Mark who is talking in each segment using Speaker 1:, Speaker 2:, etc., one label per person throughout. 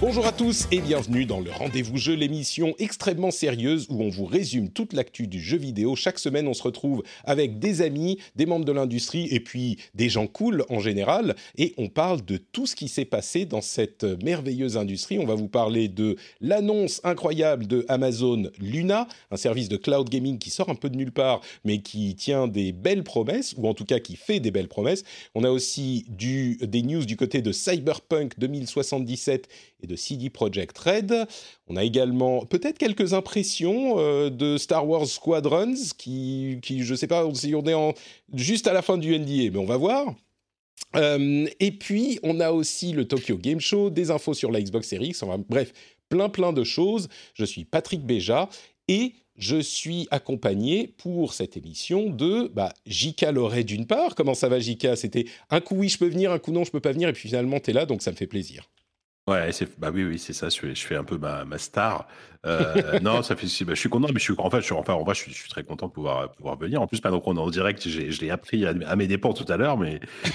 Speaker 1: Bonjour à tous et bienvenue dans le Rendez-vous Jeu, l'émission extrêmement sérieuse où on vous résume toute l'actu du jeu vidéo. Chaque semaine, on se retrouve avec des amis, des membres de l'industrie et puis des gens cool en général et on parle de tout ce qui s'est passé dans cette merveilleuse industrie. On va vous parler de l'annonce incroyable de Amazon Luna, un service de cloud gaming qui sort un peu de nulle part mais qui tient des belles promesses ou en tout cas qui fait des belles promesses. On a aussi du, des news du côté de Cyberpunk 2077 et de CD Projekt Red. On a également peut-être quelques impressions euh, de Star Wars Squadrons, qui, qui je ne sais pas on est en, juste à la fin du NDA, mais on va voir. Euh, et puis, on a aussi le Tokyo Game Show, des infos sur la Xbox Series X, bref, plein plein de choses. Je suis Patrick Béja et je suis accompagné pour cette émission de bah, Jika Loret d'une part. Comment ça va Jika C'était un coup oui je peux venir, un coup non je peux pas venir et puis finalement tu es là donc ça me fait plaisir.
Speaker 2: Ouais, c'est bah oui, oui, c'est ça. Je fais, je fais un peu ma, ma star. Euh, non, ça fait. Bah, je suis content, mais je suis en fait, je suis, enfin, en vrai, je suis, je suis très content de pouvoir pouvoir venir. En plus, pendant qu'on est en direct, je l'ai appris à, à, mes dépens tout à l'heure, mais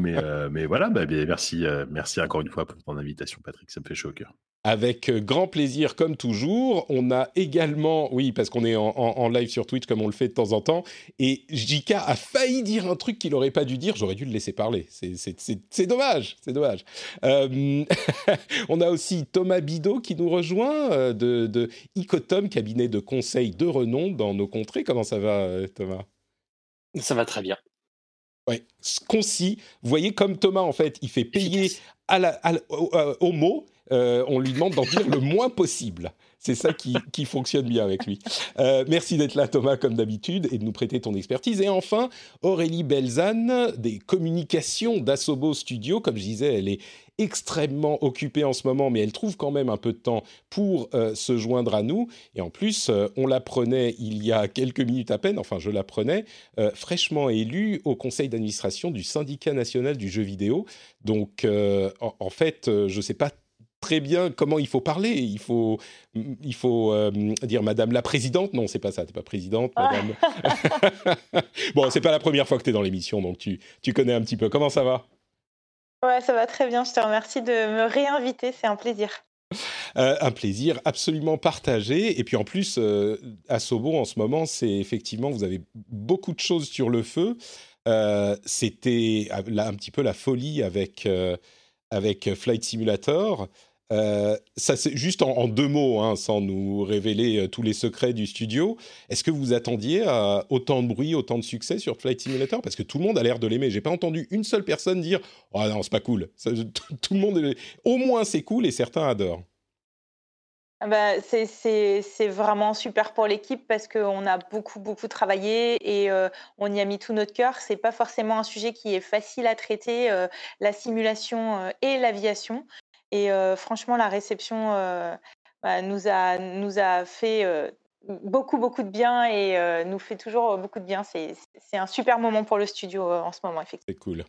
Speaker 2: mais euh, mais voilà. Bah, bien, merci, euh, merci encore une fois pour ton invitation, Patrick. Ça me fait chaud au cœur.
Speaker 1: Avec grand plaisir, comme toujours. On a également, oui, parce qu'on est en, en, en, live sur Twitch comme on le fait de temps en temps, et JK a failli dire un truc qu'il n'aurait pas dû dire. J'aurais dû le laisser parler. C'est dommage, c'est dommage. Euh, on a aussi Thomas Bidot qui nous rejoint euh, de, de Icotom, cabinet de conseil de renom dans nos contrées. Comment ça va, euh, Thomas?
Speaker 3: Ça va très bien.
Speaker 1: Ouais, concis. Vous voyez, comme Thomas, en fait, il fait payer à la, à, au, au, mot. Euh, on lui demande d'en dire le moins possible. C'est ça qui, qui, fonctionne bien avec lui. Euh, merci d'être là, Thomas, comme d'habitude, et de nous prêter ton expertise. Et enfin, Aurélie Belzane, des communications d'Asobo Studio. Comme je disais, elle est extrêmement occupée en ce moment, mais elle trouve quand même un peu de temps pour euh, se joindre à nous. Et en plus, euh, on l'apprenait il y a quelques minutes à peine, enfin je l'apprenais, euh, fraîchement élue au conseil d'administration du syndicat national du jeu vidéo. Donc, en, fait, je ne sais pas très bien comment il faut parler. Il faut, il faut euh, dire Madame la Présidente. Non, c'est pas ça. T'es pas présidente, Madame. bon, c'est pas la première fois que tu es dans l'émission, donc tu, tu connais un petit peu. Comment ça va?
Speaker 4: Ouais, ça va très bien. Je te remercie de me réinviter. C'est un plaisir.
Speaker 1: Euh, un plaisir absolument partagé. Et puis en plus, euh, à Sobo, en ce moment, c'est effectivement, vous avez beaucoup de choses sur le feu. Euh, C'était un petit peu la folie avec, avec Flight Simulator. Euh, ça, c'est juste en, deux mots, hein, sans nous révéler euh, tous les secrets du studio. Est-ce que vous attendiez autant de bruit, autant de succès sur Flight Simulator? Parce que tout le monde a l'air de l'aimer. J'ai pas entendu une seule personne dire "Oh non, c'est pas cool." Tout le monde, au moins c'est cool et certains adorent.
Speaker 4: Bah, c'est vraiment super pour l'équipe parce qu'on a beaucoup, beaucoup travaillé et euh, on y a mis tout notre cœur. C'est pas forcément un sujet qui est facile à traiter, euh, la simulation euh, et l'aviation. Et franchement, la réception bah, nous, a, nous a fait beaucoup, beaucoup de bien et nous fait toujours beaucoup de bien. C'est un super moment pour le studio en ce moment, effectivement.
Speaker 1: C'est cool.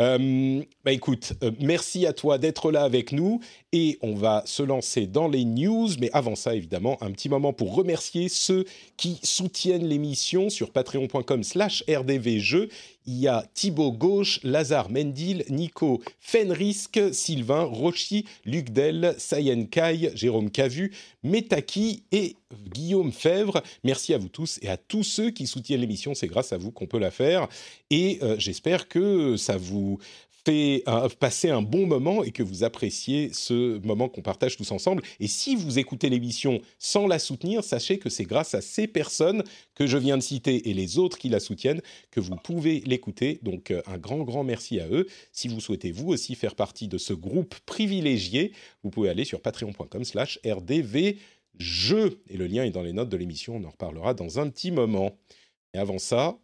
Speaker 1: Euh, bah écoute, euh, merci à toi d'être là avec nous et on va se lancer dans les news. Mais avant ça, évidemment, un petit moment pour remercier ceux qui soutiennent l'émission sur patreon.com/slash rdvjeux. Il y a Thibaut Gauche, Lazare Mendil, Nico Fenrisk, Sylvain Rochi, Luc Del, Sayen Kai, Jérôme Cavu, Metaki et Guillaume Fèvre. Merci à vous tous et à tous ceux qui soutiennent l'émission. C'est grâce à vous qu'on peut la faire. Et euh, j'espère que ça vous fait un, passer un bon moment et que vous appréciez ce moment qu'on partage tous ensemble. Et si vous écoutez l'émission sans la soutenir, sachez que c'est grâce à ces personnes que je viens de citer et les autres qui la soutiennent que vous pouvez l'écouter. Donc un grand, grand merci à eux. Si vous souhaitez vous aussi faire partie de ce groupe privilégié, vous pouvez aller sur patreon.com slash rdv. Et le lien est dans les notes de l'émission, on en reparlera dans un petit moment. Et avant ça,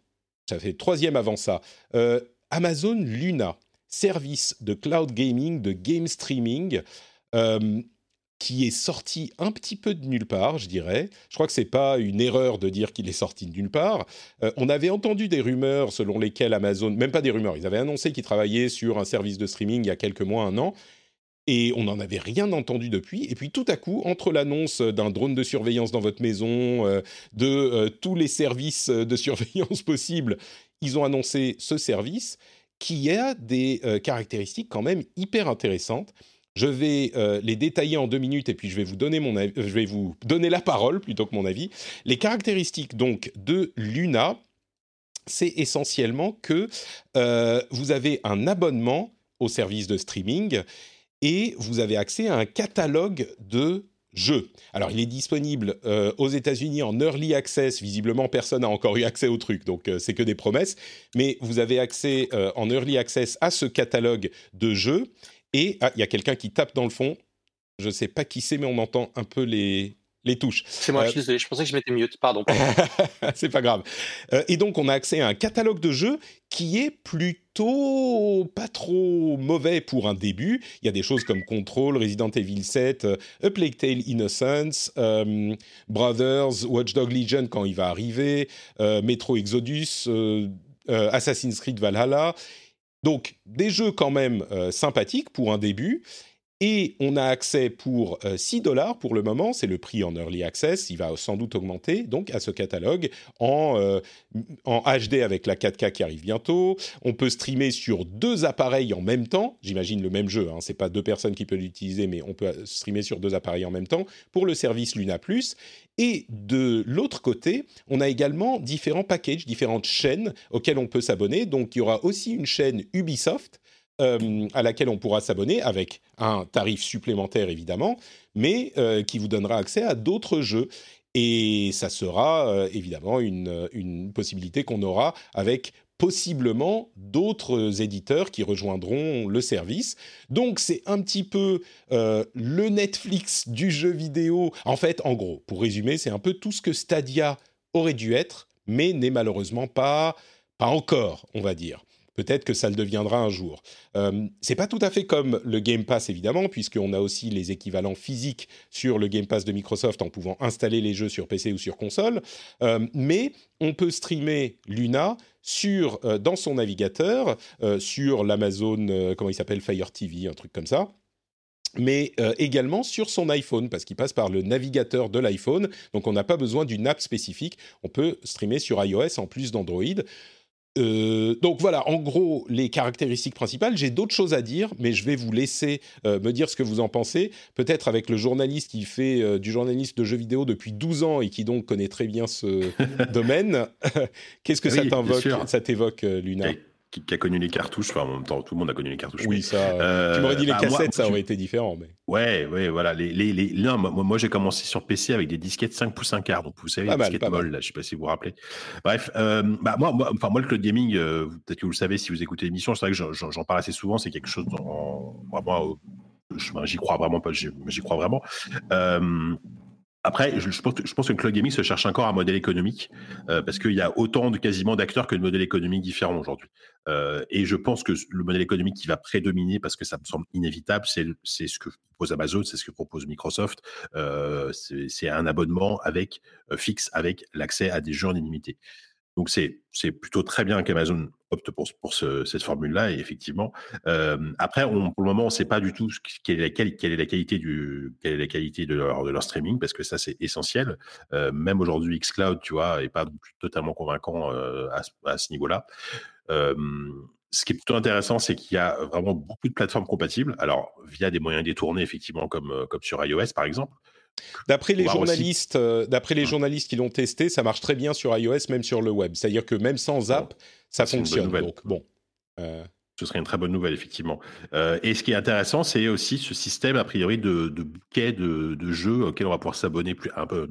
Speaker 1: ça fait troisième avant ça, euh, Amazon Luna, service de cloud gaming, de game streaming. Euh, qui est sorti un petit peu de nulle part, je dirais. Je crois que c'est pas une erreur de dire qu'il est sorti de nulle part. Euh, on avait entendu des rumeurs selon lesquelles Amazon, même pas des rumeurs, ils avaient annoncé qu'ils travaillaient sur un service de streaming il y a quelques mois, un an, et on n'en avait rien entendu depuis. Et puis tout à coup, entre l'annonce d'un drone de surveillance dans votre maison, euh, de tous les services de surveillance possibles, ils ont annoncé ce service qui a des caractéristiques quand même hyper intéressantes. Je vais euh, les détailler en deux minutes et puis je vais vous donner mon je vais vous donner la parole plutôt que mon avis. Les caractéristiques donc de Luna, c'est essentiellement que euh, vous avez un abonnement au service de streaming et vous avez accès à un catalogue de jeux. Alors, il est disponible euh, aux États-Unis en early access. Visiblement, personne n'a encore eu accès au truc, donc c'est que des promesses. Mais vous avez accès en early access à ce catalogue de jeux. Et ah, il y a quelqu'un qui tape dans le fond. Je ne sais pas qui c'est, mais on entend un peu les, les touches.
Speaker 3: C'est moi, je suis euh, désolé, je pensais que je m'étais mute, pardon.
Speaker 1: c'est pas grave. Euh, et donc, on a accès à un catalogue de jeux qui est plutôt pas trop mauvais pour un début. Il y a des choses comme Control, Resident Evil 7, euh, A Plague Tale Innocence, Brothers, Watch Dog Legion quand il va arriver, Metro Exodus, Assassin's Creed Valhalla. Donc des jeux quand même euh, sympathiques pour un début. Et on a accès pour 6 euh, dollars pour le moment, c'est le prix en early access, il va sans doute augmenter, donc à ce catalogue en, euh, en HD avec la 4K qui arrive bientôt. On peut streamer sur deux appareils en même temps, j'imagine le même jeu, hein, c'est pas deux personnes qui peuvent l'utiliser, mais on peut streamer sur deux appareils en même temps pour le service Luna Plus. Et de l'autre côté, on a également différents packages, différentes chaînes auxquelles on peut s'abonner. Donc il y aura aussi une chaîne Ubisoft euh, à laquelle on pourra s'abonner avec un tarif supplémentaire évidemment, mais euh, qui vous donnera accès à d'autres jeux. Et ça sera euh, évidemment une, une possibilité qu'on aura avec possiblement d'autres éditeurs qui rejoindront le service. Donc c'est un petit peu le Netflix du jeu vidéo. En fait, en gros, pour résumer, c'est un peu tout ce que Stadia aurait dû être, mais n'est malheureusement pas, pas encore, on va dire. Peut-être que ça le deviendra un jour. Euh, c'est pas tout à fait comme le Game Pass évidemment, puisqu'on a aussi les équivalents physiques sur le Game Pass de Microsoft en pouvant installer les jeux sur PC ou sur console. Euh, mais on peut streamer Luna sur euh, dans son navigateur, euh, sur l'Amazon, comment il s'appelle, Fire TV, un truc comme ça mais également sur son iPhone, parce qu'il passe par le navigateur de l'iPhone, donc on n'a pas besoin d'une app spécifique, on peut streamer sur iOS en plus d'Android. Euh, donc voilà, en gros, les caractéristiques principales. J'ai d'autres choses à dire, mais je vais vous laisser euh, me dire ce que vous en pensez. Peut-être avec le journaliste qui fait euh, du journaliste de jeux vidéo depuis 12 ans et qui donc connaît très bien ce domaine. Qu'est-ce que ça t'évoque, Luna?
Speaker 2: Qui, a connu les cartouches. Enfin, en même temps, tout le monde a connu les cartouches.
Speaker 1: Oui, ça. Euh, tu m'aurais dit les bah, cassettes, ça aurait été différent. Mais...
Speaker 2: Ouais, ouais, voilà. Les, les, les... Non, moi, moi j'ai commencé sur PC avec des disquettes 5 pouces 1 quart. Donc, vous savez, les disquettes molles, là, je sais pas si vous vous rappelez. Bref, euh, bah, moi, moi, enfin, moi, le cloud gaming, euh, peut-être que vous le savez si vous écoutez l'émission, c'est vrai que j'en parle assez souvent. C'est quelque chose dont, vraiment, j'y crois vraiment pas, j'y crois vraiment. Après, je, pense, je pense que le cloud gaming se cherche encore un modèle économique euh, parce qu'il y a autant de quasiment d'acteurs que de modèles économiques différents aujourd'hui. Euh, et je pense que le modèle économique qui va prédominer, parce que ça me semble inévitable, c'est ce que propose Amazon, c'est ce que propose Microsoft. Euh, c'est un abonnement avec fixe avec l'accès à des jeux en illimité. Donc c'est plutôt très bien qu'Amazon opte pour, pour cette formule-là, effectivement. Euh, après, pour le moment, on ne sait pas du tout quelle est la, quelle est la qualité, du, quelle est la qualité de, leur, de leur streaming, parce que ça, c'est essentiel. Euh, même aujourd'hui, Xcloud, tu vois, n'est pas totalement convaincant euh, à, à, ce niveau-là. ce qui est plutôt intéressant, c'est qu'il y a vraiment beaucoup de plateformes compatibles, alors via des moyens détournés, effectivement, comme, comme sur iOS, par exemple.
Speaker 1: D'après les journalistes, euh, d'après les mmh. journalistes qui l'ont testé, ça marche très bien sur iOS, même sur le web. C'est-à-dire que même sans app, ça fonctionne. Donc bon.
Speaker 2: Euh, Ce serait une très bonne nouvelle, effectivement. Euh, et ce qui est intéressant, c'est aussi ce système, a priori, de, de bouquet de, de, jeux auxquels on va pouvoir s'abonner plus, un peu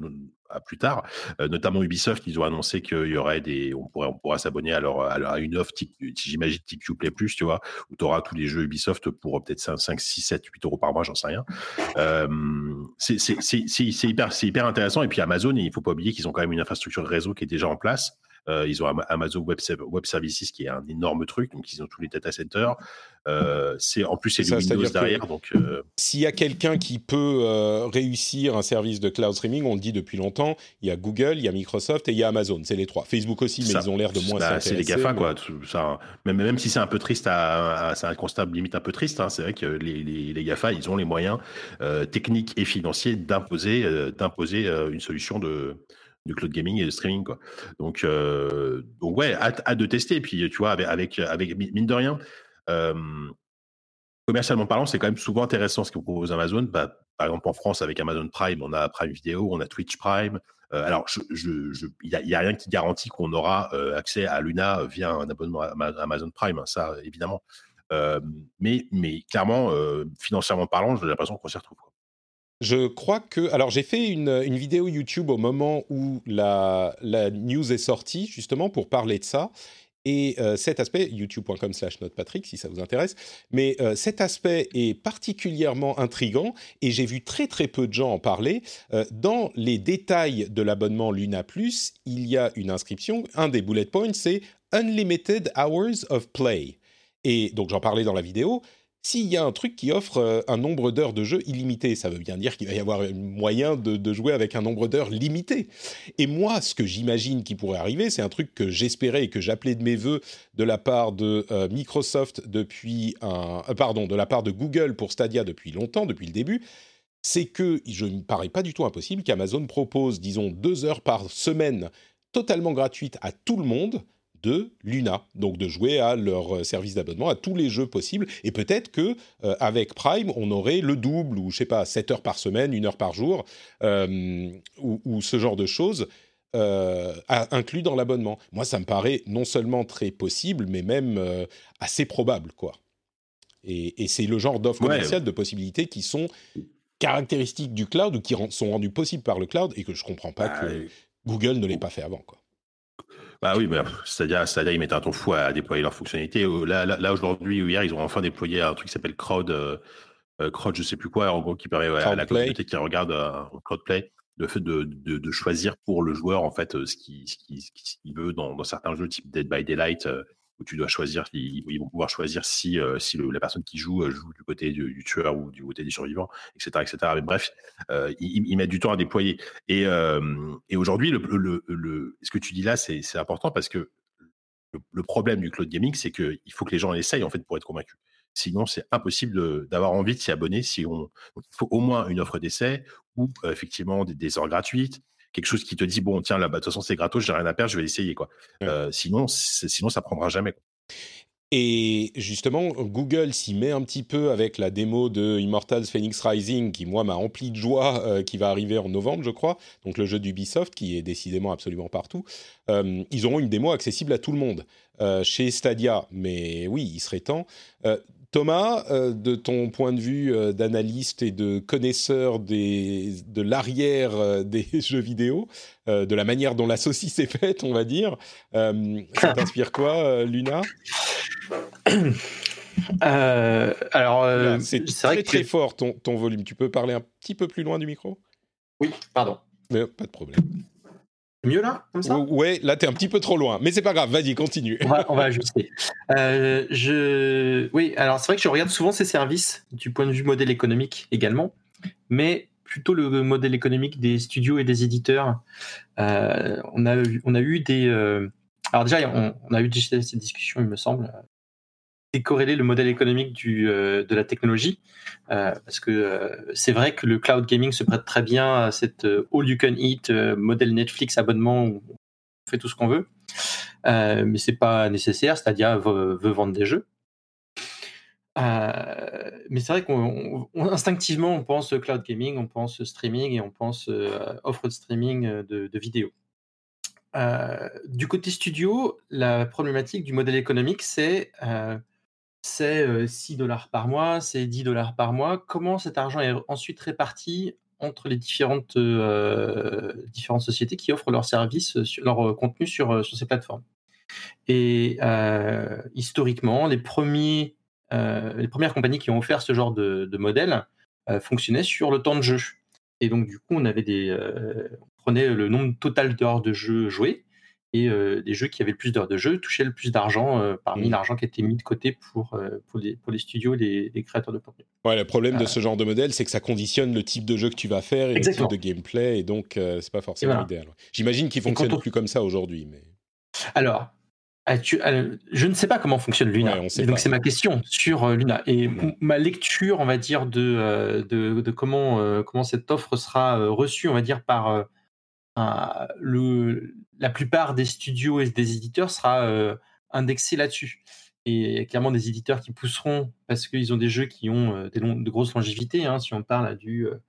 Speaker 2: à plus tard. Euh, notamment Ubisoft, ils ont annoncé qu'il y aurait des. On, pourrait, on pourra s'abonner à, leur, à, une offre, j'imagine, type Uplay Plus, tu vois, où tu auras tous les jeux Ubisoft pour peut-être 5, 5, 6, 7, 8 euros par mois, j'en sais rien. Euh, c'est hyper, hyper intéressant. Et puis Amazon, il ne faut pas oublier qu'ils ont quand même une infrastructure réseau qui est déjà en place. Euh, ils ont Amazon Web, Web, Services qui est un énorme truc, donc ils ont tous les data centers. Euh, c'est en plus c'est du Windows derrière. Donc euh,
Speaker 1: s'il y a quelqu'un qui peut réussir un service de cloud streaming, on le dit depuis longtemps, il y a Google, il y a Microsoft et il y a Amazon. C'est les trois. Facebook aussi, mais ils ont l'air de moins bah,
Speaker 2: C'est les Gafa quoi. Ça, même, même si c'est un peu triste, c'est un constat limite un peu triste. Hein, c'est vrai que les, les, les, Gafa, ils ont les moyens techniques et financiers d'imposer d'imposer une solution de de cloud gaming et de streaming quoi. Donc euh, donc ouais, hâte, de tester. Et puis tu vois avec avec, mine de rien, commercialement parlant, c'est quand même souvent intéressant ce que propose Amazon. Bah, par exemple en France avec Amazon Prime, on a Prime Vidéo, on a Twitch Prime. Euh, alors il n'y a, rien qui garantit qu'on aura euh, accès à Luna via un abonnement Amazon Prime, hein, ça évidemment. mais mais clairement financièrement parlant, j'ai l'impression qu'on s'y retrouve.
Speaker 1: Je crois que. Alors, j'ai fait une, vidéo YouTube au moment où la, news est sortie, justement, pour parler de ça. Et euh, cet aspect, youtube.com slash notepatrick si ça vous intéresse, mais euh, cet aspect est particulièrement intrigant et j'ai vu très très peu de gens en parler. Euh, dans les détails de l'abonnement Luna Plus, il y a une inscription, un des bullet points, c'est Unlimited Hours of Play. Et donc j'en parlais dans la vidéo, s'il y a un truc qui offre euh, un nombre d'heures de jeu illimité, ça veut bien dire qu'il va y avoir un moyen de, jouer avec un nombre d'heures limité. Et moi, ce que j'imagine qui pourrait arriver, c'est un truc que j'espérais et que j'appelais de mes voeux de la part de euh, Microsoft depuis un, euh, pardon, de la part de Google pour Stadia depuis longtemps, depuis le début. C'est que je ne me paraît pas du tout impossible qu'Amazon propose, disons, deux heures par semaine totalement gratuites à tout le monde de Luna, donc de jouer à leur euh, service d'abonnement, à tous les jeux possibles, et peut-être que euh, avec Prime, on aurait le double, ou je sais pas, 7 heures par semaine, 1 heure par jour, euh, ou, ce genre de choses. inclus dans l'abonnement. Moi, ça me paraît non seulement très possible, mais même assez probable, quoi. Et, c'est le genre d'offre commerciale, de possibilités qui sont caractéristiques du cloud ou qui sont rendues possibles par le cloud et que je comprends pas bah, que Google ne l'ait pas fait avant, quoi.
Speaker 2: Bah oui, mais c'est-à-dire, c'est-à-dire ils mettent un temps fou à, déployer leurs fonctionnalités. Euh, là, là, aujourd'hui ou hier, ils ont enfin déployé un truc qui s'appelle Crowd, euh, euh, Crowd, je sais plus quoi, en gros, qui permet à la communauté qui regarde un Crowdplay fait de, de, de, choisir pour le joueur en fait ce qu'il ce qui, ce veut dans, dans, certains jeux type Dead by Daylight où tu dois choisir, ils, vont pouvoir choisir si, euh, si la personne qui joue euh, joue du côté du, tueur ou du côté des survivants, etc. etc. Mais bref, euh, ils, mettent du temps à déployer. Et, et aujourd'hui, ce que tu dis là, c'est important parce que le, problème du cloud gaming, c'est qu'il faut que les gens essayent en fait pour être convaincus. Sinon, c'est impossible d'avoir envie de s'y abonner. Si on, il faut au moins une offre d'essai ou effectivement des, des, heures gratuites, quelque chose qui te dit bon tiens là bah, de toute façon c'est gratos j'ai rien à perdre je vais l'essayer quoi euh, sinon sinon ça prendra jamais
Speaker 1: Et justement, Google s'y met un petit peu avec la démo de Immortals Phoenix Rising, qui moi m'a empli de joie, euh, qui va arriver en novembre, je crois. Donc le jeu d'Ubisoft, qui est décidément absolument partout. Euh, ils auront une démo accessible à tout le monde chez Stadia. Mais oui, il serait temps. Thomas, euh, de ton point de vue euh, d'analyste et de connaisseur des, de l'arrière euh, des jeux vidéo, de la manière dont la saucisse est faite, on va dire, ça t'inspire quoi, Luna?
Speaker 3: Alors,
Speaker 1: c'est très très fort ton, ton volume. Tu peux parler un petit peu plus loin du micro?
Speaker 3: Oui, pardon.
Speaker 1: Mais, pas de problème.
Speaker 3: Mieux là, comme ça?
Speaker 1: Ouais, là t'es un petit peu trop loin, mais c'est pas grave. Vas-y, continue.
Speaker 3: On va, ajuster. Euh, je, oui, alors c'est vrai que je regarde souvent ces services du point de vue modèle économique également, mais plutôt le modèle économique des studios et des éditeurs. Euh, on a on a eu des, euh, alors déjà on, on, a eu cette discussion, il me semble, décorréler le modèle économique euh, de la technologie, euh, parce que euh, c'est vrai que le cloud gaming se prête très bien à cette all you can eat modèle Netflix abonnement où on fait tout ce qu'on veut, mais c'est pas nécessaire. Stadia veut, veut, vendre des jeux. mais c'est vrai qu'on instinctivement on pense cloud gaming, on pense streaming et on pense offre de streaming de vidéos. du côté studio, la problématique du modèle économique, c'est c'est 6 dollars par mois, c'est 10 dollars par mois. Comment cet argent est ensuite réparti entre les différentes, sociétés qui offrent leurs services, leur contenu sur, ces plateformes? Et historiquement, les, premières compagnies qui ont offert ce genre de, de modèle fonctionnaient sur le temps de jeu. Et donc, du coup, on avait des, on prenait le nombre total d'heures de jeu jouées et les jeux qui avaient le plus d'heures de jeu touchaient le plus d'argent parmi mmh. l'argent qui était mis de côté pour, pour, les, pour les studios, les, les créateurs de contenu.
Speaker 1: Ouais, le problème de ce genre de modèle, c'est que ça conditionne le type de jeu que tu vas faire et le type de gameplay, et donc c'est pas forcément idéal. J'imagine qu'il fonctionne plus comme ça aujourd'hui. Mais...
Speaker 3: Alors, je ne sais pas comment fonctionne Luna. donc c'est ma question sur Luna. Et ma lecture, on va dire, de, de, de comment, comment cette offre sera reçue, on va dire, par le, la plupart des studios et des éditeurs sera euh, indexé là-dessus. Et il y a clairement des éditeurs qui pousseront parce qu'ils ont des jeux qui ont euh, des de grosses longévités. Hein, si on parle du euh,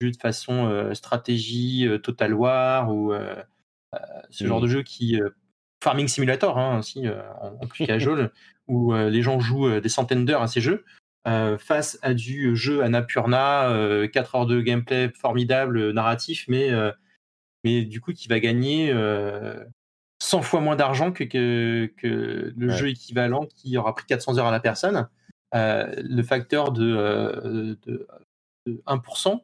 Speaker 3: jeu de façon stratégie, Total War ou ce genre de jeu qui Farming Simulator hein, aussi en, plus casual où les gens jouent des centaines d'heures à ces jeux. face à du jeu Annapurna, 4 heures de gameplay formidable, narratif, mais mais du coup qui va gagner 100 fois moins d'argent que, que, le jeu équivalent qui aura pris 400 heures à la personne. le facteur de, 1%,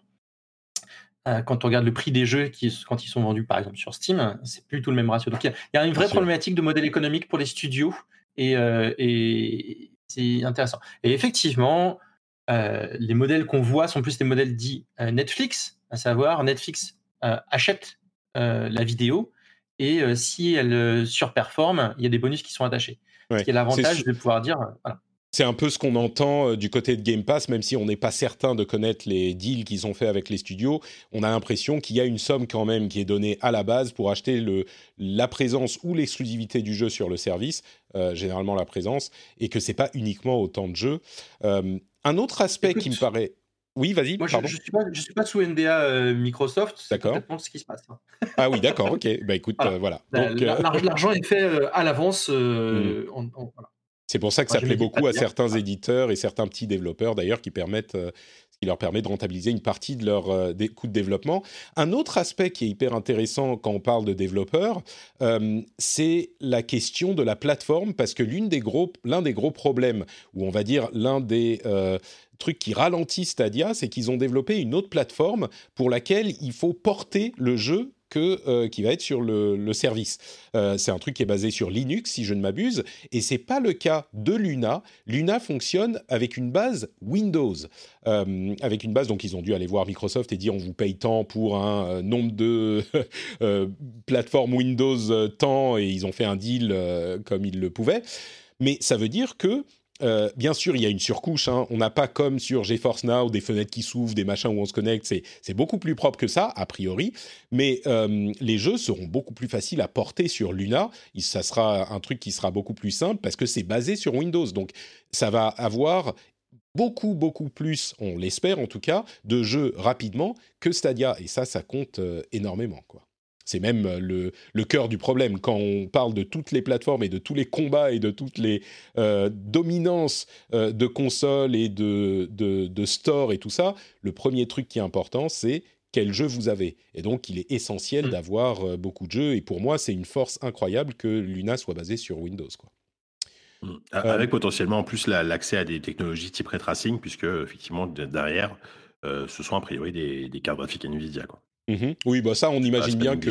Speaker 3: quand on regarde le prix des jeux qui, quand ils sont vendus par exemple sur Steam, c'est plus tout le même ratio. Donc il y, a une vraie problématique de modèle économique pour les studios et, et c'est intéressant. Et effectivement, les modèles qu'on voit sont plus des modèles dits Netflix, à savoir Netflix achète euh, la vidéo et euh, si elle euh, surperforme, il y a des bonus qui sont attachés. Ouais, ce qui est l'avantage de pouvoir dire.
Speaker 1: C'est un peu ce qu'on entend du côté de Game Pass, même si on n'est pas certain de connaître les deals qu'ils ont fait avec les studios. On a l'impression qu'il y a une somme quand même qui est donnée à la base pour acheter le, la présence ou l'exclusivité du jeu sur le service, généralement la présence, et que c'est pas uniquement autant de jeux. un autre aspect qui me paraît oui, vas-y.
Speaker 3: Moi, je ne suis, pas sous NDA euh, Microsoft. D'accord. C'est ce qui se passe. Hein.
Speaker 1: Ah oui, d'accord, ok. Bah écoute, voilà.
Speaker 3: Euh, euh, l'argent est fait à l'avance. Hmm.
Speaker 1: C'est pour ça que ça plaît beaucoup à certains éditeurs et certains petits développeurs d'ailleurs qui permettent, qui leur permet de rentabiliser une partie de leur coûts de développement. Un autre aspect qui est hyper intéressant quand on parle de développeurs, c'est la question de la plateforme parce que l'une des gros, l'un des gros problèmes ou on va dire l'un des truc qui ralentit Stadia, c'est qu'ils ont développé une autre plateforme pour laquelle il faut porter le jeu euh, qui va être sur le, service. Euh, c'est un truc qui est basé sur Linux, si je ne m'abuse, et c'est pas le cas de Luna. Luna fonctionne avec une base Windows, euh, avec une base. Donc ils ont dû aller voir Microsoft et dire on vous paye tant pour un nombre de plateformes Windows tant, et ils ont fait un deal comme ils le pouvaient. Mais ça veut dire que euh, bien sûr, il y a une surcouche. Hein. On n'a pas comme sur GeForce Now des fenêtres qui s'ouvrent, des machins où on se connecte. C'est beaucoup plus propre que ça, a priori. Mais euh, les jeux seront beaucoup plus faciles à porter sur Luna. Ça sera un truc qui sera beaucoup plus simple parce que c'est basé sur Windows. Donc, ça va avoir beaucoup, beaucoup plus, on l'espère en tout cas, de jeux rapidement que Stadia. Et ça, ça compte euh, énormément, quoi. C'est même euh, le, le cœur du problème. Quand on parle de toutes les plateformes et de tous les combats et de toutes les euh, dominances euh, de consoles et de, de, de store et tout ça, le premier truc qui est important, c'est quel jeu vous avez. Et donc, il est essentiel mm. d'avoir beaucoup de jeux. Et pour moi, c'est une force incroyable que Luna soit basée sur Windows. Quoi.
Speaker 2: Mm. Avec potentiellement en plus l'accès à des technologies type ray tracing, puisque effectivement derrière, ce sont a priori des, des cartes graphiques NVIDIA. Quoi.
Speaker 1: Mhm. Oui, bah ça, on imagine bien que.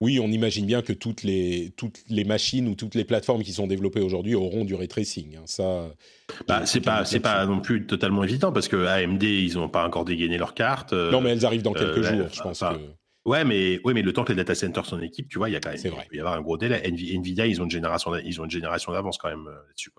Speaker 1: Oui, on imagine bien que toutes les, toutes les machines ou toutes les plateformes qui sont développées aujourd'hui auront du ray tracing. Hein. Ça,
Speaker 2: bah, c'est pas, c'est pas non plus totalement évident parce que AMD, ils n'ont pas encore dégainé leurs cartes.
Speaker 1: Euh, non, mais elles arrivent dans quelques euh, jours, je pense.
Speaker 2: Ouais, mais ouais, mais le temps que les data centers sont équipe, tu vois, il y a quand même, il peut y avoir un gros délai. Nvidia, ils ont une génération, ils ont une génération d'avance quand même euh, là-dessus.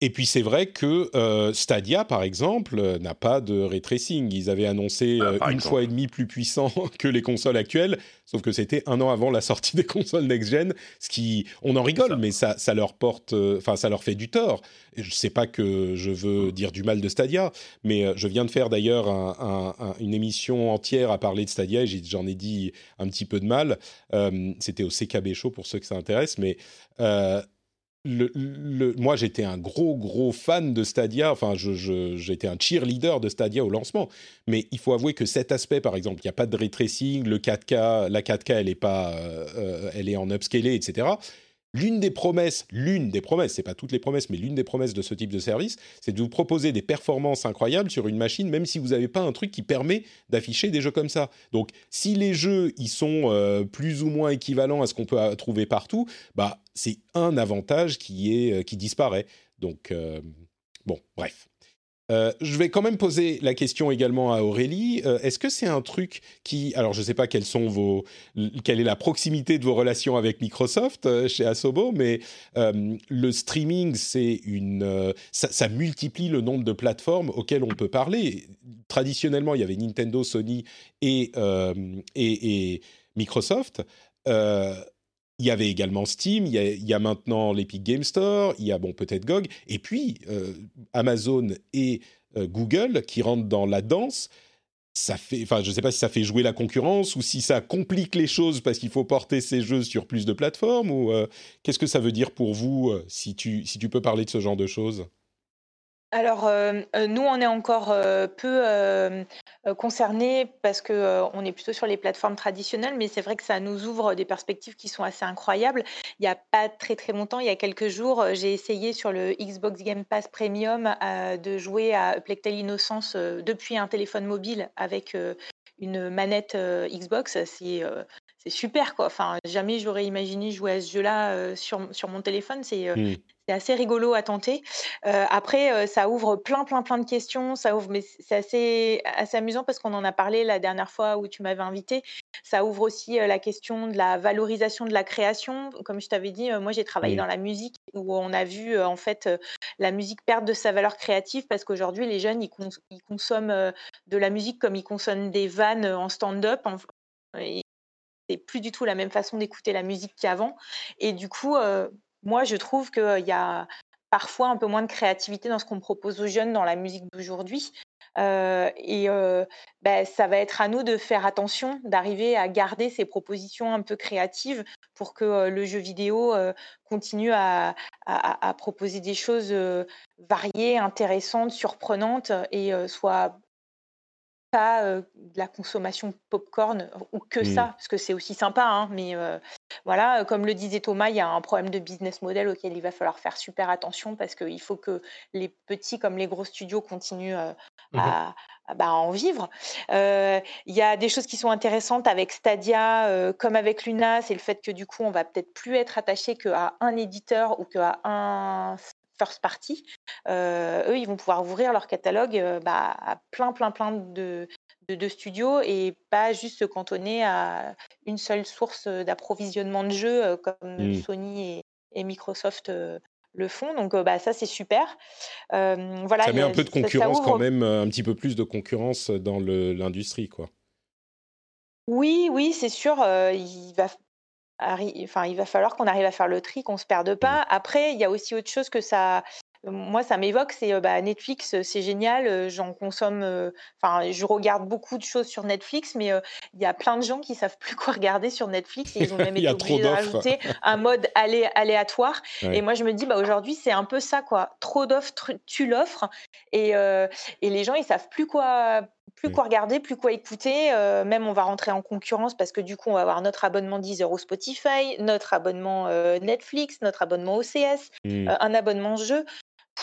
Speaker 1: Et puis c'est vrai que euh, Stadia, par exemple, euh, n'a pas de ray tracing. Ils avaient annoncé ah, euh, une fois et demi plus puissant que les consoles actuelles, sauf que c'était un an avant la sortie des consoles next-gen, ce qui, on en rigole, mais ça, ça leur porte, enfin ça leur fait du tort. Je sais pas que je veux dire du mal de Stadia, mais je viens de faire d'ailleurs un, un, une émission entière à parler de Stadia et j'en ai, dit un petit peu de mal. C'était au CKB Show pour ceux que ça intéresse, mais moi, j'étais un gros, gros fan de Stadia. Enfin, j'étais un cheerleader de Stadia au lancement. Mais il faut avouer que cet aspect, par exemple, il n'y a pas de ray le 4K, la 4K, elle est pas, euh, elle est en upscalé, etc. L'une des promesses, l'une des promesses, c'est pas toutes les promesses, mais l'une des promesses de ce type de service, c'est de vous proposer des performances incroyables sur une machine, même si vous n'avez pas un truc qui permet d'afficher des jeux comme ça. Donc, si les jeux ils sont euh, plus ou moins équivalents à ce qu'on peut trouver partout, bah c'est un avantage qui est euh, qui disparaît. Donc, euh, bon, bref. Euh, je vais quand même poser la question également à Aurélie. Est-ce que c'est un truc qui, alors je ne sais pas quelles sont vos, quelle est la proximité de vos relations avec Microsoft chez Asobo, mais le streaming, c'est une, ça, multiplie le nombre de plateformes auxquelles on peut parler. Traditionnellement, il y avait Nintendo, Sony et Microsoft il y avait également Steam, il y a, maintenant l'Epic Game Store, il y a bon peut-être GOG, et puis euh, Amazon et euh, Google qui rentrent dans la danse. Ça fait, enfin, je ne sais pas si ça fait jouer la concurrence ou si ça complique les choses parce qu'il faut porter ces jeux sur plus de plateformes ou euh, qu'est-ce que ça veut dire pour vous si tu si tu peux parler de ce genre de choses?
Speaker 4: Alors, nous, on est encore, peu, concernés parce qu'on on est plutôt sur les plateformes traditionnelles, mais c'est vrai que ça nous ouvre des perspectives qui sont assez incroyables. Il y a pas très, très longtemps, il y a quelques jours, j'ai essayé sur le Xbox Game Pass Premium, de jouer à Plectel Innocence, depuis un téléphone mobile avec, une manette, Xbox. C'est, c'est super, quoi. Enfin, jamais j'aurais imaginé jouer à ce jeu-là, sur sur mon téléphone. C'est, mmh c'est assez rigolo à tenter. après, ça ouvre plein, plein, plein de questions. Ça ouvre, mais c'est assez, assez amusant parce qu'on en a parlé la dernière fois où tu m'avais invité. Ça ouvre aussi la question de la valorisation de la création. Comme je t'avais dit, moi j'ai travaillé dans la musique où on a vu en fait la musique perdre de sa valeur créative parce qu'aujourd'hui les jeunes ils, consomment de la musique comme ils consomment des vannes en stand-up. C'est plus du tout la même façon d'écouter la musique qu'avant. Et du coup, moi, je trouve qu'il y a parfois un peu moins de créativité dans ce qu'on propose aux jeunes dans la musique d'aujourd'hui. et bah, ça va être à nous de faire attention, d'arriver à garder ces propositions un peu créatives pour que le jeu vidéo continue à, à, proposer des choses variées, intéressantes, surprenantes et soit pas de la consommation popcorn ou que ça, mmh. parce que c'est aussi sympa, hein, mais voilà, comme le disait Thomas, il y a un problème de business model auquel il va falloir faire super attention parce qu'il faut que les petits comme les gros studios continuent mmh à, bah, en vivre. Il y a des choses qui sont intéressantes avec Stadia, comme avec Luna, c'est le fait que du coup, on va peut-être plus être attaché qu'à un éditeur ou qu'à un first party, eux, ils vont pouvoir ouvrir leur catalogue bah, à plein, plein, plein de, de, studios et pas juste se cantonner à une seule source d'approvisionnement de jeux comme mmh. Sony et, Microsoft le font. Donc bah, ça, c'est super.
Speaker 1: voilà, ça met un peu de concurrence quand même, un petit peu plus de concurrence dans l'industrie, quoi.
Speaker 4: Oui, oui, c'est sûr. il va enfin, il va falloir qu'on arrive à faire le tri, qu'on se perde pas. Mmh. Après, il y a aussi autre chose que ça, moi, ça m'évoque, c'est bah, Netflix, c'est génial, j'en consomme, enfin, je regarde beaucoup de choses sur Netflix, mais il y a plein de gens qui savent plus quoi regarder sur Netflix et ils ont même été obligés de rajouter un mode aléatoire. Et moi, je me dis, bah, aujourd'hui, c'est un peu ça, quoi. Trop d'offres, tu l'offres, et, et les gens, ils savent plus quoi, plus mmh. quoi regarder, plus quoi écouter. même on va rentrer en concurrence parce que du coup, on va avoir notre abonnement Deezer ou Spotify, notre abonnement Netflix, notre abonnement OCS, mmh. un abonnement jeu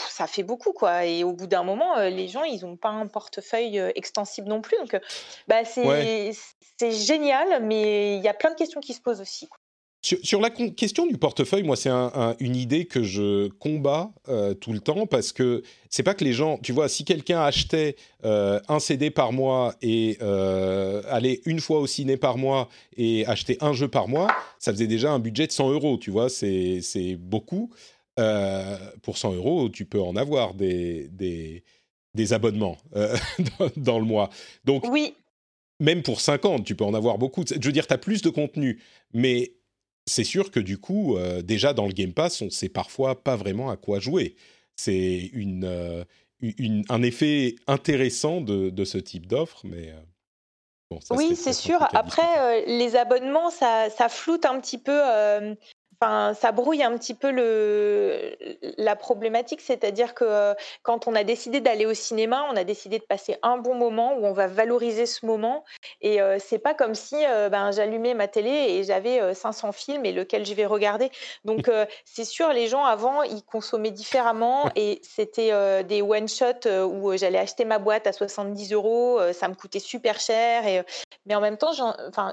Speaker 4: ça fait beaucoup, quoi. Et au bout d'un moment, les gens, ils n'ont pas un portefeuille extensible non plus. Donc, bah, c'est génial, mais il y a plein de questions qui se posent aussi.
Speaker 1: Sur, la question du portefeuille, moi, c'est une idée que je combats tout le temps parce que c'est pas que les gens, tu vois, si quelqu'un achetait un CD par mois et allait une fois au ciné par mois et achetait un jeu par mois, ça faisait déjà un budget de 100 euros, tu vois, c'est beaucoup. Euh, pour 100 euros, tu peux en avoir des, des, des abonnements euh, dans, le mois. Donc,
Speaker 4: oui.
Speaker 1: même pour 50, tu peux en avoir beaucoup. Je veux dire, tu as plus de contenu, mais c'est sûr que du coup, euh, déjà dans le Game Pass, on sait parfois pas vraiment à quoi jouer. C'est une, une, un effet intéressant de, de ce type d'offre, mais...
Speaker 4: Bon, oui, c'est sûr. Après, les abonnements, ça, ça, floute un petit peu enfin, ça brouille un petit peu le, la problématique, c'est-à-dire que euh, quand on a décidé d'aller au cinéma, on a décidé de passer un bon moment où on va valoriser ce moment. Et euh, c'est pas comme si euh, ben, j'allumais ma télé et j'avais 500 films et lequel je vais regarder. Donc c'est sûr, les gens avant, ils consommaient différemment et c'était des one shot où j'allais acheter ma boîte à 70 euros, ça me coûtait super cher. Et, mais en même temps,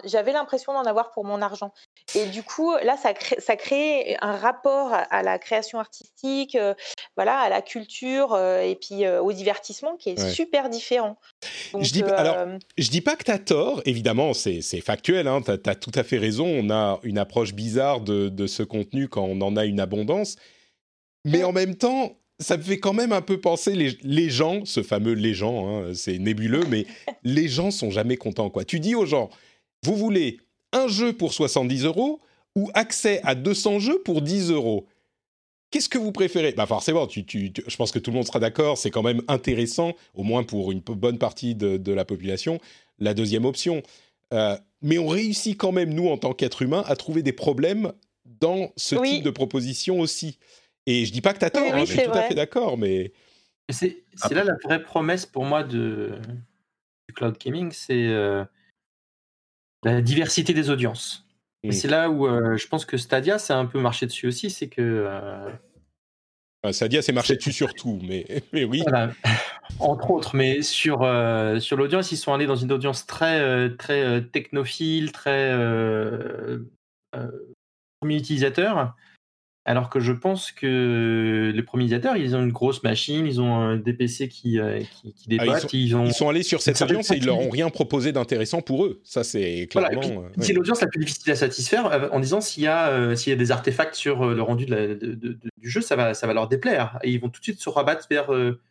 Speaker 4: j'avais l'impression d'en avoir pour mon argent. Et du coup, là, ça crée, ça crée un rapport à la création artistique, euh, voilà, à la culture euh, et puis euh, au divertissement qui est super différent.
Speaker 1: je dis, alors, je dis pas que tu as tort, évidemment, c'est factuel, hein, tu as, tout à fait raison. On a une approche bizarre de, de ce contenu quand on en a une abondance. Mais en même temps, ça me fait quand même un peu penser les, les gens, ce fameux les gens, hein, c'est nébuleux, mais les gens sont jamais contents. Quoi. Tu dis aux gens, vous voulez un jeu pour 70 euros ou accès à 200 jeux pour 10 euros. Qu'est-ce que vous préférez? Bah forcément, tu, je pense que tout le monde sera d'accord, c'est quand même intéressant, au moins pour une bonne partie de, la population, la deuxième option. Euh, mais on réussit quand même, nous, en tant qu'êtres humains, à trouver des problèmes dans ce type de proposition aussi. Et je dis pas que tu as tort, hein, je suis tout à fait d'accord, mais...
Speaker 3: C'est là la vraie promesse pour moi de, du cloud gaming, c'est euh, la diversité des audiences. Et c'est là où euh, je pense que Stadia s'est un peu marché dessus aussi, c'est que. Euh,
Speaker 1: Stadia s'est marché dessus surtout, mais, mais oui.
Speaker 3: Entre autres, mais sur, euh, sur l'audience, ils sont allés dans une audience très, très technophile, très premier utilisateur. Alors que je pense que les premiers utilisateurs, ils ont une grosse machine, ils ont des PC qui, euh, qui, qui ah, ils, ont...
Speaker 1: ils, sont, allés sur cette audience et ils leur ont rien proposé d'intéressant pour eux. Ça, c'est clairement.
Speaker 3: Euh, c'est l'audience la plus difficile à satisfaire euh, en disant s'il y, a, s'il y a des artefacts sur le rendu de du jeu, ça va, ça va leur déplaire. Et ils vont tout de suite se rabattre vers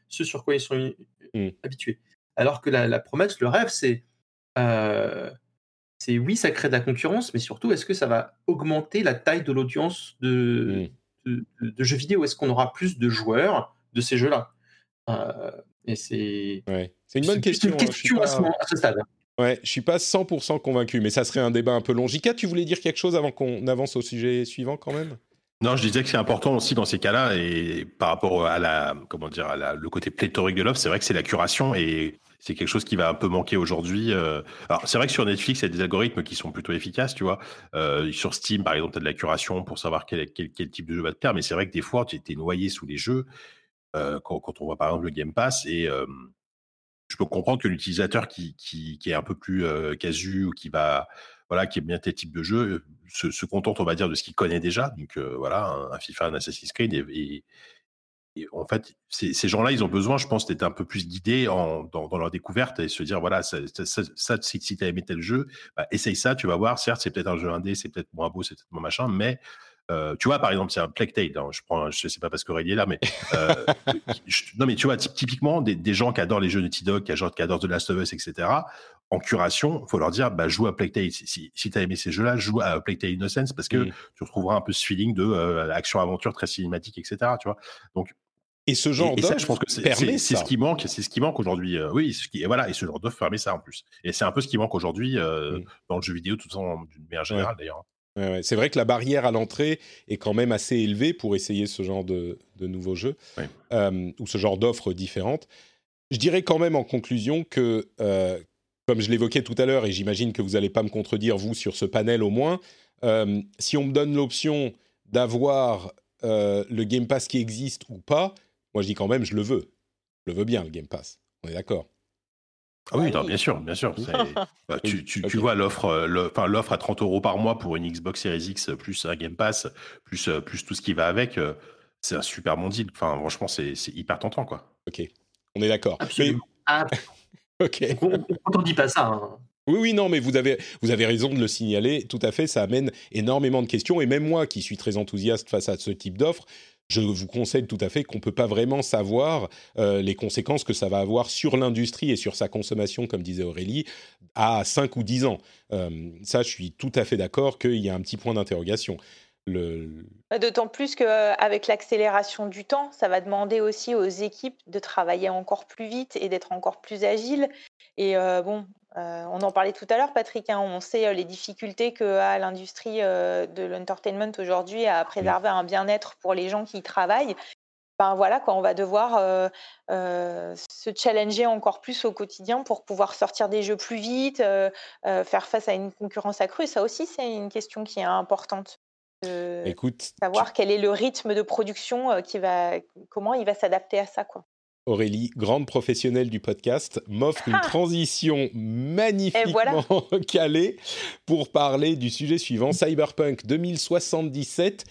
Speaker 3: ce sur quoi ils sont hmm. habitués. Alors que la, promesse, le rêve, c'est. C'est oui, ça crée de la concurrence, mais surtout, est-ce que ça va augmenter la taille de l'audience de, hmm. de, jeux vidéo? Est-ce qu'on aura plus de joueurs de ces jeux-là? Euh, Et c'est
Speaker 1: c'est une bonne question.
Speaker 3: Une hein, question à, ce, stade.
Speaker 1: Ouais, je suis pas 100% convaincu, mais ça serait un débat un peu long. Jika, tu voulais dire quelque chose avant qu'on avance au sujet suivant quand même?
Speaker 2: Non, je disais que c'est important aussi dans ces cas-là et par rapport à la, comment dire, à le côté pléthorique de l'offre, c'est vrai que c'est la curation et c'est quelque chose qui va un peu manquer aujourd'hui. Euh. Alors, c'est vrai que sur Netflix, il y a des algorithmes qui sont plutôt efficaces, tu vois. Euh, sur Steam, par exemple, tu as de la curation pour savoir quel, type de jeu va te plaire, mais c'est vrai que des fois, tu es noyé sous les jeux euh, quand, on voit par exemple le Game Pass et je peux comprendre que l'utilisateur qui, est un peu plus casu ou qui va voilà, qui aime bien tes types de jeux, se, contente, on va dire, de ce qu'il connaît déjà. Donc voilà, un, FIFA, un Assassin's Creed et en fait, ces, gens-là, ils ont besoin, je pense, d'être un peu plus guidés en, dans, leur découverte et se dire, voilà, ça, ça, si tu as aimé tel jeu, bah, essaye ça, tu vas voir. Certes, c'est peut-être un jeu indé, c'est peut-être moins beau, c'est peut-être moins machin, mais euh, tu vois, par exemple, c'est un Plague Tale. Hein, je prends, je sais pas parce qu'Aurélie est là, mais euh, non, mais tu vois, typiquement des, gens qui adorent les jeux de T-Dog, qui adorent, qui adorent The Last of Us, etc. En curation, faut leur dire, bah, joue à Plague Tale. Si, si tu as aimé ces jeux-là, joue à Plague Tale Innocence parce que tu retrouveras un peu ce feeling de euh, action-aventure très cinématique, etc. Tu vois. Donc,
Speaker 1: et ce genre d'offre je pense que c'est
Speaker 2: ce qui manque, c'est ce qui manque aujourd'hui. Euh, oui, ce qui, et voilà, et ce genre d'offre permet ça en plus. Et c'est un peu ce qui manque aujourd'hui euh, mmh. dans le jeu vidéo, tout en d'une manière générale d'ailleurs.
Speaker 1: c'est vrai que la barrière à l'entrée est quand même assez élevée pour essayer ce genre de, de nouveaux jeux euh, ou ce genre d'offres différentes. Je dirais quand même en conclusion que, comme je l'évoquais tout à l'heure, et j'imagine que vous n'allez pas me contredire, vous, sur ce panel au moins, si on me donne l'option d'avoir le Game Pass qui existe ou pas, moi, je dis quand même, je le veux. Je le veux bien, le Game Pass. On est d'accord
Speaker 2: ah oui, bien sûr, bien sûr. Bah, tu, tu, tu, vois l'offre, euh, l'offre à 30 euros par mois pour une Xbox Series X plus un Game Pass, plus, euh, plus tout ce qui va avec, euh, c'est un super bon deal. Enfin, franchement, c'est, hyper tentant, quoi.
Speaker 1: Ok, on est d'accord.
Speaker 3: Absolument. Ah. ok. On ne dit pas ça. Hein.
Speaker 1: Oui, oui, non, mais vous avez, vous avez raison de le signaler. Tout à fait, ça amène énormément de questions. Et même moi, qui suis très enthousiaste face à ce type d'offre, je vous conseille tout à fait qu'on ne peut pas vraiment savoir euh, les conséquences que ça va avoir sur l'industrie et sur sa consommation, comme disait Aurélie, à 5 ou 10 ans. Euh, ça, je suis tout à fait d'accord qu'il y a un petit point d'interrogation. Le...
Speaker 4: D'autant plus qu'avec l'accélération du temps, ça va demander aussi aux équipes de travailler encore plus vite et d'être encore plus agiles. Et euh, bon, on en parlait tout à l'heure, Patrick. Hein, on sait les difficultés que a l'industrie de l'entertainment aujourd'hui à préserver un bien-être pour les gens qui y travaillent. Ben voilà, quand on va devoir se challenger encore plus au quotidien pour pouvoir sortir des jeux plus vite, faire face à une concurrence accrue. Ça aussi, c'est une question qui est importante.
Speaker 1: Écoute,
Speaker 4: savoir quel est le rythme de production qui va, comment il va s'adapter à ça, quoi.
Speaker 1: Aurélie, grande professionnelle du podcast, m'offre une ah transition magnifiquement calée pour parler du sujet suivant, Cyberpunk 2077.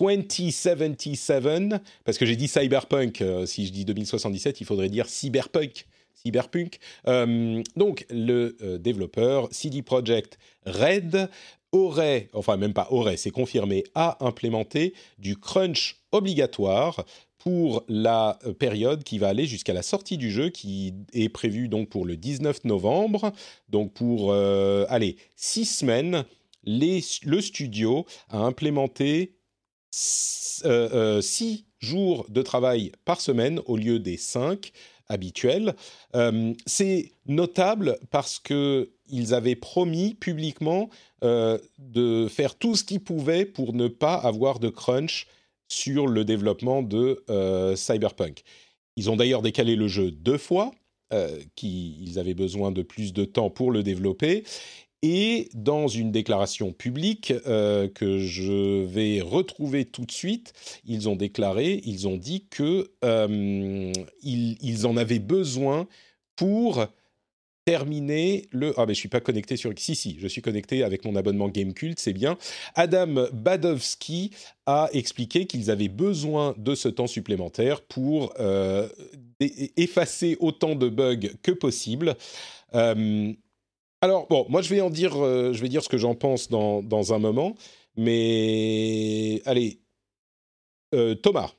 Speaker 1: 2077, parce que j'ai dit cyberpunk, euh, si je dis 2077, il faudrait dire cyberpunk. Cyberpunk. Euh, donc, le euh, développeur CD Projekt Red aurait, enfin même pas aurait, c'est confirmé, a implémenté du crunch obligatoire pour la période qui va aller jusqu'à la sortie du jeu, qui est prévue donc pour le 19 novembre. Donc pour, allez, six semaines, les, le studio a implémenté euh, euh, six jours de travail par semaine au lieu des cinq habituels. Euh, c'est notable parce que ils avaient promis publiquement de faire tout ce qu'ils pouvaient pour ne pas avoir de crunch sur le développement de Cyberpunk. Ils ont d'ailleurs décalé le jeu deux fois, qu'ils avaient besoin de plus de temps pour le développer. Et dans une déclaration publique euh, que je vais retrouver tout de suite, ils ont déclaré, ils ont dit que euh, ils, en avaient besoin pour terminer le... Ah mais je suis pas connecté sur... Si, si, je suis connecté avec mon abonnement Gamecult, c'est bien. Adam Badowski a expliqué qu'ils avaient besoin de ce temps supplémentaire pour euh, effacer autant de bugs que possible. Alors, bon, moi, je vais en dire, euh, je vais dire ce que j'en pense dans, dans, un moment. Mais, allez, euh, Thomas,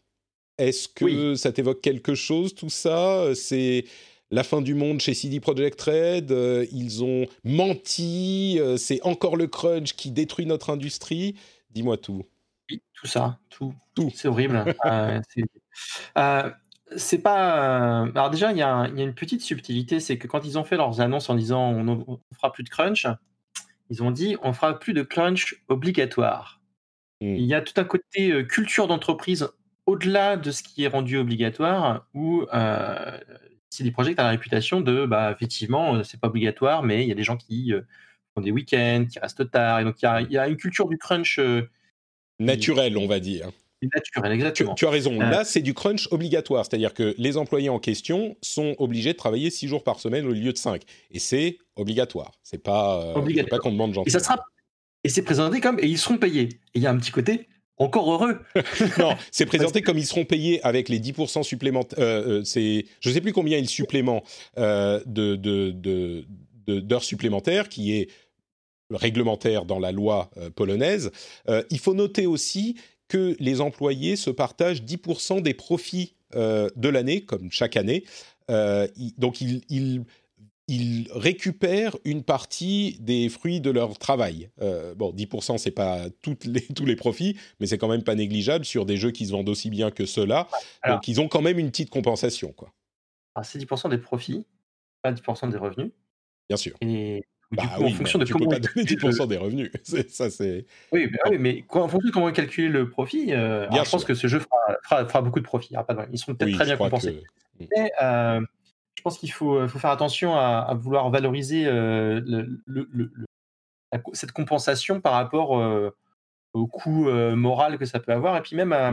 Speaker 1: est-ce que ça t'évoque quelque chose, tout ça? C'est la fin du monde chez CD Projekt Red. Euh, ils ont menti. c'est encore le crunch qui détruit notre industrie. Dis-moi tout.
Speaker 3: Oui, tout ça, tout. Tout. C'est horrible. C'est pas. Euh, alors déjà, il y, a une petite subtilité, c'est que quand ils ont fait leurs annonces en disant on ne fera plus de crunch, ils ont dit on fera plus de crunch obligatoire. Hmm. Il y a tout un côté euh, culture d'entreprise au-delà de ce qui est rendu obligatoire, où euh, CD Projekt a la réputation de, bah, effectivement, euh, c'est pas obligatoire, mais il y a des gens qui font des week-ends, qui restent tard, et donc il y a, il y a une culture du crunch
Speaker 1: naturel, on va dire
Speaker 3: naturel, exactement.
Speaker 1: Tu, as raison. Euh, Là, c'est du crunch obligatoire, c'est-à-dire que les employés en question sont obligés de travailler 6 jours par semaine au lieu de 5. Et c'est obligatoire. C'est pas, euh, pas qu'on demande.
Speaker 3: Et ça sera et c'est présenté comme et ils seront payés. Et il y a un petit côté encore heureux.
Speaker 1: non, c'est présenté comme ils seront payés avec les 10% supplémentaires. Euh, c'est, je sais plus combien ils supplément de, de, d'heures supplémentaires, qui est réglementaire dans la loi polonaise. il faut noter aussi que les employés se partagent 10% des profits euh, de l'année, comme chaque année. Euh, donc, ils, récupèrent une partie des fruits de leur travail. Euh, bon, 10%, c'est pas toutes les, tous les profits, mais c'est quand même pas négligeable sur des jeux qui se vendent aussi bien que ceux-là. Donc, ils ont quand même une petite compensation. Quoi.
Speaker 3: c'est 10% des profits, pas 10% des revenus.
Speaker 1: Bien sûr.
Speaker 3: Et bah en fonction
Speaker 1: de
Speaker 3: tu peux
Speaker 1: pas donner 10% des revenus. ça, c'est...
Speaker 3: Oui, mais, en fonction de comment calculer le profit, euh, je pense que ce jeu fera, beaucoup de profit. Ils seront peut-être très bien compensés. Mais euh, pense qu'il faut, faut, faire attention à, vouloir valoriser euh, le, cette compensation par rapport au coût moral que ça peut avoir et puis même à,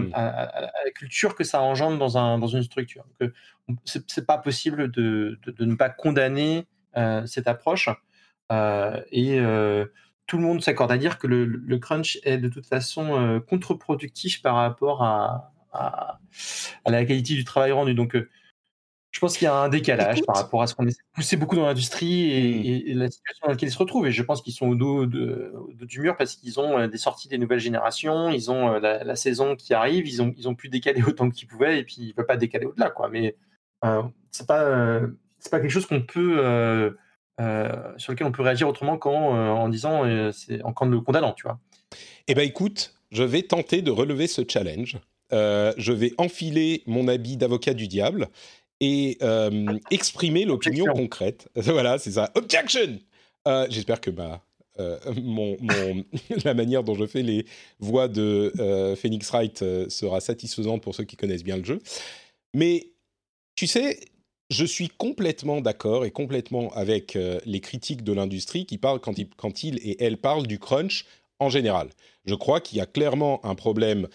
Speaker 3: la culture que ça engendre dans, un, dans une structure. C'est, pas possible de, de, ne pas condamner cette approche. Euh, et euh, tout le monde s'accorde à dire que le, crunch est de toute façon euh, contre-productif par rapport à, à, la qualité du travail rendu. Donc, je pense qu'il y a un décalage par rapport à ce qu'on essaie de pousser beaucoup dans l'industrie et, mmh. la situation dans laquelle ils se retrouvent. Et je pense qu'ils sont au dos, de, du mur parce qu'ils ont des sorties des nouvelles générations, ils ont la, saison qui arrive, ils ont, ils ont pu décaler autant qu'ils pouvaient et puis ils ne peuvent pas décaler au-delà. Quoi. Mais euh, c'est pas, c'est pas quelque chose qu'on peut euh, sur lequel on peut réagir autrement qu'en euh, en disant, euh, c'est en, le condamnant, tu vois.
Speaker 1: Eh bien, écoute, je vais tenter de relever ce challenge. je vais enfiler mon habit d'avocat du diable et exprimer l'opinion concrète. voilà, c'est ça. Objection J'espère que ma, mon, la manière dont je fais les voix de Phoenix Wright sera satisfaisante pour ceux qui connaissent bien le jeu. Mais tu sais, je suis complètement d'accord et complètement avec les critiques de l'industrie qui parlent quand, quand ils et elles parlent du crunch en général. Je crois qu'il y a clairement un problème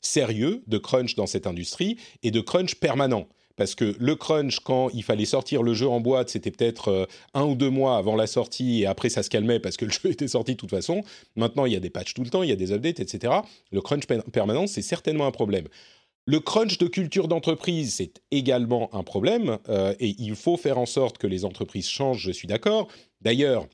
Speaker 1: sérieux de crunch dans cette industrie et de crunch permanent. Parce que le crunch, quand il fallait sortir le jeu en boîte, c'était peut-être euh, un ou deux mois avant la sortie et après ça se calmait parce que le jeu était sorti de toute façon. Maintenant, il y a des patchs tout le temps, il y a des updates, etc. Le crunch permanent, c'est certainement un problème. Le crunch de culture d'entreprise, c'est également un problème euh, et il faut faire en sorte que les entreprises changent, je suis d'accord. D'ailleurs,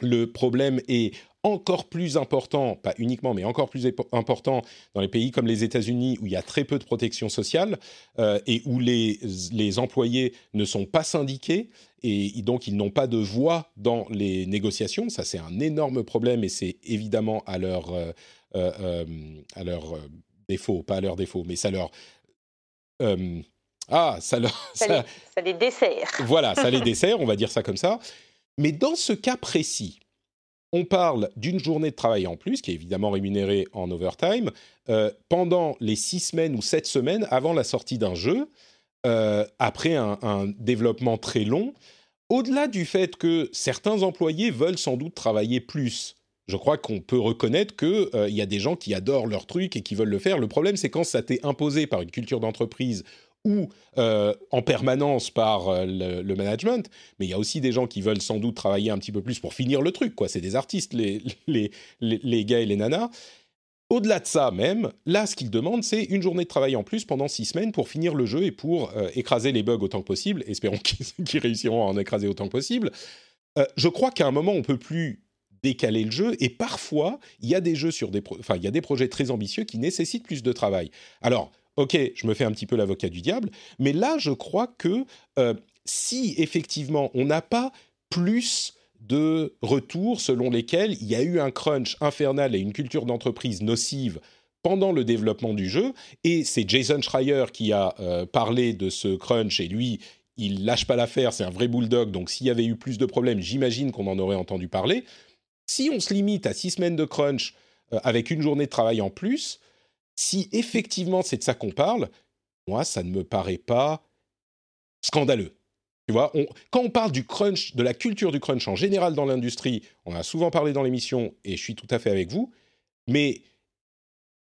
Speaker 1: le problème est encore plus important, pas uniquement, mais encore plus important dans les pays comme les États-Unis où il y a très peu de protection sociale euh, et où les, les employés ne sont pas syndiqués et donc ils n'ont pas de voix dans les négociations. Ça, c'est un énorme problème et c'est évidemment à leur, euh, euh, à leur défaut, pas à leur défaut, mais ça leur... ah, ça, leur,
Speaker 4: ça, les, ça les dessert.
Speaker 1: Voilà, ça les dessert, on va dire ça comme ça. Mais dans ce cas précis, on parle d'une journée de travail en plus, qui est évidemment rémunérée en overtime, euh, pendant les six semaines ou sept semaines avant la sortie d'un jeu, euh, après un, développement très long. Au-delà du fait que certains employés veulent sans doute travailler plus, je crois qu'on peut reconnaître qu'il euh, y a des gens qui adorent leur truc et qui veulent le faire. Le problème, c'est quand ça t'est imposé par une culture d'entreprise ou euh, en permanence par euh, le, management, mais il y a aussi des gens qui veulent sans doute travailler un petit peu plus pour finir le truc, quoi. C'est des artistes, les, les, les, gars et les nanas. Au-delà de ça même, là, ce qu'ils demandent, c'est une journée de travail en plus pendant six semaines pour finir le jeu et pour euh, écraser les bugs autant que possible. Espérons qu'ils réussiront à en écraser autant que possible. je crois qu'à un moment, on peut plus décaler le jeu et parfois, il y a des jeux sur des, enfin, il y a des projets très ambitieux qui nécessitent plus de travail. Alors, ok, je me fais un petit peu l'avocat du diable, mais là, je crois que euh, si effectivement on n'a pas plus de retours selon lesquels il y a eu un crunch infernal et une culture d'entreprise nocive pendant le développement du jeu, et c'est Jason Schreier qui a euh, parlé de ce crunch, et lui, il lâche pas l'affaire, c'est un vrai bulldog, donc s'il y avait eu plus de problèmes, j'imagine qu'on en aurait entendu parler. Si on se limite à six semaines de crunch euh, avec une journée de travail en plus, si effectivement c'est de ça qu'on parle, moi, ça ne me paraît pas scandaleux. Tu vois, quand on parle du crunch, de la culture du crunch en général dans l'industrie, on a souvent parlé dans l'émission et je suis tout à fait avec vous, mais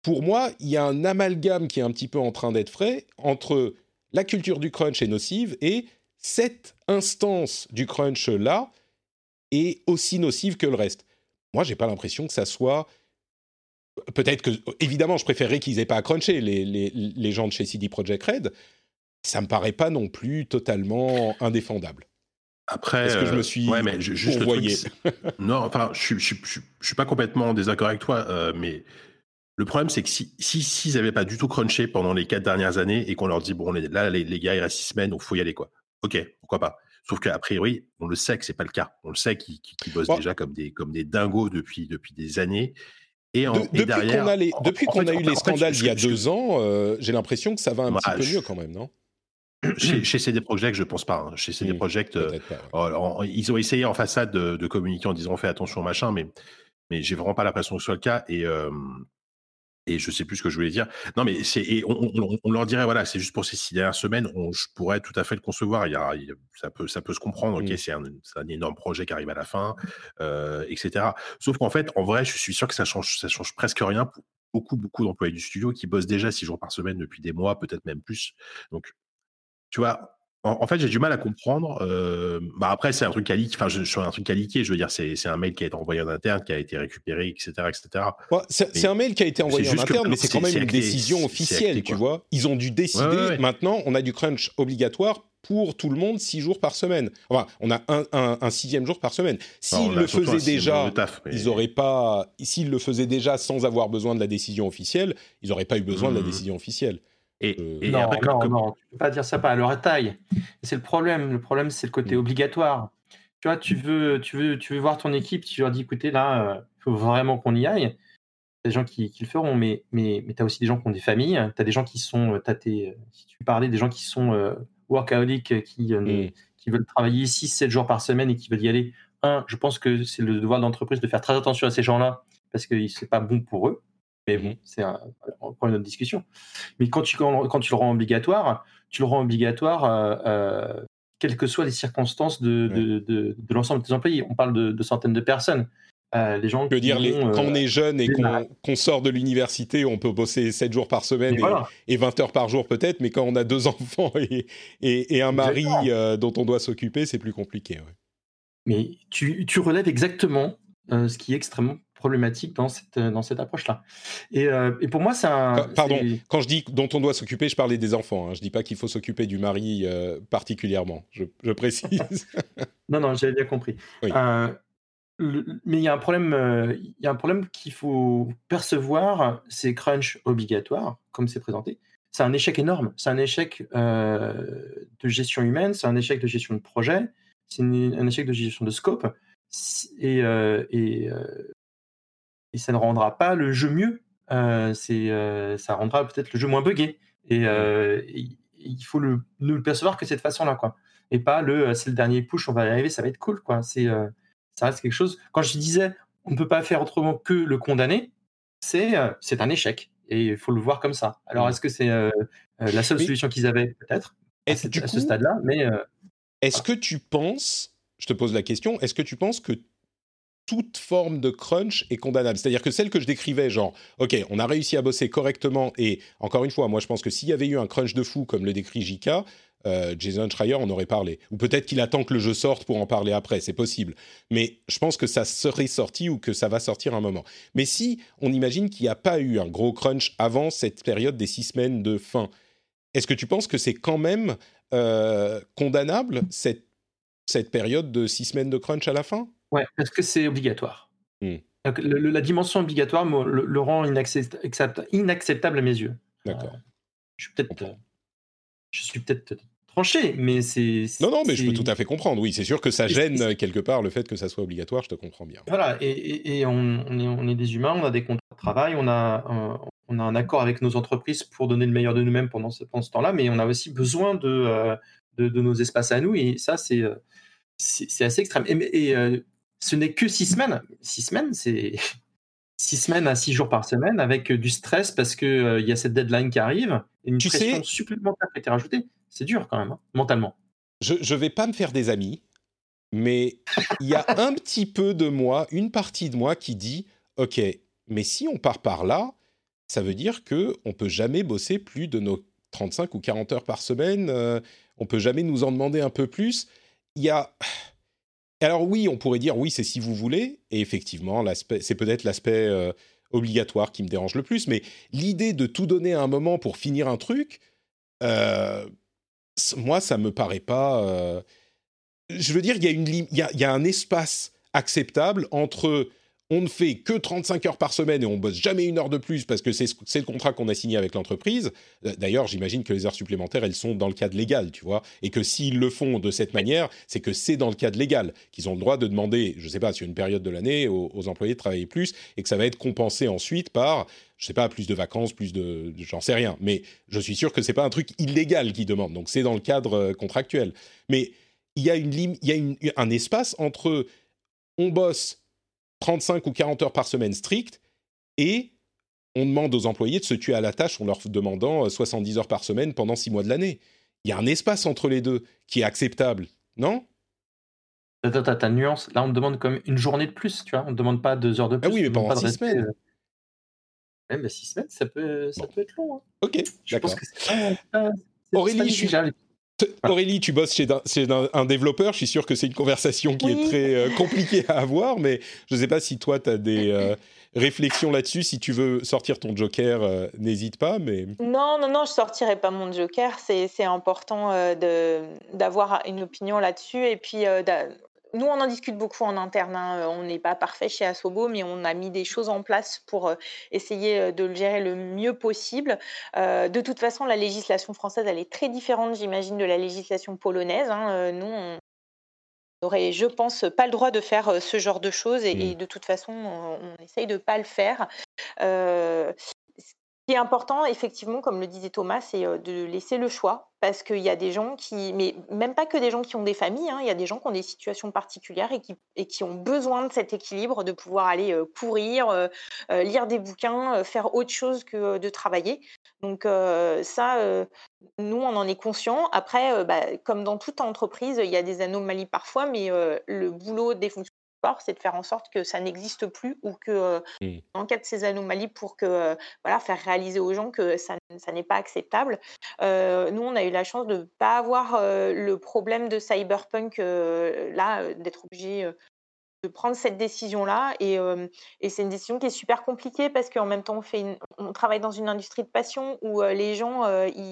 Speaker 1: pour moi, il y a un amalgame qui est un petit peu en train d'être frais entre la culture du crunch est nocive et cette instance du crunch là est aussi nocive que le reste. Moi, j'ai pas l'impression que ça soit peut-être que, évidemment, je préférerais qu'ils aient pas à cruncher les, les, les, gens de chez CD Projekt Red. Ça me paraît pas non plus totalement indéfendable.
Speaker 2: Après,
Speaker 1: Est-ce que je me euh, suis
Speaker 2: ouais, mais juste non, enfin, je, je, je, je, suis pas complètement en désaccord avec toi, euh, mais le problème, c'est que si s'ils si, n'avaient pas du tout crunché pendant les quatre dernières années et qu'on leur dit bon, là, les, les gars, il reste six semaines, donc faut y aller quoi. Ok, pourquoi pas. Sauf qu'a priori, on le sait que c'est pas le cas. On le sait qu'ils bossent déjà comme des comme des dingos depuis depuis des années
Speaker 1: depuis qu'on a, eu les scandales il y a deux ans, euh, j'ai l'impression que ça va un petit peu mieux quand même, non?
Speaker 2: Chez, chez, CD Projekt, je pense pas. Hein. Chez CD Projekt, euh, ils ont essayé en façade de, communiquer en disant fais attention machin, mais mais j'ai vraiment pas l'impression que ce soit le cas. Et euh, et je sais plus ce que je voulais dire. Non, mais c'est, on, leur dirait, voilà, c'est juste pour ces six dernières semaines, on, je pourrais tout à fait le concevoir. Il y a, ça, peut, ça peut se comprendre, ok, mmh. c'est un, un, énorme projet qui arrive à la fin, euh, etc. Sauf qu'en fait, en vrai, je suis sûr que ça change, ça change presque rien pour beaucoup, beaucoup d'employés du studio qui bossent déjà six jours par semaine depuis des mois, peut-être même plus. Donc, tu vois, en, fait, j'ai du mal à comprendre. Euh, bah après, c'est un truc qualifié. Enfin, je, suis un truc qualifié. Je veux dire, c'est un mail qui a été envoyé en interne, qui a été récupéré, etc., etc.
Speaker 1: c'est un mail qui a été envoyé en interne, mais c'est quand même une décision officielle, tu vois. Ils ont dû décider. Maintenant, on a du crunch obligatoire pour tout le monde six jours par semaine. Enfin, on a un, un, sixième jour par semaine. S'ils le faisaient déjà, ils auraient pas. S'ils le faisaient déjà sans avoir besoin de la décision officielle, ils n'auraient pas eu besoin de la mmh. décision officielle.
Speaker 3: Et, euh, non, non, non, tu peux pas dire ça pas à leur taille. C'est le problème. Le problème, c'est le côté mm. obligatoire. Tu vois, tu veux, tu veux, tu veux voir ton équipe. Tu leur dis, écoutez, là, il euh, faut vraiment qu'on y aille. des gens qui, le feront, mais, mais, mais tu as aussi des gens qui ont des familles, tu as des gens qui sont, as si tu parlais des gens qui sont euh, workaholic, qui, mm. qui veulent travailler 6-7 jours par semaine et qui veulent y aller. Un, je pense que c'est le devoir de l'entreprise de faire très attention à ces gens-là parce que c'est pas bon pour eux. Mais bon, c'est un, une autre discussion. Mais quand tu, quand, tu le rends obligatoire, tu le rends obligatoire euh, euh, quelles que soient les circonstances de, de, de, de l'ensemble de tes employés. On parle de, centaines de personnes. Euh, les gens
Speaker 1: dire, quand on est jeune et qu'on sort de l'université, on peut bosser 7 jours par semaine et, 20 heures par jour peut-être, mais quand on a deux enfants et, et, un mari dont on doit s'occuper, c'est plus compliqué.
Speaker 3: Mais tu, tu, relèves exactement ce qui est extrêmement problématique dans cette, euh, dans cette approche-là. Et, euh, et, pour moi, c'est un...
Speaker 1: Pardon, quand je dis dont on doit s'occuper, je parlais des enfants. Hein. Je ne dis pas qu'il faut s'occuper du mari euh, particulièrement, je, je précise.
Speaker 3: non, non, j'avais bien compris. mais il y a un problème, il y a un problème qu'il faut percevoir, c'est crunch obligatoire, comme c'est présenté. C'est un échec énorme. C'est un échec de gestion humaine, c'est un échec de gestion de projet, c'est un échec de gestion de scope. Et, et et ça ne rendra pas le jeu mieux. Euh, c'est, euh, ça rendra peut-être le jeu moins buggé. Et, euh, il faut le, ne le percevoir que cette façon-là, quoi. Et pas le, c'est le dernier push, on va y arriver, ça va être cool, quoi. C'est, ça reste quelque chose. Quand je disais, on ne peut pas faire autrement que le condamner, c'est, c'est un échec. Et il faut le voir comme ça. Alors, est-ce que c'est la seule solution qu'ils avaient, peut-être, à, à, ce stade-là Mais
Speaker 1: est-ce que tu penses, je te pose la question, est-ce que tu penses que toute forme de crunch est condamnable. C'est-à-dire que celle que je décrivais, genre, ok, on a réussi à bosser correctement, et encore une fois, moi je pense que s'il y avait eu un crunch de fou, comme le décrit JK, euh, Jason Schreier en aurait parlé. Ou peut-être qu'il attend que le jeu sorte pour en parler après, c'est possible. Mais je pense que ça serait sorti ou que ça va sortir un moment. Mais si on imagine qu'il n'y a pas eu un gros crunch avant cette période des six semaines de fin, est-ce que tu penses que c'est quand même euh, condamnable, cette, cette période de six semaines de crunch à la fin?
Speaker 3: Ouais, parce que c'est obligatoire. Hmm. la dimension obligatoire le, rend inacceptable à mes yeux.
Speaker 1: D'accord.
Speaker 3: Euh, je suis peut-être, euh, je suis peut-être tranché, mais c'est.
Speaker 1: Non, non, mais je peux tout à fait comprendre. Oui, c'est sûr que ça gêne quelque part le fait que ça soit obligatoire. Je te comprends bien.
Speaker 3: Voilà, et, on, est, on, est, des humains, on a des contrats de travail, on a, un, on a un accord avec nos entreprises pour donner le meilleur de nous-mêmes pendant ce, ce temps-là, mais on a aussi besoin de, euh, de, nos espaces à nous, et ça, c'est c'est assez extrême. Et, ce n'est que six semaines. Six semaines, c'est six semaines à six jours par semaine avec du stress parce qu'il euh, il y a cette deadline qui arrive et une pression supplémentaire qui a été rajoutée. C'est dur quand même, hein, mentalement.
Speaker 1: Je ne vais pas me faire des amis, mais il y a un petit peu de moi, une partie de moi qui dit Ok, mais si on part par là, ça veut dire que on peut jamais bosser plus de nos 35 ou 40 heures par semaine, euh, on peut jamais nous en demander un peu plus. Il y a alors oui, on pourrait dire oui, c'est si vous voulez, et effectivement, c'est peut-être l'aspect euh, obligatoire qui me dérange le plus, mais l'idée de tout donner à un moment pour finir un truc, euh, moi, ça me paraît pas. Euh, je veux dire, il y, y a un espace acceptable entre on ne fait que 35 heures par semaine et on bosse jamais une heure de plus parce que c'est le contrat qu'on a signé avec l'entreprise. Euh, d'ailleurs, j'imagine que les heures supplémentaires, elles sont dans le cadre légal, tu vois, et que s'ils le font de cette manière, c'est que c'est dans le cadre légal, qu'ils ont le droit de demander, je ne sais pas, sur une période de l'année, aux, employés de travailler plus et que ça va être compensé ensuite par, je ne sais pas, plus de vacances, plus de, j'en sais rien, mais je suis sûr que c'est pas un truc illégal qu'ils demandent, donc c'est dans le cadre euh, contractuel. Mais il y a une il y a un espace entre on bosse 35 ou 40 heures par semaine strictes et on demande aux employés de se tuer à la tâche en leur demandant 70 euh, heures par semaine pendant 6 mois de l'année. Il y a un espace entre les deux qui est acceptable, non?
Speaker 3: Attends, t'as nuance. Là, on te demande comme une journée de plus, tu vois. On ne demande pas deux heures de plus.
Speaker 1: Ah oui, mais pendant 6 semaines.
Speaker 3: Euh. Mais 6 semaines, ça peut, ça peut être long. Hein.
Speaker 1: Ok, d'accord. Aurélie, je suis... Aurélie, tu bosses chez, un, développeur. Je suis sûr que c'est une conversation qui est très euh, compliquée à avoir, mais je ne sais pas si toi, tu as des euh, réflexions là-dessus. Si tu veux sortir ton joker, euh, n'hésite pas. Mais...
Speaker 4: Non, non, non, je ne sortirai pas mon joker. C'est important d'avoir une opinion là-dessus. Et puis, nous, on en discute beaucoup en interne. Hein. On n'est pas parfait chez Asobo, mais on a mis des choses en place pour euh, essayer euh, de le gérer le mieux possible. Euh, de toute façon, la législation française, elle est très différente, j'imagine, de la législation polonaise. Hein. Nous, n'aurait, je pense, pas le droit de faire ce genre de choses et, mmh. de toute façon, on, essaye de pas le faire qui est important, effectivement, comme le disait Thomas, c'est de laisser le choix. Parce qu'il y a des gens qui, mais même pas que des gens qui ont des familles, hein, il y a des gens qui ont des situations particulières et qui, et qui ont besoin de cet équilibre, de pouvoir aller courir, lire des bouquins, faire autre chose que de travailler. Donc ça, nous, on en est conscient. Après, bah, comme dans toute entreprise, il y a des anomalies parfois, mais le boulot des fonctions c'est de faire en sorte que ça n'existe plus ou que, mmh. en cas de ces anomalies, pour que, voilà, faire réaliser aux gens que ça, n'est pas acceptable. nous, on a eu la chance de ne pas avoir le problème de cyberpunk, là, d'être obligé de prendre cette décision-là. Et, c'est une décision qui est super compliquée parce qu'en même temps, on, fait on travaille dans une industrie de passion où les gens, ils euh,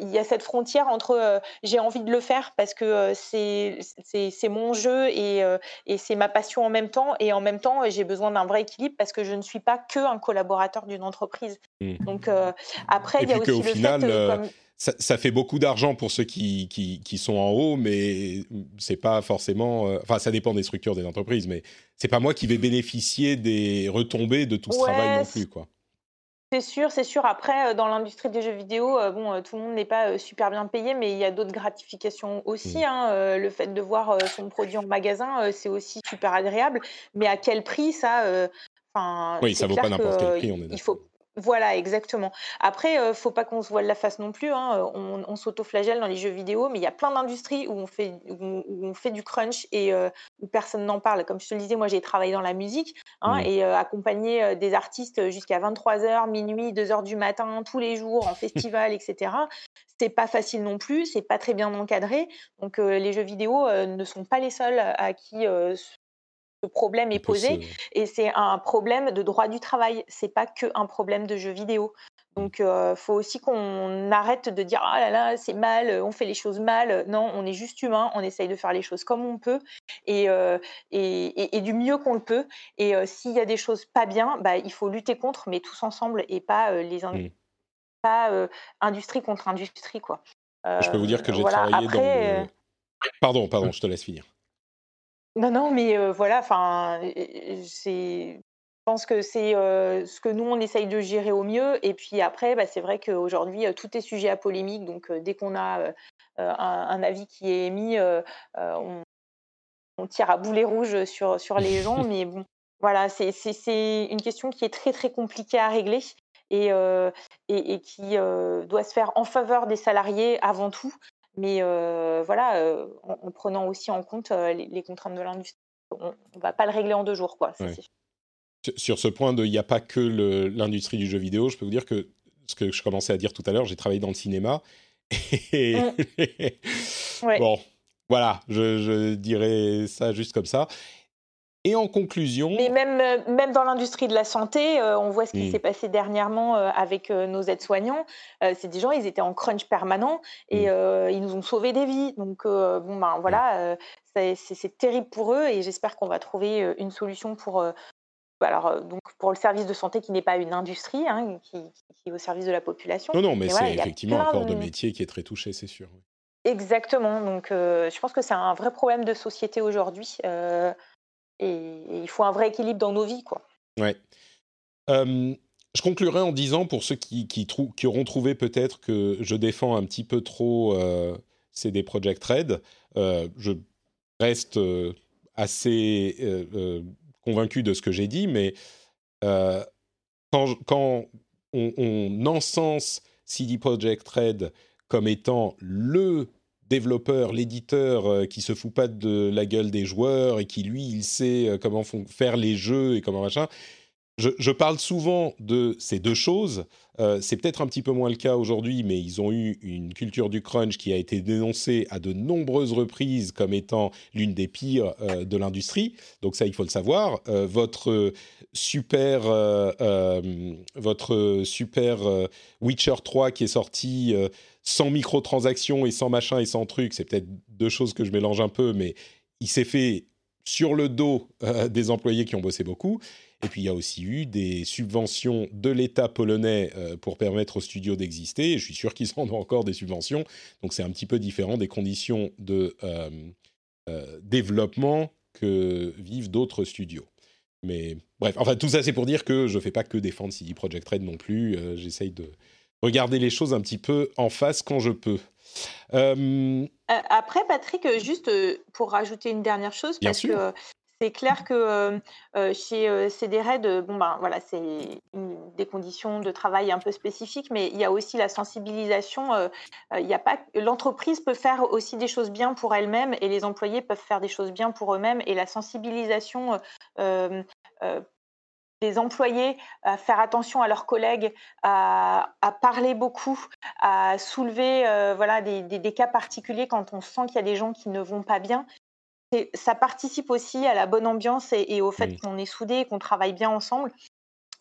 Speaker 4: il y a cette frontière entre euh, j'ai envie de le faire parce que euh, c'est mon jeu et, et c'est ma passion en même temps, et en même temps j'ai besoin d'un vrai équilibre parce que je ne suis pas que un collaborateur d'une entreprise. Mmh. Donc après, il y a aussi le
Speaker 1: final, fait ça, fait beaucoup d'argent pour ceux qui, qui, qui, sont en haut, mais c'est pas forcément. enfin, ça dépend des structures des entreprises, mais c'est pas moi qui vais bénéficier des retombées de tout ce travail non plus, quoi.
Speaker 4: C'est sûr, c'est sûr. Après, dans l'industrie des jeux vidéo, bon, tout le monde n'est pas super bien payé, mais il y a d'autres gratifications aussi. Mmh. Hein, le fait de voir son produit en magasin, c'est aussi super agréable. Mais à quel prix ça
Speaker 1: Enfin, oui, ça vaut pas n'importe quel prix. On est il
Speaker 4: faut voilà, exactement. Après, ne faut pas qu'on se voile la face non plus. Hein. On, on s'auto-flagelle dans les jeux vidéo, mais il y a plein d'industries où on fait où on, fait du crunch et où personne n'en parle. Comme je te le disais, moi j'ai travaillé dans la musique hein, mmh. et accompagné des artistes jusqu'à 23h, minuit, 2h du matin, tous les jours en festival, etc. C'est pas facile non plus, c'est pas très bien encadré. Donc les jeux vidéo ne sont pas les seuls à qui le problème est posé et c'est un problème de droit du travail. C'est pas que un problème de jeux vidéo. Mmh. Donc, il faut aussi qu'on arrête de dire ah là là c'est mal, on fait les choses mal. Non, on est juste humain, on essaye de faire les choses comme on peut et, et, et, du mieux qu'on le peut. Et s'il y a des choses pas bien, bah, il faut lutter contre, mais tous ensemble et pas les mmh. pas industrie contre industrie quoi.
Speaker 1: je peux vous dire que j'ai travaillé dans. Pardon, pardon, je te laisse finir.
Speaker 4: Non, non, mais voilà, enfin, c'est je pense que c'est, ce que nous, on essaye de gérer au mieux et puis après, bah, c'est vrai qu'aujourd'hui, tout est sujet à polémique donc dès qu'on a, un avis qui est émis, on tire à boulet rouge sur sur les gens mais bon, voilà, c'est une question qui est très, très compliquée à régler et et et qui, doit se faire en faveur des salariés avant tout mais voilà, en, prenant aussi en compte les, contraintes de l'industrie. On ne va pas le régler en deux jours, quoi.
Speaker 1: Sur ce point de il n'y a pas que l'industrie du jeu vidéo, je peux vous dire que ce que je commençais à dire tout à l'heure, j'ai travaillé dans le cinéma. Et mmh. Bon, voilà, je, je, dirais ça juste comme ça. Et en conclusion.
Speaker 4: Mais même, euh, même dans l'industrie de la santé, euh, on voit ce qui mmh. s'est passé dernièrement euh, avec nos aides-soignants. c'est des gens, ils étaient en crunch permanent et mmh. ils nous ont sauvé des vies. Donc, bon, ben voilà, c'est terrible pour eux et j'espère qu'on va trouver une solution pour. alors, donc pour le service de santé qui n'est pas une industrie, hein, qui, est au service de la population.
Speaker 1: Non, non, mais, c'est effectivement un corps de métier qui est très touché, c'est sûr.
Speaker 4: Exactement. Donc, je pense que c'est un vrai problème de société aujourd'hui. Et, il faut un vrai équilibre dans nos vies, quoi.
Speaker 1: Ouais. je conclurai en disant, pour ceux qui, auront trouvé peut-être que je défends un petit peu trop CD Projekt Red, je reste assez convaincu de ce que j'ai dit, mais quand, on, on, encense CD Projekt Red comme étant le développeur, l'éditeur euh, qui se fout pas de la gueule des joueurs et qui lui il sait euh, comment faire les jeux et comment machin. Je, parle souvent de ces deux choses. Euh, c'est peut-être un petit peu moins le cas aujourd'hui, mais ils ont eu une culture du crunch qui a été dénoncée à de nombreuses reprises comme étant l'une des pires de l'industrie. Donc ça, il faut le savoir. votre super, votre super Witcher 3 qui est sorti sans microtransactions et sans machin et sans truc, c'est peut-être deux choses que je mélange un peu, mais il s'est fait sur le dos euh, des employés qui ont bossé beaucoup. Et puis il y a aussi eu des subventions de l'État polonais euh, pour permettre aux studios d'exister. Je suis sûr qu'ils en ont encore des subventions. Donc c'est un petit peu différent des conditions de, euh, développement que vivent d'autres studios. Mais bref, enfin tout ça c'est pour dire que je fais pas que défendre CD Projekt Red non plus. J'essaye de regarder les choses un petit peu en face quand je peux.
Speaker 4: Après, Patrick, juste pour rajouter une dernière chose, parce que c'est clair que chez CDRED, bon ben voilà, c'est des conditions de travail un peu spécifiques, mais il y a aussi la sensibilisation. il y a pas l'entreprise peut faire aussi des choses bien pour elle-même et les employés peuvent faire des choses bien pour eux-mêmes et la sensibilisation des employés à faire attention à leurs collègues, à, parler beaucoup, à soulever voilà des, des, cas particuliers quand on sent qu'il y a des gens qui ne vont pas bien ça participe aussi à la bonne ambiance et, au fait qu'on est soudés et qu'on travaille bien ensemble.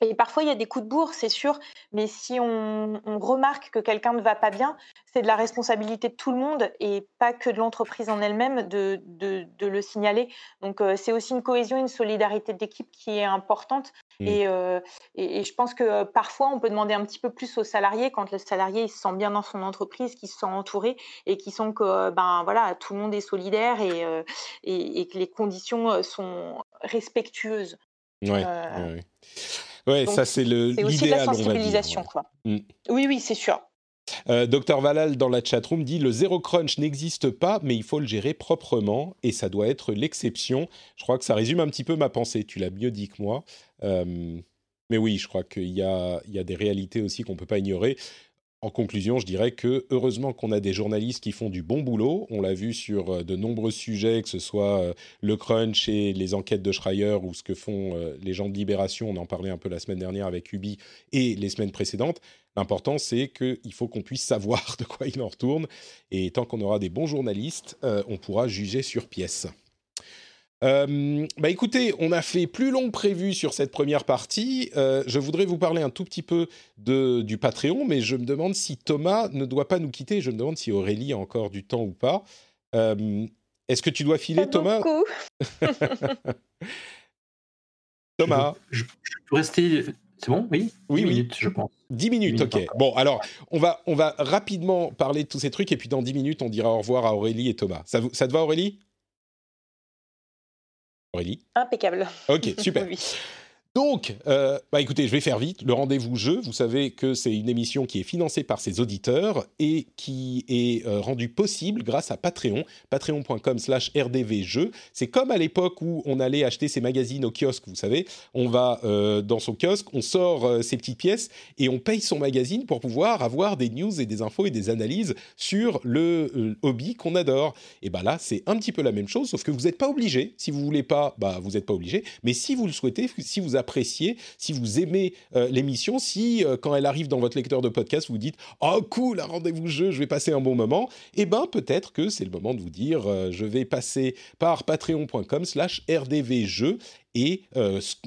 Speaker 4: Et parfois, il y a des coups de bourre, c'est sûr, mais si on, remarque que quelqu'un ne va pas bien, c'est de la responsabilité de tout le monde et pas que de l'entreprise en elle-même de, de, le signaler. Donc, euh, c'est aussi une cohésion, une solidarité d'équipe qui est importante. Mmh. Euh, et, et, je pense que parfois, on peut demander un petit peu plus aux salariés quand le salarié il se sent bien dans son entreprise, qu'il se sent entouré et qui sent que ben, voilà, tout le monde est solidaire et, euh, et, que les conditions sont respectueuses.
Speaker 1: Ouais, ouais. Ouais, ça c'est le
Speaker 4: C'est aussi de la sensibilisation, quoi. Mm. Oui, oui, c'est sûr.
Speaker 1: Euh, Docteur Valal dans la chatroom dit le zéro crunch n'existe pas, mais il faut le gérer proprement et ça doit être l'exception. Je crois que ça résume un petit peu ma pensée. Tu l'as mieux dit que moi. Euh, mais oui, je crois qu'il y y a des réalités aussi qu'on ne peut pas ignorer en conclusion, je dirais que heureusement qu'on a des journalistes qui font du bon boulot. On l'a vu sur euh, de nombreux sujets, que ce soit euh, le crunch et les enquêtes de Schreier ou ce que font euh, les gens de Libération. On en parlait un peu la semaine dernière avec Ubi et les semaines précédentes. L'important, c'est qu'il faut qu'on puisse savoir de quoi il en retourne. Et tant qu'on aura des bons journalistes, on pourra juger sur pièce. Euh, bah écoutez, on a fait plus long que prévu sur cette première partie. Euh, je voudrais vous parler un tout petit peu de, du Patreon, mais je me demande si Thomas ne doit pas nous quitter. Je me demande si Aurélie a encore du temps ou pas. Euh, est-ce que tu dois filer, Thomas Thomas
Speaker 3: je, peux rester. C'est bon? Oui?
Speaker 1: Oui,
Speaker 3: 10
Speaker 1: oui.
Speaker 3: minutes, je pense.
Speaker 1: 10 minutes, ok. Bon, alors, on va, on va rapidement parler de tous ces trucs et puis dans 10 minutes, on dira au revoir à Aurélie et Thomas. Ça, ça te va, Aurélie? Aurélie?
Speaker 4: Impeccable.
Speaker 1: Ok, super. Donc, euh, bah écoutez, je vais faire vite. Le rendez-vous jeu, vous savez que c'est une émission qui est financée par ses auditeurs et qui est euh, rendue possible grâce à Patreon, patreon.com/slash rdvjeux. C'est comme à l'époque où on allait acheter ses magazines au kiosque, vous savez. On va euh, dans son kiosque, on sort ses petites pièces et on paye son magazine pour pouvoir avoir des news et des infos et des analyses sur le hobby qu'on adore. Et bah là, c'est un petit peu la même chose, sauf que vous n'êtes pas obligé. Si vous voulez pas, bah vous n'êtes pas obligé. Mais si vous le souhaitez, si vous appréciez, si vous aimez euh, l'émission, si euh, quand elle arrive dans votre lecteur de podcast, vous dites oh cool, un rendez-vous jeu, je vais passer un bon moment, eh ben peut-être que c'est le moment de vous dire euh, je vais passer par patreon.com/slash rdvjeux et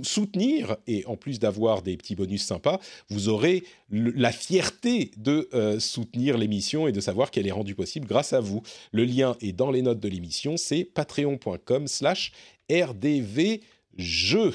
Speaker 1: soutenir, et en plus d'avoir des petits bonus sympas, vous aurez la fierté de soutenir l'émission et de savoir qu'elle est rendue possible grâce à vous. Le lien est dans les notes de l'émission, c'est patreon.com slash rdvjeux.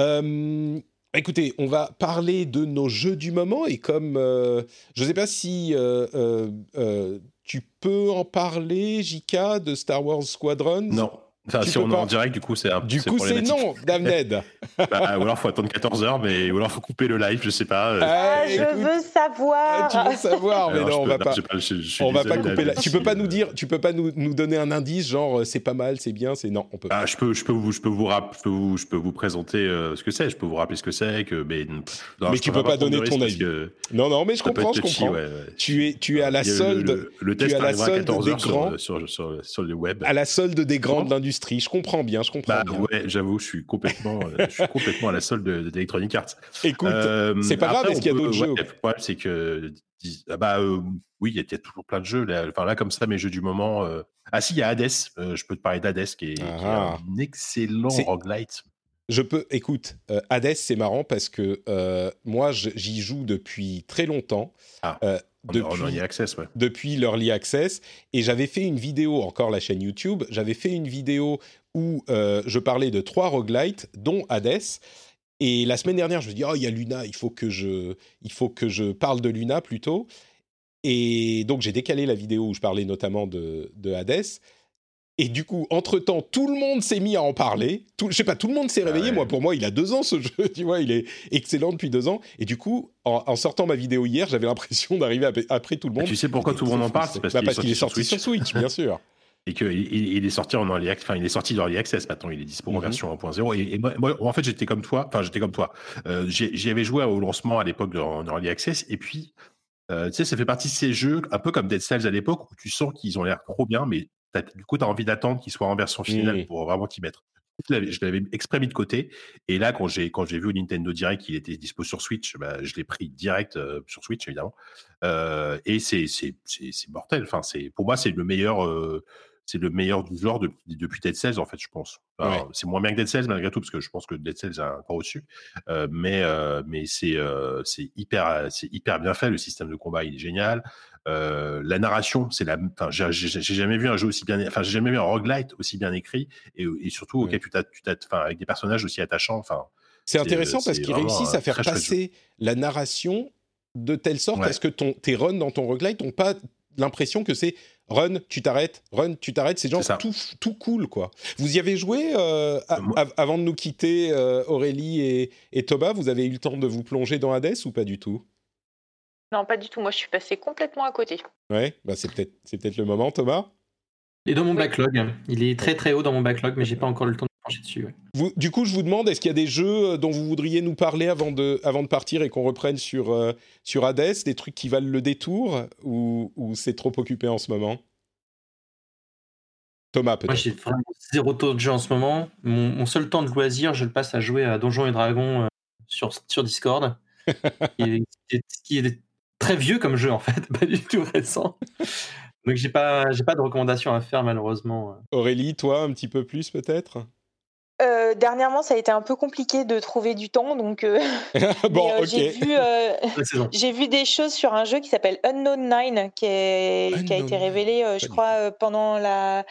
Speaker 1: Euh, écoutez, on va parler de nos jeux du moment et comme euh, je ne sais pas si euh, tu peux en parler, Jika, de Star Wars Squadron
Speaker 2: Non. Enfin, si on est
Speaker 1: pas.
Speaker 2: en direct, du coup, c'est un
Speaker 1: Du coup, c'est non, Damned.
Speaker 2: Bah, ou alors, faut attendre 14 heures, mais ou alors, faut couper le live, je sais pas. euh.
Speaker 4: Ah,
Speaker 1: Eh,
Speaker 4: je
Speaker 1: écoute,
Speaker 4: veux savoir.
Speaker 1: ah, tu veux savoir, mais
Speaker 2: Alors,
Speaker 1: non, on
Speaker 2: peux-
Speaker 1: va
Speaker 2: non,
Speaker 1: pas.
Speaker 2: je,
Speaker 1: On va pas couper la... Tu peux pas nous dire, tu peux pas nous, nous donner un indice, genre euh, c'est pas mal, c'est bien, c'est non, on peut pas.
Speaker 2: Ah, je peux, je peux vous, je peux vous, rap- je peux vous, je peux vous présenter euh, ce que c'est. Je peux vous rappeler ce que c'est, que mais. non,
Speaker 1: Mais tu peux pas donner ton avis.
Speaker 2: que
Speaker 1: Non, non, mais je
Speaker 2: ça
Speaker 1: comprends, je comprends. Tu es, tu es à la
Speaker 2: Il
Speaker 1: solde,
Speaker 2: Le, le
Speaker 1: tu es
Speaker 2: test
Speaker 1: à la
Speaker 2: arrivera à
Speaker 1: solde
Speaker 2: 14
Speaker 1: des
Speaker 2: heures
Speaker 1: grands.
Speaker 2: sur, sur, sur, sur le web.
Speaker 1: à la solde des grands
Speaker 2: Comment?
Speaker 1: de l'industrie. Je comprends bien, je comprends
Speaker 2: Bah
Speaker 1: bien.
Speaker 2: ouais, j'avoue, je suis complètement, euh, je suis complètement à la solde de- d'Electronic Arts.
Speaker 1: Écoute,
Speaker 2: Euh,
Speaker 1: c'est pas grave, est-ce qu'il y a d'autres jeux
Speaker 2: Le problème, c'est que, ah bah euh, oui, il y, a- il y a toujours plein de jeux. Là, enfin là, comme ça, mes jeux du moment. Ah si, il y a Hades. je peux te parler d'Hades, qui est, qui est
Speaker 1: Ah.
Speaker 2: un excellent roguelite.
Speaker 1: je peux. Écoute, Hades, c'est marrant parce que moi, j'y joue depuis très longtemps.
Speaker 2: Ah,
Speaker 1: depuis,
Speaker 2: en early access, ouais.
Speaker 1: depuis l'Early Access. Et j'avais fait une vidéo, encore la chaîne YouTube, j'avais fait une vidéo où euh, je parlais de trois roguelites, dont Hades. Et la semaine dernière, je me dis, oh, il y a Luna, il faut que je, il faut que je parle de Luna plutôt. Et donc, j'ai décalé la vidéo où je parlais notamment de, de Hades. Et du coup, entre-temps, tout le monde s'est mis à en parler. Tout, je sais pas, tout le monde s'est
Speaker 2: Ah
Speaker 1: réveillé.
Speaker 2: ouais.
Speaker 1: Moi, pour moi, il a deux ans, ce jeu. Tu vois, il est excellent depuis deux ans. Et du coup, en, en sortant ma vidéo hier, j'avais l'impression d'arriver ap- après tout le monde.
Speaker 2: Tu sais pourquoi tout le monde en parle C'est parce
Speaker 1: Bah,
Speaker 2: qu'il est
Speaker 1: parce qu'il est
Speaker 2: sorti sur
Speaker 1: sur Switch, bien sûr.
Speaker 2: et qu'il il, il est sorti en early access, enfin il est sorti d'early access maintenant, il est dispo en
Speaker 1: Mhm.
Speaker 2: version 1.0 et, et moi, moi, en fait j'étais comme toi, enfin j'étais comme toi, euh, j'y avais joué au lancement à l'époque en early access et puis euh, tu sais ça fait partie de ces jeux un peu comme Dead Cells à l'époque où tu sens qu'ils ont l'air trop bien mais du coup tu as envie d'attendre qu'ils soient en version finale pour vraiment t'y mettre. Je l'avais- exprès mis de côté et là quand j'ai quand j'ai vu au Nintendo Direct qu'il était dispo sur Switch, bah, je l'ai pris direct euh, sur Switch évidemment euh, et c'est c'est c'est mortel. Enfin c'est pour moi c'est le meilleur euh, c'est le meilleur du genre de- depuis Dead Cells en fait je pense. Enfin,
Speaker 1: Ouais.
Speaker 2: C'est moins bien que Dead Cells malgré tout parce que je pense que Dead Cells est encore au-dessus. Euh, mais euh, mais c'est euh, c'est hyper c'est hyper bien fait. Le système de combat il est génial. Euh, la narration c'est la enfin j'ai jamais vu un jeu aussi bien enfin j'ai jamais vu un roguelite aussi bien écrit et, et surtout auquel tu t'as tu t'as enfin avec des personnages aussi attachants enfin
Speaker 1: C'est intéressant parce qu'ils réussissent à faire passer la narration de telle sorte
Speaker 2: Ouais.
Speaker 1: à ce que ton, tes runs dans ton roguelite n'ont pas l'impression que c'est run, tu t'arrêtes, run, tu t'arrêtes. C'est genre tout, tout cool, quoi. Vous y avez joué euh,
Speaker 2: Euh,
Speaker 1: avant de nous quitter, euh, Aurélie et, et Thomas Vous avez eu le temps de vous plonger dans Hades ou pas du tout?
Speaker 4: Non, pas du tout. Moi, je suis passée complètement à côté.
Speaker 1: Ouais, bah c'est peut-être c'est peut-être le moment, Thomas.
Speaker 3: Et dans mon
Speaker 4: Oui.
Speaker 3: backlog, il est très très haut dans mon backlog, mais j'ai pas encore le temps de me pencher dessus. ouais.
Speaker 1: Vous- du coup, je vous demande, est-ce qu'il y a des jeux euh, dont vous voudriez nous parler avant de, avant de partir et qu'on reprenne sur, euh, sur Hades Des trucs qui valent le détour Ou, ou c'est trop occupé en ce moment? Thomas,
Speaker 3: Moi,
Speaker 1: peut-être
Speaker 3: j'ai vraiment zéro tour de jeu en ce moment. Mon, mon seul temps de loisir, je le passe à jouer à Donjons et Dragons euh, sur, sur Discord, est, est- est très vieux comme jeu en fait, pas du tout récent. Donc j'ai pas, j'ai pas de recommandations à faire malheureusement.
Speaker 1: Aurélie, toi, un petit peu plus peut-être?
Speaker 4: Euh, dernièrement, ça a été un peu compliqué de trouver du temps, donc euh,
Speaker 1: Bon,
Speaker 4: mais, euh,
Speaker 1: ok.
Speaker 4: j'ai vu, euh, j'ai vu des choses sur un jeu qui s'appelle Unknown Nine, qui, est, qui a été révélé, euh, je crois, euh, pendant la,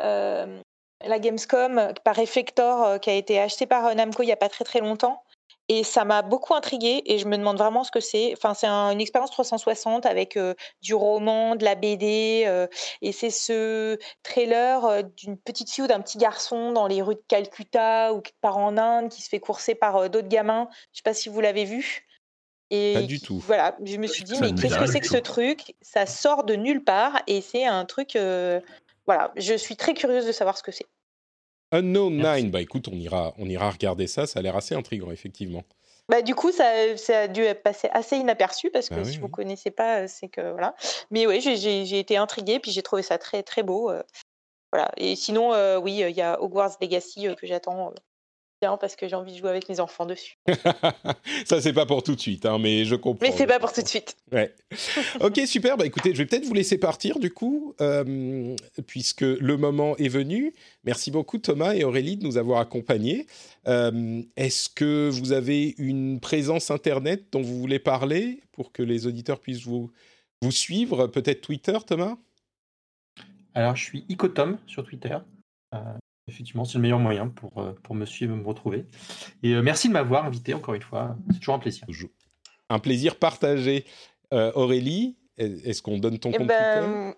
Speaker 4: euh, la Gamescom par Reflector, euh, qui a été acheté par euh, Namco il n'y a pas très très longtemps. Et ça m'a beaucoup intriguée et je me demande vraiment ce que c'est. Enfin, c'est un- une expérience 360 avec euh, du roman, de la BD. euh, et c'est ce trailer euh, d'une petite fille ou d'un petit garçon dans les rues de Calcutta ou qui part en Inde, qui se fait courser par euh, d'autres gamins. Je sais pas si vous l'avez vu. Et
Speaker 1: Pas du tout.
Speaker 4: Voilà, je me suis dit,
Speaker 2: Ça
Speaker 4: mais
Speaker 2: ne
Speaker 4: qu'est-ce que c'est que ce truc? Ça sort de nulle part et c'est un truc. euh, voilà, je suis très curieuse de savoir ce que c'est.
Speaker 1: Unknown
Speaker 3: Merci.
Speaker 1: Nine, bah écoute, on ira, on ira regarder ça, ça a l'air assez intriguant, effectivement.
Speaker 4: Bah, du coup, ça, ça a dû passer assez inaperçu parce que
Speaker 1: Bah
Speaker 4: si
Speaker 1: oui,
Speaker 4: vous
Speaker 1: oui.
Speaker 4: connaissez pas, euh, c'est que voilà. Mais oui, j'ai- été intriguée puis j'ai trouvé ça très très beau. euh, voilà. Et sinon, euh, oui, il y a Hogwarts Legacy euh, que j'attends bien parce que j'ai envie de jouer avec mes enfants dessus.
Speaker 1: ça, c'est pas pour tout de suite, hein, mais je comprends.
Speaker 4: Mais c'est pas pour tout de suite.
Speaker 1: Ouais. Ok, super. Bah écoutez, je vais peut-être vous laisser partir du coup, euh, puisque le moment est venu. Merci beaucoup Thomas et Aurélie de nous avoir accompagnés. Euh, Est-ce que vous avez une présence internet dont vous voulez parler pour que les auditeurs puissent vous, vous suivre? Peut-être Twitter, Thomas?
Speaker 3: Alors je suis Icotom sur Twitter. Euh, effectivement, c'est le meilleur moyen pour, euh, pour me suivre et me retrouver. Et euh, merci de m'avoir invité encore une fois. C'est toujours un plaisir.
Speaker 1: Un plaisir partagé. Euh, Aurélie, est-ce qu'on donne ton
Speaker 4: Eh
Speaker 1: compte Twitter?
Speaker 4: ben,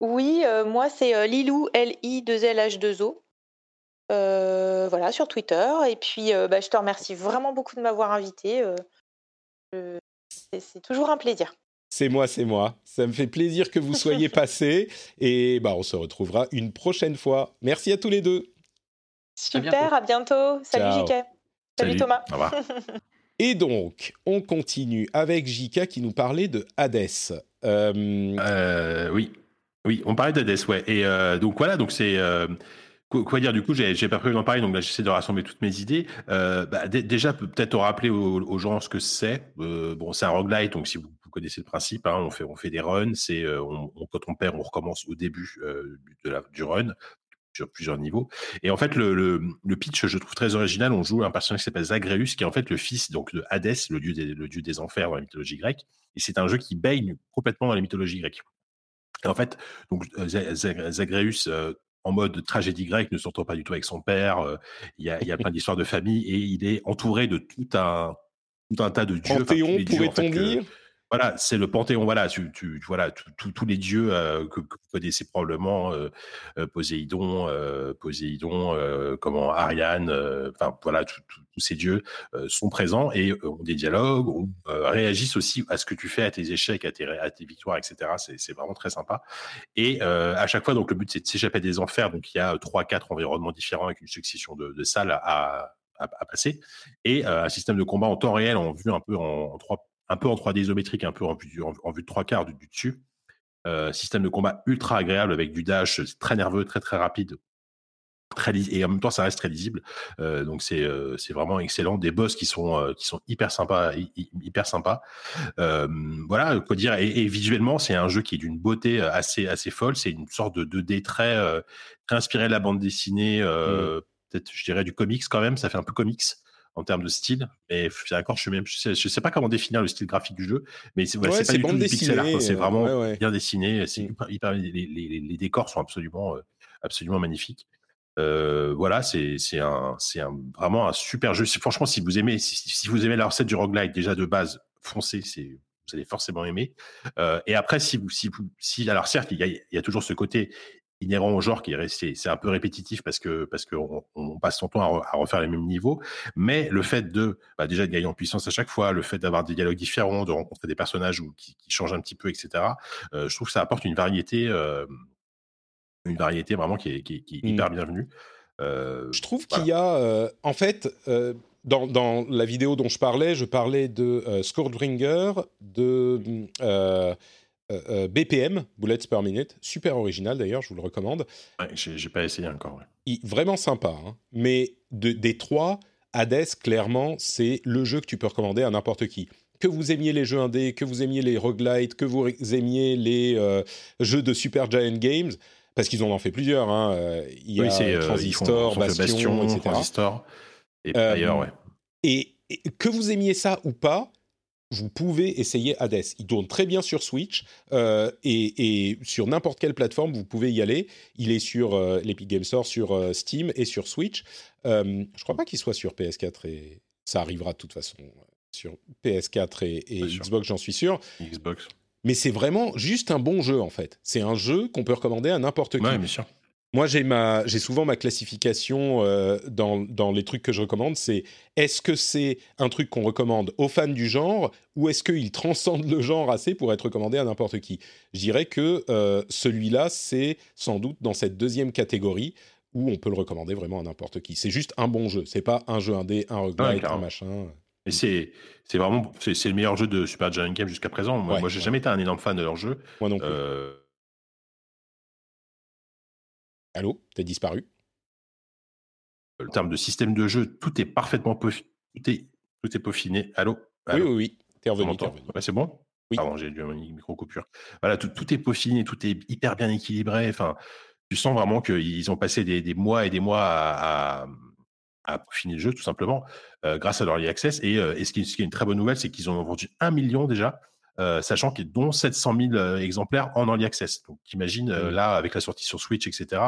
Speaker 4: Oui, moi c'est Lilou, L-I-2-L-H-2-O. voilà, sur Twitter. Et puis, bah, je te remercie vraiment beaucoup de m'avoir invité. c'est toujours un plaisir.
Speaker 1: C'est moi, c'est moi. Ça me fait plaisir que vous soyez passés. Et bah, on se retrouvera une prochaine fois. Merci à tous les deux.
Speaker 4: Super, à bientôt. Salut JK. Salut, Thomas.
Speaker 2: Au revoir.
Speaker 1: Et donc, on continue avec Jika qui nous parlait de Hades.
Speaker 2: Euh, euh, oui, oui, on parlait d'Hades, ouais. Et euh, donc voilà, donc c'est quoi dire du coup j'ai pas prévu d'en parler donc là j'essaie de rassembler toutes mes idées bah, déjà peut-être rappeler aux, gens ce que c'est bon c'est un roguelite donc si vous, connaissez le principe hein, on fait on fait des runs c'est quand on perd on recommence au début de la, du run sur plusieurs niveaux. Et en fait, le, le, pitch, je trouve très original. On joue un personnage qui s'appelle Zagreus, qui est en fait le fils donc de Hadès, le dieu des, le dieu des enfers dans la mythologie grecque. Et c'est un jeu qui baigne complètement dans la mythologie grecque. Et en fait, donc euh, Zagreus, euh, en mode tragédie grecque, ne s'entend pas du tout avec son père. Euh, il y, a, y a plein d'histoires de famille et il est entouré de tout un tout un tas de dieux.
Speaker 1: Panthéon, pourrait-on dire?
Speaker 2: Voilà, c'est le panthéon. Voilà, tu, voilà, tous les dieux euh, que, vous connaissez probablement, euh, euh Poséidon, comment Ariane, enfin voilà, tous ces dieux sont présents et ont des dialogues, réagissent aussi à ce que tu fais, à tes échecs, à tes, victoires, etc. C'est vraiment très sympa. Et à chaque fois, donc le but c'est de s'échapper des enfers. Donc il y a trois, quatre environnements différents avec une succession de, salles à, passer et un système de combat en temps réel, en vue un peu en trois un peu en 3D isométrique, un peu en vue, en, vue de trois quarts du, dessus. Euh, système de combat ultra agréable avec du dash très nerveux, très très rapide. Très et en même temps ça reste très lisible euh, donc c'est euh, c'est vraiment excellent des boss qui sont qui sont hyper sympas hyper sympas voilà quoi dire et, visuellement c'est un jeu qui est d'une beauté assez assez folle c'est une sorte de 2D très très inspiré de la bande dessinée mmh. peut-être je dirais du comics quand même ça fait un peu comics en termes de style. Mais d'accord, je sais je sais, pas comment définir le style graphique du jeu, mais c'est pas du tout du pixel art, c'est vraiment bien dessiné. C'est mm. hyper, les, les, décors sont absolument, euh, absolument magnifiques. Euh, voilà, c'est un un, vraiment un super jeu. Franchement, si vous aimez si, vous aimez la recette du roguelite déjà de base, foncez, c'est vous allez forcément aimer. Euh, et après, si vous si si alors certes, il y a, il y a toujours ce côté inhérent au genre qui est resté, c'est un peu répétitif parce que parce qu'on on passe son temps à, refaire les mêmes niveaux, mais le fait de bah déjà de gagner en puissance à chaque fois, le fait d'avoir des dialogues différents, de rencontrer des personnages qui, qui changent un petit peu, etc. Euh, je trouve que ça apporte une variété, euh, une variété vraiment qui est, qui est, mmh. hyper bienvenue.
Speaker 1: Euh, je trouve qu'il y a, en fait, dans, dans, la vidéo dont je parlais, je parlais de Scorebringer, de euh, euh, BPM, Bullets per Minute, super original d'ailleurs, je vous le recommande.
Speaker 2: Ouais, j'ai pas essayé encore.
Speaker 1: vraiment sympa, hein. mais de, des trois, Hades, clairement, c'est le jeu que tu peux recommander à n'importe qui. Que vous aimiez les jeux indés, que vous aimiez les roguelites, que vous aimiez les euh, jeux de Super Giant Games, parce qu'ils en ont fait plusieurs. Hein. Il y a Transistor, Bastion, etc.
Speaker 2: Transistor et ouais.
Speaker 1: et que vous aimiez ça ou pas, vous pouvez essayer Hades. Il tourne très bien sur Switch euh, et, sur n'importe quelle plateforme, vous pouvez y aller. Il est sur euh, l'Epic Game Store, sur euh, Steam et sur Switch. je ne crois pas qu'il soit sur PS4 et ça arrivera de toute façon sur PS4 et, Xbox, j'en suis sûr.
Speaker 2: Xbox.
Speaker 1: Mais c'est vraiment juste un bon jeu en fait. C'est un jeu qu'on peut recommander à n'importe qui.
Speaker 2: Ouais, bien sûr.
Speaker 1: Moi, j'ai ma, j'ai souvent ma classification euh, dans, dans les trucs que je recommande. C'est est-ce que c'est un truc qu'on recommande aux fans du genre ou est-ce qu'il transcende le genre assez pour être recommandé à n'importe qui? Je dirais que euh, celui-là, c'est sans doute dans cette deuxième catégorie où on peut le recommander vraiment à n'importe qui. C'est juste un bon jeu. C'est pas un jeu indé, un roguelite, un machin.
Speaker 2: Et c'est, c'est vraiment c'est, le meilleur jeu de Super Giant Game jusqu'à présent. Moi, moi j'ai jamais été un énorme fan de leur jeu.
Speaker 1: Moi non plus. Euh, Allô T'as disparu?
Speaker 2: En termes de système de jeu, tout est parfaitement peaufiné. Tout est, tout est peaufiné. Allô,
Speaker 1: Oui, oui, oui.
Speaker 2: T'es revenu. c'est bon?
Speaker 1: Oui.
Speaker 2: Pardon, j'ai dû une micro-coupure. Voilà, tout, tout, est peaufiné, tout est hyper bien équilibré. Enfin, tu sens vraiment qu'ils ont passé des, des, mois et des mois à, à, peaufiner le jeu, tout simplement, euh, grâce à leur early access. Et, euh, et ce, qui, ce, qui, est une très bonne nouvelle, c'est qu'ils ont vendu un million déjà euh, sachant qu'il y a dont 700 000 euh, exemplaires en early access. Donc, imagine euh, là avec la sortie sur Switch, etc.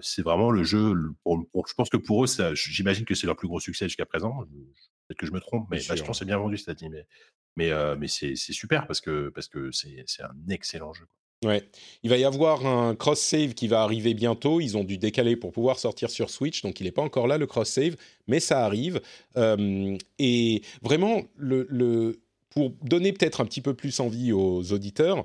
Speaker 2: c'est vraiment le jeu. je pense que pour eux, j'imagine que c'est leur plus gros succès jusqu'à présent. Peut-être que je me trompe, mais bah, je pense c'est bien vendu, c'est-à-dire. Mais, mais, mais c'est super parce que parce que c'est un excellent jeu.
Speaker 1: Ouais, il va y avoir un cross-save qui va arriver bientôt. Ils ont dû décaler pour pouvoir sortir sur Switch, donc il n'est pas encore là le cross-save, mais ça arrive. Euh, et vraiment, le, le pour donner peut-être un petit peu plus envie aux auditeurs,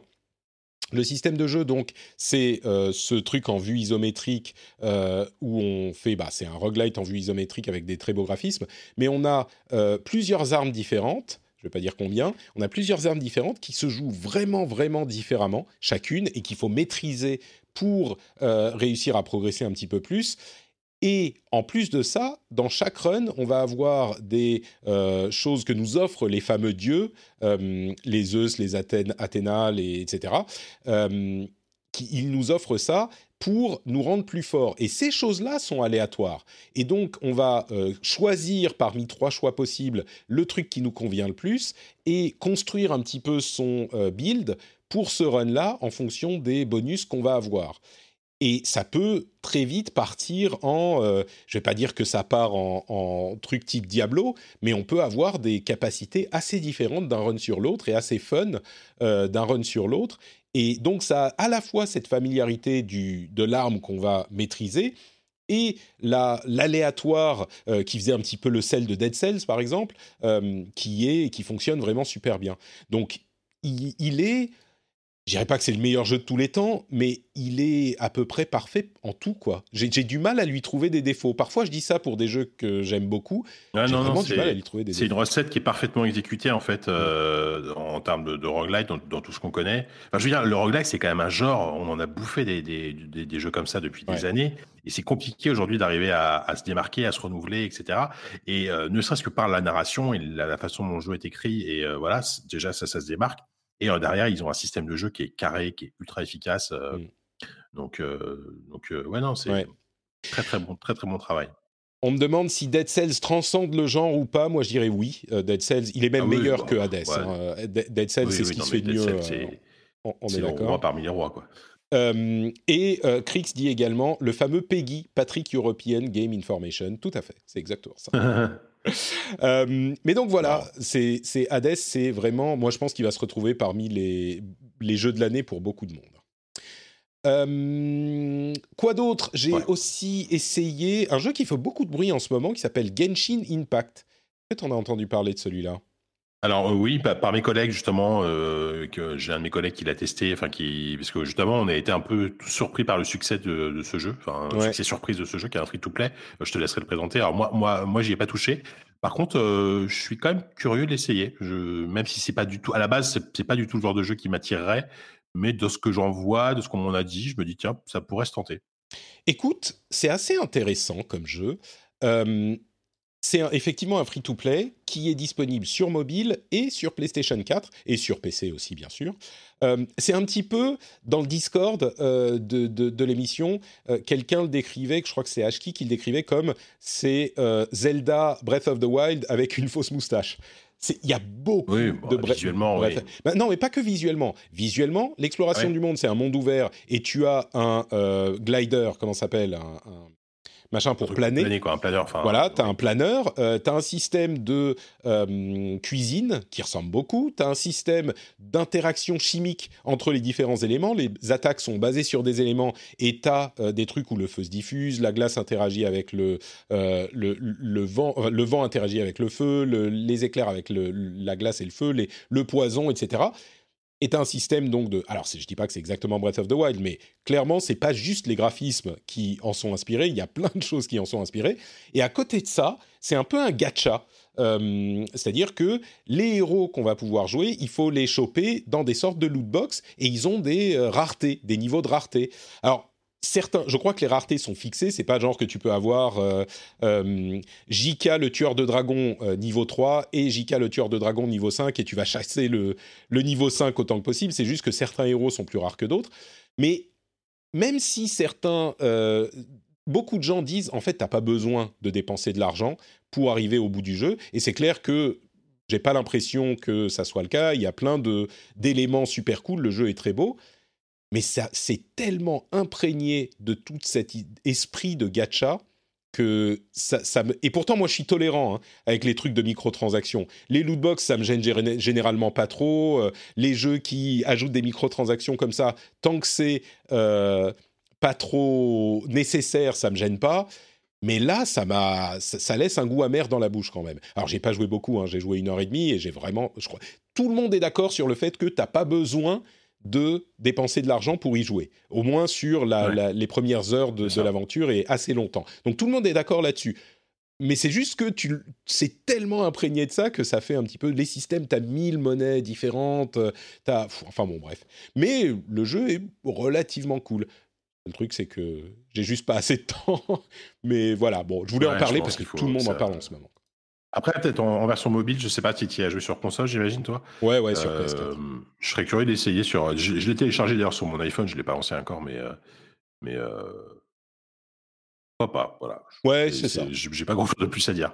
Speaker 1: le système de jeu, donc, c'est euh, ce truc en vue isométrique euh, où on fait, bah, c'est un roguelite en vue isométrique avec des très beaux graphismes, mais on a euh, plusieurs armes différentes. Je ne vais pas dire combien. On a plusieurs armes différentes qui se jouent vraiment, vraiment différemment, chacune, et qu'il faut maîtriser pour réussir à progresser un petit peu plus. Et en plus de ça, dans chaque run, on va avoir des euh, choses que nous offrent les fameux dieux, euh, les Zeus, les Athènes, Athéna, etc. Euh, ils nous offrent ça pour nous rendre plus forts. Et ces choses-là sont aléatoires. Et donc, on va choisir parmi trois choix possibles le truc qui nous convient le plus et construire un petit peu son build pour ce run-là en fonction des bonus qu'on va avoir. Et ça peut très vite partir en, euh, je vais pas dire que ça part en, truc type Diablo, mais on peut avoir des capacités assez différentes d'un run sur l'autre et assez fun euh, d'un run sur l'autre. Et donc ça a à la fois cette familiarité de l'arme qu'on va maîtriser et l'aléatoire euh, qui faisait un petit peu le sel de Dead Cells par exemple, qui est qui fonctionne vraiment super bien. Donc il est je dirais pas que c'est le meilleur jeu de tous les temps, mais il est à peu près parfait en tout, quoi. J'ai du mal à lui trouver des défauts. Parfois, je dis ça pour des jeux que j'aime beaucoup.
Speaker 2: Ah, non, non, C'est une recette qui est parfaitement exécutée, en fait, euh, en termes de, de roguelite, dans, tout ce qu'on connaît. Enfin, je veux dire, le roguelite, c'est quand même un genre, on en a bouffé des, des, des, jeux comme ça depuis des années. Et c'est compliqué aujourd'hui d'arriver à, à, se démarquer, à se renouveler, etc. Et euh, ne serait-ce que par la narration et la, façon dont le jeu est écrit, et euh, voilà, déjà, ça, ça se démarque. Et derrière, ils ont un système de jeu qui est carré, qui est ultra efficace. Mmh. Donc, donc ouais, non, c'est très très bon, très très bon travail.
Speaker 1: On me demande si Dead Cells transcende le genre ou pas. Moi, je dirais oui. Dead Cells, il est même ah meilleur que Hades. Hein. Dead Cells, c'est ce qui se fait de mieux. on, est, d'accord.
Speaker 2: parmi les rois, quoi.
Speaker 1: et euh, Crix dit également le fameux PEGI, Patrick European Game Information. Tout à fait, c'est exactement ça. Euh, mais donc voilà, c'est Hades, c'est vraiment, moi je pense qu'il va se retrouver parmi les, les jeux de l'année pour beaucoup de monde. Euh, quoi d'autre? J'ai aussi essayé un jeu qui fait beaucoup de bruit en ce moment qui s'appelle Genshin Impact. Peut-être on a entendu parler de celui-là?
Speaker 2: Alors euh, oui, par, mes collègues justement, euh, que j'ai un de mes collègues qui l'a testé, enfin qui, parce que justement on a été un peu surpris par le succès de, ce jeu, enfin ouais. succès surprise de ce jeu qui est un free-to-play. Euh, je te laisserai le présenter. Alors moi, moi, moi, j'y ai pas touché. Par contre, je suis quand même curieux de l'essayer. Je, même si c'est pas du tout, à la base, c'est pas du tout le genre de jeu qui m'attirerait, mais de ce que j'en vois, de ce qu'on m'en a dit, je me dis tiens, ça pourrait se tenter.
Speaker 1: Écoute, c'est assez intéressant comme jeu. C'est effectivement un free-to-play qui est disponible sur mobile et sur PlayStation 4 et sur PC aussi bien sûr. Euh, c'est un petit peu dans le Discord euh, de, l'émission, euh, quelqu'un le décrivait, je crois que c'est Ashki qui le décrivait comme c'est Zelda Breath of the Wild avec une fausse moustache. Il y a beaucoup
Speaker 2: de
Speaker 1: bah,
Speaker 2: visuellement. Oui.
Speaker 1: Bah, non, mais pas que visuellement. Visuellement, l'exploration du monde, c'est un monde ouvert et tu as un glider, comment s'appelle, un, machin pour planer.
Speaker 2: quoi, un planeur.
Speaker 1: Voilà, tu as un planeur, euh, tu as un système de euh, cuisine qui ressemble beaucoup, tu as un système d'interaction chimique entre les différents éléments. Les attaques sont basées sur des éléments et tu as euh, des trucs où le feu se diffuse, la glace interagit avec le, le, le, vent, le vent interagit avec le feu, les éclairs avec la glace et le feu, les, le poison, etc est un système donc de. Alors, je dis pas que c'est exactement Breath of the Wild, mais clairement, c'est pas juste les graphismes qui en sont inspirés. Il y a plein de choses qui en sont inspirées. Et à côté de ça, c'est un peu un gacha. Euh, c'est-à-dire que les héros qu'on va pouvoir jouer, il faut les choper dans des sortes de loot box et ils ont des euh, raretés, des niveaux de rareté. Alors, je crois que les raretés sont fixées. C'est pas genre que tu peux avoir euh, euh le tueur de dragon euh, niveau 3 et JK le tueur de dragon niveau 5 et tu vas chasser le, niveau 5 autant que possible. C'est juste que certains héros sont plus rares que d'autres. Mais même si certains, euh, beaucoup de gens disent en fait t'as pas besoin de dépenser de l'argent pour arriver au bout du jeu. Et c'est clair que j'ai pas l'impression que ça soit le cas. Il y a plein d'éléments super cool. Le jeu est très beau mais ça c'est tellement imprégné de tout cet esprit de gacha que ça, me... et pourtant moi je suis tolérant hein, avec les trucs de microtransactions. Les lootbox ça me gêne généralement pas trop. Euh, les jeux qui ajoutent des microtransactions comme ça, tant que c'est euh, pas trop nécessaire, ça me gêne pas. Mais là, ça m'a, ça, laisse un goût amer dans la bouche quand même. Alors j'ai pas joué beaucoup, hein, j'ai joué une heure et demie et j'ai vraiment, je crois, tout le monde est d'accord sur le fait que t'as pas besoin de dépenser de l'argent pour y jouer, au moins sur les premières heures de, l'aventure et assez longtemps. Donc tout le monde est d'accord là-dessus. Mais c'est juste que tu c'est tellement imprégné de ça que ça fait un petit peu les systèmes. T'as mille monnaies différentes. As, enfin bon, bref. Mais le jeu est relativement cool. Le truc, c'est que j'ai juste pas assez de temps. Mais voilà, bon, je voulais en parler parce que tout le monde en parle en ce moment.
Speaker 2: Après, peut-être en, version mobile, je sais pas si tu as joué sur console, j'imagine, toi
Speaker 1: Ouais, ouais, sur ps
Speaker 2: euh, Je serais curieux d'essayer sur. Je, l'ai téléchargé d'ailleurs sur mon iPhone, je l'ai pas lancé encore, mais. Euh, mais euh, pourquoi pas Voilà.
Speaker 1: Ouais, c'est ça.
Speaker 2: J'ai pas grand chose de plus à dire.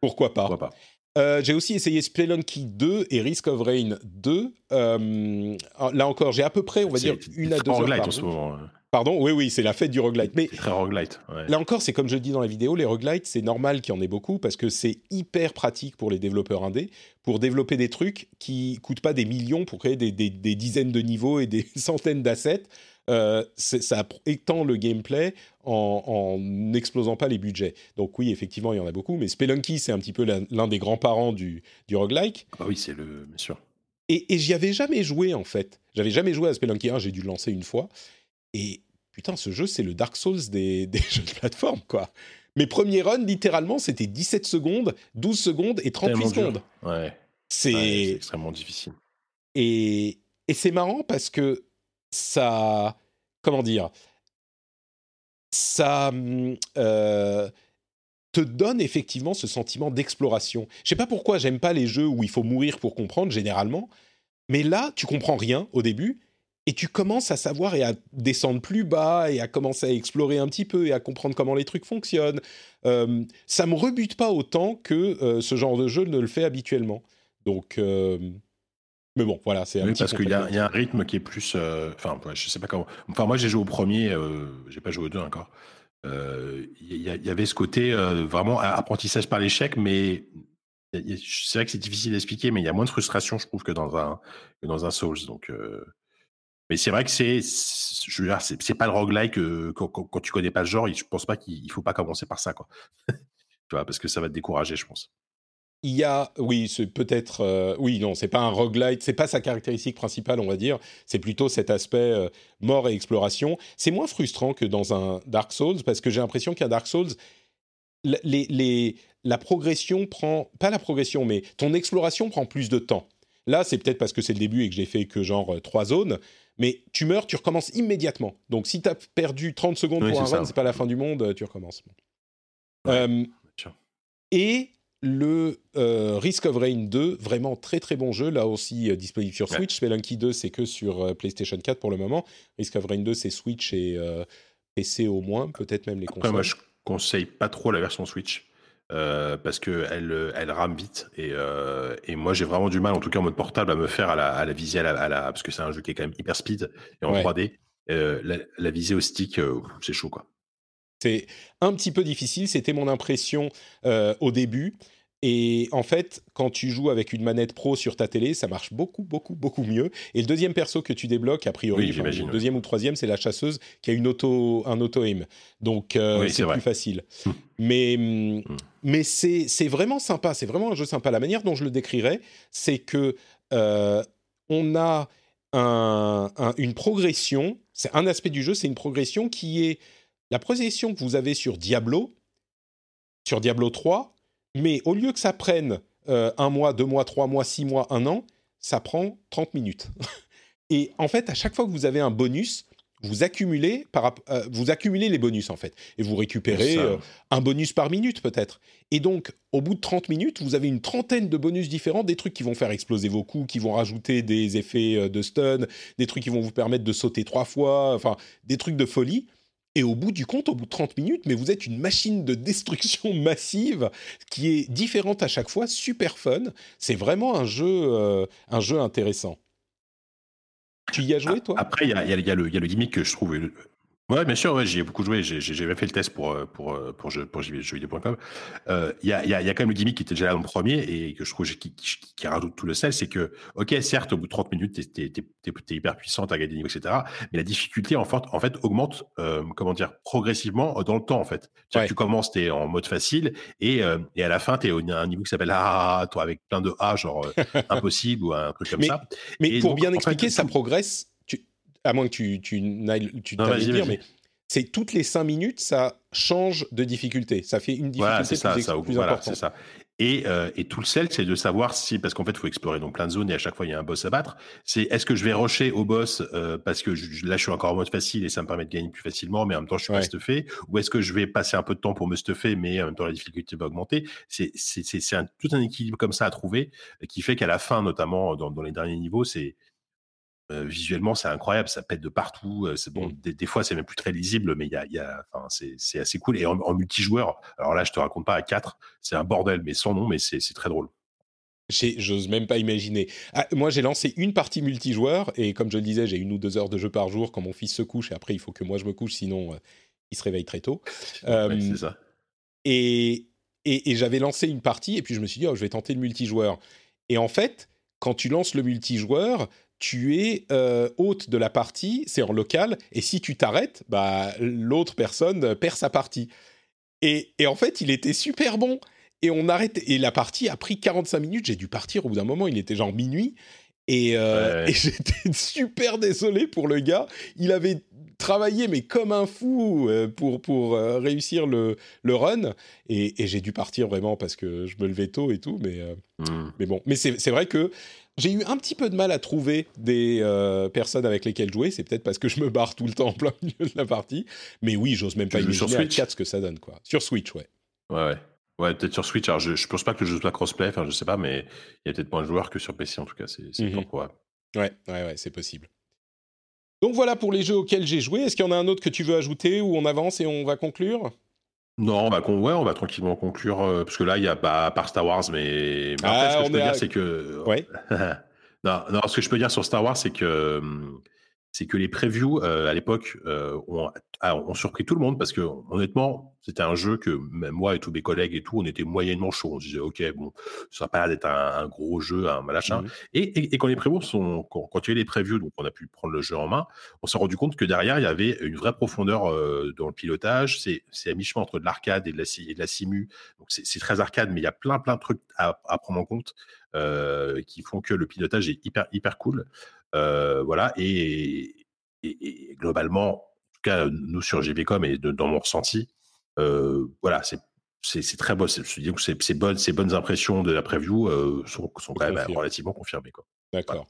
Speaker 1: Pourquoi pas, pourquoi pas j'ai aussi essayé Spelunky 2 et Risk of Rain 2. là encore, j'ai à peu près, on va dire, une à deux heures par jour. Hein. Pardon? Oui, oui, c'est la fête du roguelite. Mais
Speaker 2: très roguelite.
Speaker 1: Là encore, c'est comme je le dis dans la vidéo, les roguelites, c'est normal qu'il y en ait beaucoup parce que c'est hyper pratique pour les développeurs indés pour développer des trucs qui coûtent pas des millions pour créer des, dizaines de niveaux et des centaines d'assets. Euh, ça étend le gameplay en n'explosant pas les budgets. Donc oui, effectivement, il y en a beaucoup, mais Spelunky, c'est un petit peu l'un des grands-parents du, du roguelike.
Speaker 2: Ah oui, c'est le... bien sûr.
Speaker 1: Et, et j'y avais jamais joué, en fait. J'avais jamais joué à Spelunky 1, j'ai dû le lancer une fois. Et putain, ce jeu, c'est le Dark Souls des, jeux de plateforme, quoi. Mes premiers runs, littéralement, c'était 17 secondes, 12 secondes et 38 secondes.
Speaker 2: Ouais.
Speaker 1: C'est
Speaker 2: extrêmement difficile.
Speaker 1: Et, et c'est marrant parce que ça. Comment dire Ça. Euh, te donne effectivement ce sentiment d'exploration. Je sais pas pourquoi j'aime pas les jeux où il faut mourir pour comprendre généralement, mais là tu comprends rien au début et tu commences à savoir et à descendre plus bas et à commencer à explorer un petit peu et à comprendre comment les trucs fonctionnent. Euh, ça me rebute pas autant que euh, ce genre de jeu ne le fait habituellement. Donc, euh, mais bon, voilà, c'est un
Speaker 2: oui, parce qu'il y, a un rythme qui est plus. Euh, enfin, je sais pas comment. Enfin, moi, j'ai joué au premier, j'ai pas joué au deux encore. Il y, avait ce côté vraiment apprentissage par l'échec, mais c'est vrai que c'est difficile d'expliquer, mais il y a moins de frustration, je trouve, que dans un, que dans un Souls. Donc. Mais c'est vrai que c'est, je veux dire, c'est pas le roguelike euh, quand, quand, tu connais pas le genre. Je pense pas qu'il faut pas commencer par ça, quoi. tu vois, parce que ça va te décourager, je pense.
Speaker 1: Il y a, oui, c'est peut-être, euh, oui, non, c'est pas un roguelite, c'est pas sa caractéristique principale, on va dire. C'est plutôt cet aspect euh, mort et exploration. C'est moins frustrant que dans un Dark Souls parce que j'ai l'impression qu'un Dark Souls, les, les, la progression prend, pas la progression, mais ton exploration prend plus de temps. Là, c'est peut-être parce que c'est le début et que j'ai fait que genre trois zones, mais tu meurs, tu recommences immédiatement. Donc si tu as perdu 30 secondes pour un run, c'est pas la fin du monde, tu recommences. Euh, et le euh, Risk of Rain 2, vraiment très très bon jeu, là aussi euh, disponible sur Switch. Spelunky 2, c'est que sur PlayStation 4 pour le moment. Risk of Rain 2, c'est Switch et PC au moins, peut-être même les consoles.
Speaker 2: moi, je conseille pas trop la version Switch. Euh, parce que elle, elle rame vite et, euh, et moi j'ai vraiment du mal en tout cas en mode portable à me faire à la, à la visée à la, parce que c'est un jeu qui est quand même hyper speed et en 3D euh, la, la, visée au stick c'est chaud quoi
Speaker 1: c'est un petit peu difficile c'était mon impression au début et en fait, quand tu joues avec une manette pro sur ta télé, ça marche beaucoup, beaucoup, beaucoup mieux. Et le deuxième perso que tu débloques, a priori, le deuxième ou troisième, c'est la chasseuse qui a une auto, un auto-aim. Donc, euh, c'est plus facile. Hum. mais hum, hum. mais c'est vraiment sympa. C'est vraiment un jeu sympa. La manière dont je le décrirais, c'est que euh, on a un, une progression. C'est un aspect du jeu, c'est une progression qui est la progression que vous avez sur Diablo, sur Diablo 3 mais au lieu que ça prenne euh, un mois, deux mois, trois mois, six mois, un an, ça prend 30 minutes. Et en fait, à chaque fois que vous avez un bonus, vous accumulez, par, euh, vous accumulez les bonus en fait. Et vous récupérez euh, un bonus par minute peut-être. Et donc, au bout de 30 minutes, vous avez une trentaine de bonus différents, des trucs qui vont faire exploser vos coups, qui vont rajouter des effets de stun, des trucs qui vont vous permettre de sauter trois fois, enfin, des trucs de folie. Et au bout du compte, au bout de 30 minutes, mais vous êtes une machine de destruction massive qui est différente à chaque fois, super fun. C'est vraiment un jeu, euh, un jeu intéressant. Tu y as joué, toi?
Speaker 2: Après, il y y a, le gimmick que je trouve Ouais, bien sûr, ouais, j'y ai beaucoup joué. J'ai j'ai jamais fait le test pour euh, pour euh, pour pour jeuxvideo.com. Euh, Il y a il y a il y a quand même le gimmick qui était déjà là le premier et que je trouve qui, qui, qui rajoute tout le sel, c'est que ok, certes, au bout de 30 minutes, t'es t'es t'es t'es- t'es hyper puissant, t'as gagné des niveaux, etc. Mais la difficulté en fait en fait augmente euh, comment dire progressivement dans le temps en fait. C'est-à-dire
Speaker 1: Ouais.
Speaker 2: que Tu commences, t'es en mode facile et euh, et à la fin, t'es au à un niveau qui s'appelle ah toi avec plein de A genre euh, impossible ou un truc comme
Speaker 1: Mais-
Speaker 2: ça.
Speaker 1: Mais
Speaker 2: Et
Speaker 1: pour
Speaker 2: donc,
Speaker 1: bien
Speaker 2: en fait,
Speaker 1: expliquer, ça
Speaker 2: tout-
Speaker 1: progresse. À moins que tu tu n'ailles tu
Speaker 2: Non,
Speaker 1: dire, mais c'est toutes les 5 minutes, ça change de difficulté. Ça fait une difficulté
Speaker 2: Voilà, c'est ça,
Speaker 1: plus,
Speaker 2: ça,
Speaker 1: plus
Speaker 2: voilà,
Speaker 1: importante.
Speaker 2: c'est ça. Et, euh, et tout le sel, c'est de savoir si, parce qu'en fait, il faut explorer donc plein de zones et à chaque fois il y a un boss à battre. C'est est-ce que je vais rusher au boss euh, parce que je- là je suis encore en mode facile et ça me permet de gagner plus facilement, mais en même temps je suis
Speaker 1: Ouais.
Speaker 2: pas stuffé, ou est-ce que je vais passer un peu de temps pour me stuffer, mais en même temps la difficulté va augmenter. C'est c'est c'est c'est un, tout un équilibre comme ça à trouver qui fait qu'à la fin, notamment dans, dans les derniers niveaux, c'est euh, visuellement, c'est incroyable, ça pète de partout. euh, C'est bon,
Speaker 1: Mm.
Speaker 2: des, des fois, c'est même plus très lisible, mais il y a, y c'est assez cool. Et en, en multijoueur, alors là, je te raconte pas à 4, c'est un bordel, mais sans nom, mais c'est très drôle.
Speaker 1: J'ose même pas imaginer. Ah, moi, j'ai lancé une partie multijoueur et comme je le disais, j'ai une ou deux heures de jeu par jour quand mon fils se couche et après il faut que moi je me couche, sinon euh, il se réveille très tôt.
Speaker 2: Ouais, c'est ça.
Speaker 1: Et, et, et j'avais lancé une partie et puis je me suis dit, oh, je vais tenter le multijoueur. Et en fait, quand tu lances le multijoueur, tu es euh, hôte de la partie, c'est en local, et si tu t'arrêtes, bah, l'autre personne perd sa partie. Et, et en fait, il était super bon. Et on arrête. Et la partie a pris 45 minutes. J'ai dû partir au bout d'un moment. Il était genre minuit. Et, euh,
Speaker 2: Ouais.
Speaker 1: et j'étais super désolé pour le gars. Il avait travaillé, mais comme un fou, euh, pour, pour réussir le, le run. Et, et j'ai dû partir vraiment parce que je me levais tôt et tout. Mais, euh,
Speaker 2: Mm.
Speaker 1: mais bon. Mais c'est c'est vrai que j'ai eu un petit peu de mal à trouver des euh, personnes avec lesquelles jouer. C'est peut-être parce que je me barre tout le temps en plein milieu de la partie. Mais oui, j'ose même
Speaker 2: Tu
Speaker 1: pas imaginer à
Speaker 2: Switch
Speaker 1: 4 ce que ça donne. quoi. Sur Switch, ouais.
Speaker 2: Ouais, ouais. Ouais, peut-être sur Switch. Alors, je, je pense pas que le jeu soit crossplay, enfin, je sais pas, mais il y a peut-être moins de joueurs que sur PC, en tout cas, c'est probable.
Speaker 1: Ouais, ouais, ouais, c'est possible. Donc voilà pour les jeux auxquels j'ai joué. Est-ce qu'il y en a un autre que tu veux ajouter ou on avance et on va conclure?
Speaker 2: Non, on va, con- ouais, on va tranquillement conclure, euh, parce que là, il y a pas, à part Star Wars, mais, mais
Speaker 1: Ah,
Speaker 2: après, ce que je peux
Speaker 1: à-
Speaker 2: dire, c'est que.
Speaker 1: Ouais.
Speaker 2: non, non, ce que je peux dire sur Star Wars, c'est que. C'est que les previews euh, à l'époque euh, ont, ah, ont surpris tout le monde parce que honnêtement, c'était un jeu que même moi et tous mes collègues et tout, on était moyennement chaud. On se disait, ok, bon, ça n'a pas l'air d'être un, un gros jeu, un machin.
Speaker 1: Mhm.
Speaker 2: Et, et, et quand les previews sont, quand, quand il y a eu les previews, donc on a pu prendre le jeu en main, on s'est rendu compte que derrière il y avait une vraie profondeur euh, dans le pilotage. C'est, à mi-chemin entre de l'arcade et de la, et de la simu. Donc c'est, c'est très arcade, mais il y a plein plein de trucs à, à prendre en compte euh, qui font que le pilotage est hyper hyper cool. Euh, voilà et, et, et globalement, en tout cas nous sur GVcom et de- dans mon ressenti, euh, voilà c'est c'est très beau. C'est, ces, bonnes, ces bonnes impressions de la preview euh, sont, sont quand même relativement confirmées. Quoi.
Speaker 1: D'accord.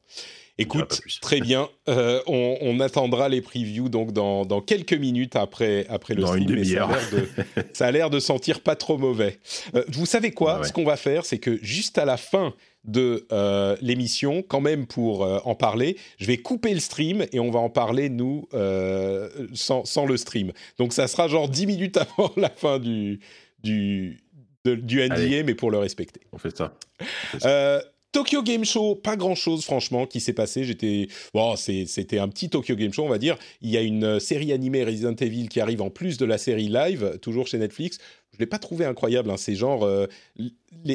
Speaker 1: Écoute, très bien. Euh, on, on attendra les previews donc dans, dans quelques minutes après, après le
Speaker 2: Dans une
Speaker 1: stream, et ça a
Speaker 2: demi-heure.
Speaker 1: l'air de- Ça a l'air de sentir pas trop mauvais. Euh, vous savez quoi?
Speaker 2: Ouais.
Speaker 1: Ce qu'on va faire, c'est que juste à la fin de euh, l'émission, quand même pour euh, en parler, je vais couper le stream et on va en parler, nous, euh, sans, sans le stream. Donc ça sera genre 10 minutes avant la fin du, du, de- du NDA,
Speaker 2: Allez.
Speaker 1: mais pour le respecter.
Speaker 2: On fait ça.
Speaker 1: Tokyo Game Show, pas grand chose franchement qui s'est passé. J'étais, c'était un petit Tokyo Game Show, on va dire. Il y a une euh, série animée Resident Evil qui arrive en plus de la série live, toujours chez Netflix. Je l'ai pas trouvé incroyable. hein. C'est genre euh,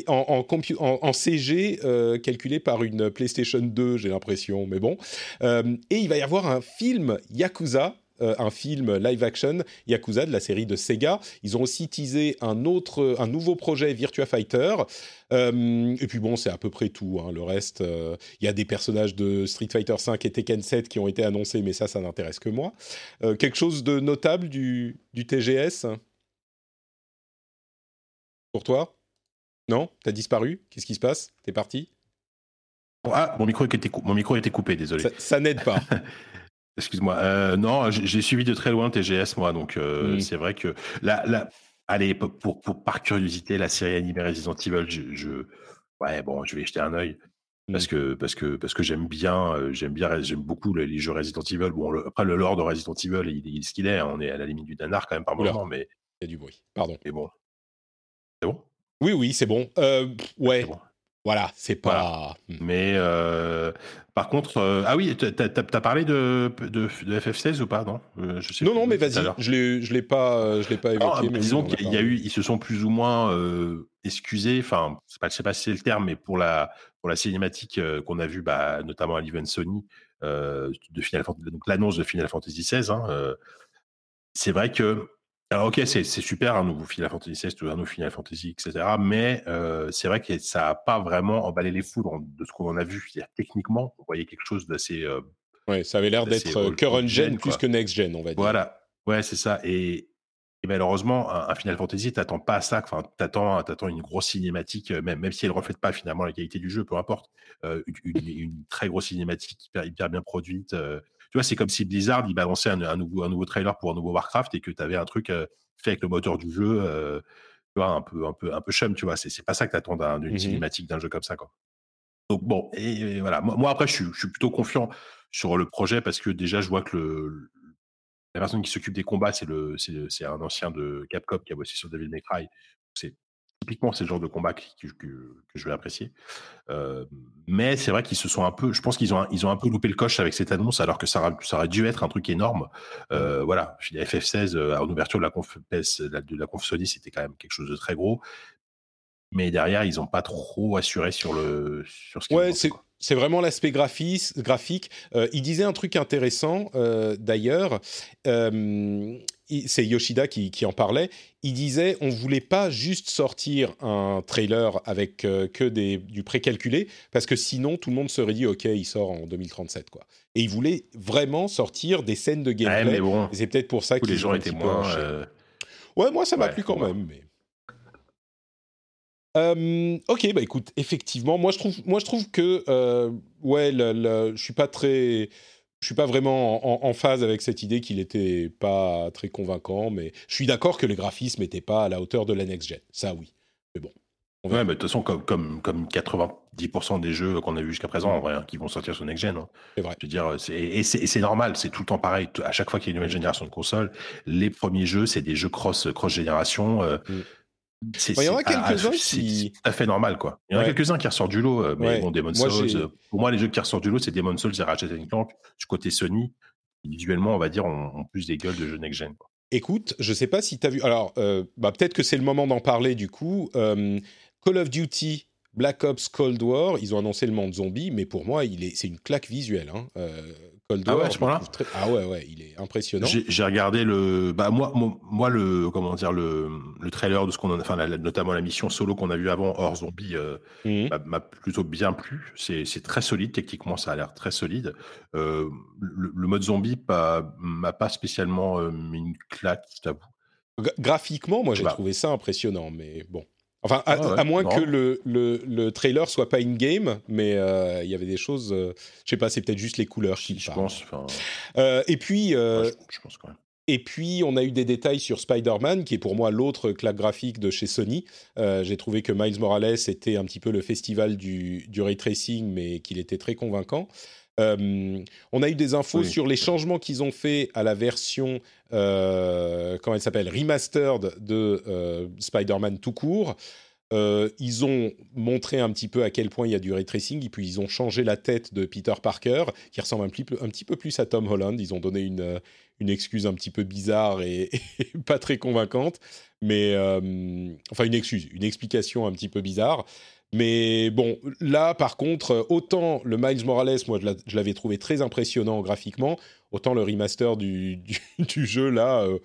Speaker 1: en, CG euh, calculé par une PlayStation 2, j'ai l'impression. Mais bon. Et il va y avoir un film Yakuza. Euh, un film live action Yakuza de la série de Sega. Ils ont aussi teasé un autre, un nouveau projet Virtua Fighter. Euh, et puis bon, c'est à peu près tout. hein. Le reste, euh, il y a des personnages de Street Fighter 5 et Tekken 7 qui ont été annoncés, mais ça, ça n'intéresse que moi. Quelque chose de notable du, du TGS Pour toi? Non? T'as disparu? Qu'est-ce qui se passe? T'es parti?
Speaker 2: Ah, mon micro était, cou- mon micro était coupé, désolé.
Speaker 1: Ça, ça n'aide pas.
Speaker 2: Excuse-moi. Euh, non, j'ai suivi de très loin TGS, moi, donc euh, c'est vrai que là, là, allez, pour, pour, pour- par curiosité, la série animée Resident Evil, je, je- ouais, bon, je vais y jeter un œil parce
Speaker 1: Mm.
Speaker 2: que parce que parce que j'aime bien, euh, j'aime bien, j'aime beaucoup les, les jeux Resident Evil. Bon, le- après le lore de Resident Evil, il, il est ce qu'il est. hein, on est à la limite du nanar quand même par
Speaker 1: Oula.
Speaker 2: moment, mais,
Speaker 1: Il y a du bruit. Pardon.
Speaker 2: mais bon, c'est bon?
Speaker 1: Oui, oui, c'est bon. Ouais.
Speaker 2: C'est bon.
Speaker 1: Voilà, c'est pas.
Speaker 2: Hmm. Mais euh, par contre, euh, ah oui, t'as as, parlé de, de, de, FF16 ou pas Non,
Speaker 1: euh, je sais Non, non, mais vas-y. Je l'ai, pas, je l'ai pas évoqué. mais
Speaker 2: disons qu'il y a eu, ils se sont plus ou moins excusés. Enfin, je sais pas si c'est le terme, mais pour la pour la cinématique qu'on a vue, bah, notamment à l'event Sony de Final Fantasy, donc l'annonce de Final Fantasy XVI. Hein, c'est vrai que alors ok, c'est super un nouveau Final Fantasy XVI, un nouveau Final Fantasy, etc. Mais euh, c'est vrai que ça n'a pas vraiment emballé les foudres de ce qu'on a vu. Techniquement, on voyait quelque chose d'assez. Euh,
Speaker 1: ouais, ça avait l'air d'être euh, current gen plus que next gen, on va dire.
Speaker 2: Voilà, ouais, c'est ça. Et, malheureusement, un, Final Fantasy, t'attends pas à ça. Enfin, t'attends, attends une grosse cinématique, même, même si elle reflète pas finalement la qualité du jeu, peu importe. une, très grosse cinématique hyper, hyper bien produite tu vois, c'est comme si Blizzard, il balançait un, nouveau, un nouveau trailer pour un nouveau Warcraft et que tu avais un truc euh, fait avec le moteur du jeu, euh, tu vois, un peu, un peu, un peu chum, tu vois. C'est, pas ça que tu attends d'une mmh cinématique d'un jeu comme ça, quoi. Donc bon, et, voilà. Moi, après, je suis, je suis, plutôt confiant sur le projet parce que déjà, je vois que le, la personne qui s'occupe des combats, c'est, le, c'est, un ancien de Capcom qui a bossé sur Devil May Cry. C'est typiquement, c'est le genre de combat que, je vais apprécier. Euh, mais c'est vrai qu'ils se sont un peu, je pense qu'ils ont, ils ont un peu loupé le coche avec cette annonce, alors que ça, ça aurait dû être un truc énorme. Euh, voilà, FF16 euh, en ouverture de la conf, de la conf Sony, c'était quand même quelque chose de très gros. Mais derrière, ils n'ont pas trop assuré sur le sur ce
Speaker 1: Ouais, c'est c'est vraiment l'aspect graphique. il disait un truc intéressant d'ailleurs c'est Yoshida qui, en parlait. Il disait on voulait pas juste sortir un trailer avec euh, que des, du précalculé parce que sinon tout le monde serait dit ok il sort en 2037 quoi. Et il voulait vraiment sortir des scènes de gameplay. c'est peut-être pour ça que
Speaker 2: les gens étaient moins. Euh,
Speaker 1: ouais moi ça m'a plu quand même. Mais... Euh, ok bah écoute effectivement moi je trouve moi je trouve que ouais le, je suis pas très je suis pas vraiment en, phase avec cette idée qu'il était pas très convaincant, mais je suis d'accord que les graphismes n'étaient pas à la hauteur de la next gen. Ça, oui. Mais bon.
Speaker 2: Ouais, mais de toute façon, comme, comme, comme 90% des jeux qu'on a vus jusqu'à présent, en vrai, hein, qui vont sortir sur next gen. Hein.
Speaker 1: C'est vrai.
Speaker 2: Je veux dire, et c'est normal, c'est tout le temps pareil. À chaque fois qu'il y a une nouvelle génération de consoles, les premiers jeux, c'est des jeux cross, cross génération. Euh, mm
Speaker 1: il y en a quelques-uns
Speaker 2: qui. C'est tout à fait normal, quoi. Il y en a quelques-uns qui ressortent du lot, euh, mais bon, Demon's Souls. Euh, pour moi, les jeux qui ressortent du lot, c'est Demon's Souls et Ratchet Clank. Du côté Sony, visuellement, on va dire, ont, plus des gueules de jeux next-gen.
Speaker 1: Écoute, je sais pas si tu as vu. Alors, euh, bah, peut-être que c'est le moment d'en parler du coup. Call of Duty Black Ops Cold War, ils ont annoncé le monde zombie, mais pour moi, il est, c'est une claque visuelle. Hein.
Speaker 2: Ah ouais,
Speaker 1: Ah ouais, ouais, il est impressionnant.
Speaker 2: J'ai regardé le, bah moi, moi le, comment dire le, le trailer de ce qu'on a, enfin notamment la mission solo qu'on a vu avant hors zombie euh, mmh. m'a plutôt bien plu. C'est très solide techniquement, ça a l'air très solide. Euh, le, mode zombie m'a pas spécialement euh, mis une claque, je t'avoue.
Speaker 1: Graphiquement, moi j'ai trouvé ça impressionnant, mais bon. Enfin, à, ah moins que le, le, le, trailer soit pas in-game, mais euh, il y avait des choses. Euh, je sais pas, c'est peut-être juste les couleurs qui
Speaker 2: Je pense.
Speaker 1: Euh, et puis. je, pense quand même. Et puis, on a eu des détails sur Spider-Man, qui est pour moi l'autre claque graphique de chez Sony. J'ai trouvé que Miles Morales était un petit peu le festival du, du ray tracing, mais qu'il était très convaincant. Euh, on a eu des infos sur les changements qu'ils ont fait à la version, euh, comment elle s'appelle, remastered de euh, Spider-Man tout court. ils ont montré un petit peu à quel point il y a du ray tracing et puis ils ont changé la tête de Peter Parker qui ressemble un petit peu, un petit peu plus à Tom Holland. Ils ont donné une, une excuse un petit peu bizarre et, et pas très convaincante, mais enfin une excuse, une explication un petit peu bizarre. Mais bon, là, par contre, autant le Miles Morales, moi, je l'avais trouvé très impressionnant graphiquement, autant le remaster du, du, jeu, là, euh,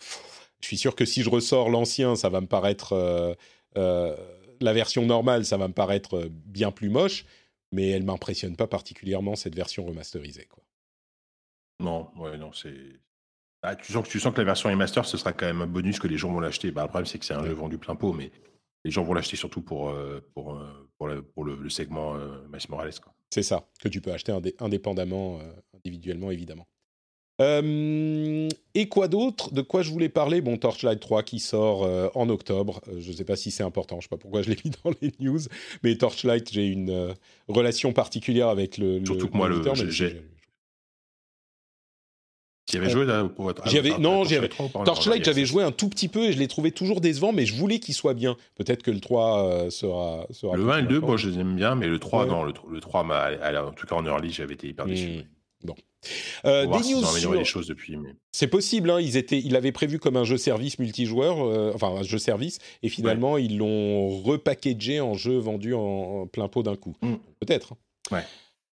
Speaker 1: je suis sûr que si je ressors l'ancien, ça va me paraître... Euh, euh, la version normale, ça va me paraître bien plus moche, mais elle m'impressionne pas particulièrement, cette version remasterisée. Quoi.
Speaker 2: Non, ouais, non, c'est... Ah, tu, sens que, tu sens que la version remaster, ce sera quand même un bonus que les gens vont l'acheter. Bah, le problème, c'est que c'est un jeu vendu plein pot, mais les gens vont l'acheter surtout pour, euh, pour, euh, pour, le, pour le, segment euh, Miles Morales.
Speaker 1: C'est ça, que tu peux acheter indépendamment, individuellement, évidemment. et quoi d'autre? De quoi je voulais parler? Bon, Torchlight 3 qui sort en octobre. je ne sais pas si c'est important, je ne sais pas pourquoi je l'ai mis dans les news, mais Torchlight, j'ai une relation particulière avec le.
Speaker 2: Surtout que moi, le, Tu avais joué là pour
Speaker 1: avais, non. Torchlight, j'avais joué un tout petit peu et je l'ai trouvé toujours décevant, mais je voulais qu'il soit bien. Peut-être que le 3 sera, sera.
Speaker 2: Le 1 et le 2, bon, je les aime bien, mais le 3, non, le, 3, en tout cas en early, j'avais été hyper déçu.
Speaker 1: Hmm. Bon. Euh, des news
Speaker 2: sur... les choses depuis. Mais...
Speaker 1: C'est possible. Hein, ils étaient, ils l'avaient prévu comme un jeu service multijoueur, euh, enfin un jeu service, et finalement ouais. ils l'ont repackagé en jeu vendu en, en plein pot d'un coup.
Speaker 2: Mm.
Speaker 1: Peut-être.
Speaker 2: Ouais.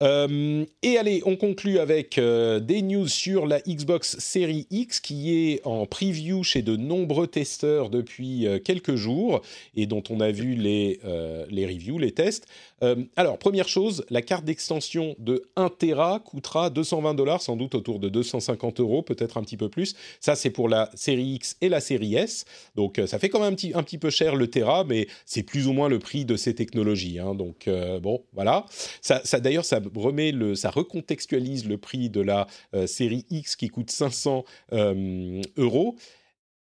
Speaker 1: Euh, et allez, on conclut avec euh, des news sur la Xbox Series X qui est en preview chez de nombreux testeurs depuis euh, quelques jours et dont on a vu les, les reviews, les tests. Euh, alors, première chose, la carte d'extension de 1 Tera coûtera 220 dollars, sans doute autour de 250 euros, peut-être un petit peu plus. Ça, c'est pour la série X et la série S. Donc, euh, ça fait quand même un petit, un petit peu cher le Tera, mais c'est plus ou moins le prix de ces technologies. Hein. Donc, euh, bon, voilà. Ça, ça D'ailleurs, ça remet ça recontextualise le prix de la série X qui coûte 500 euh, euros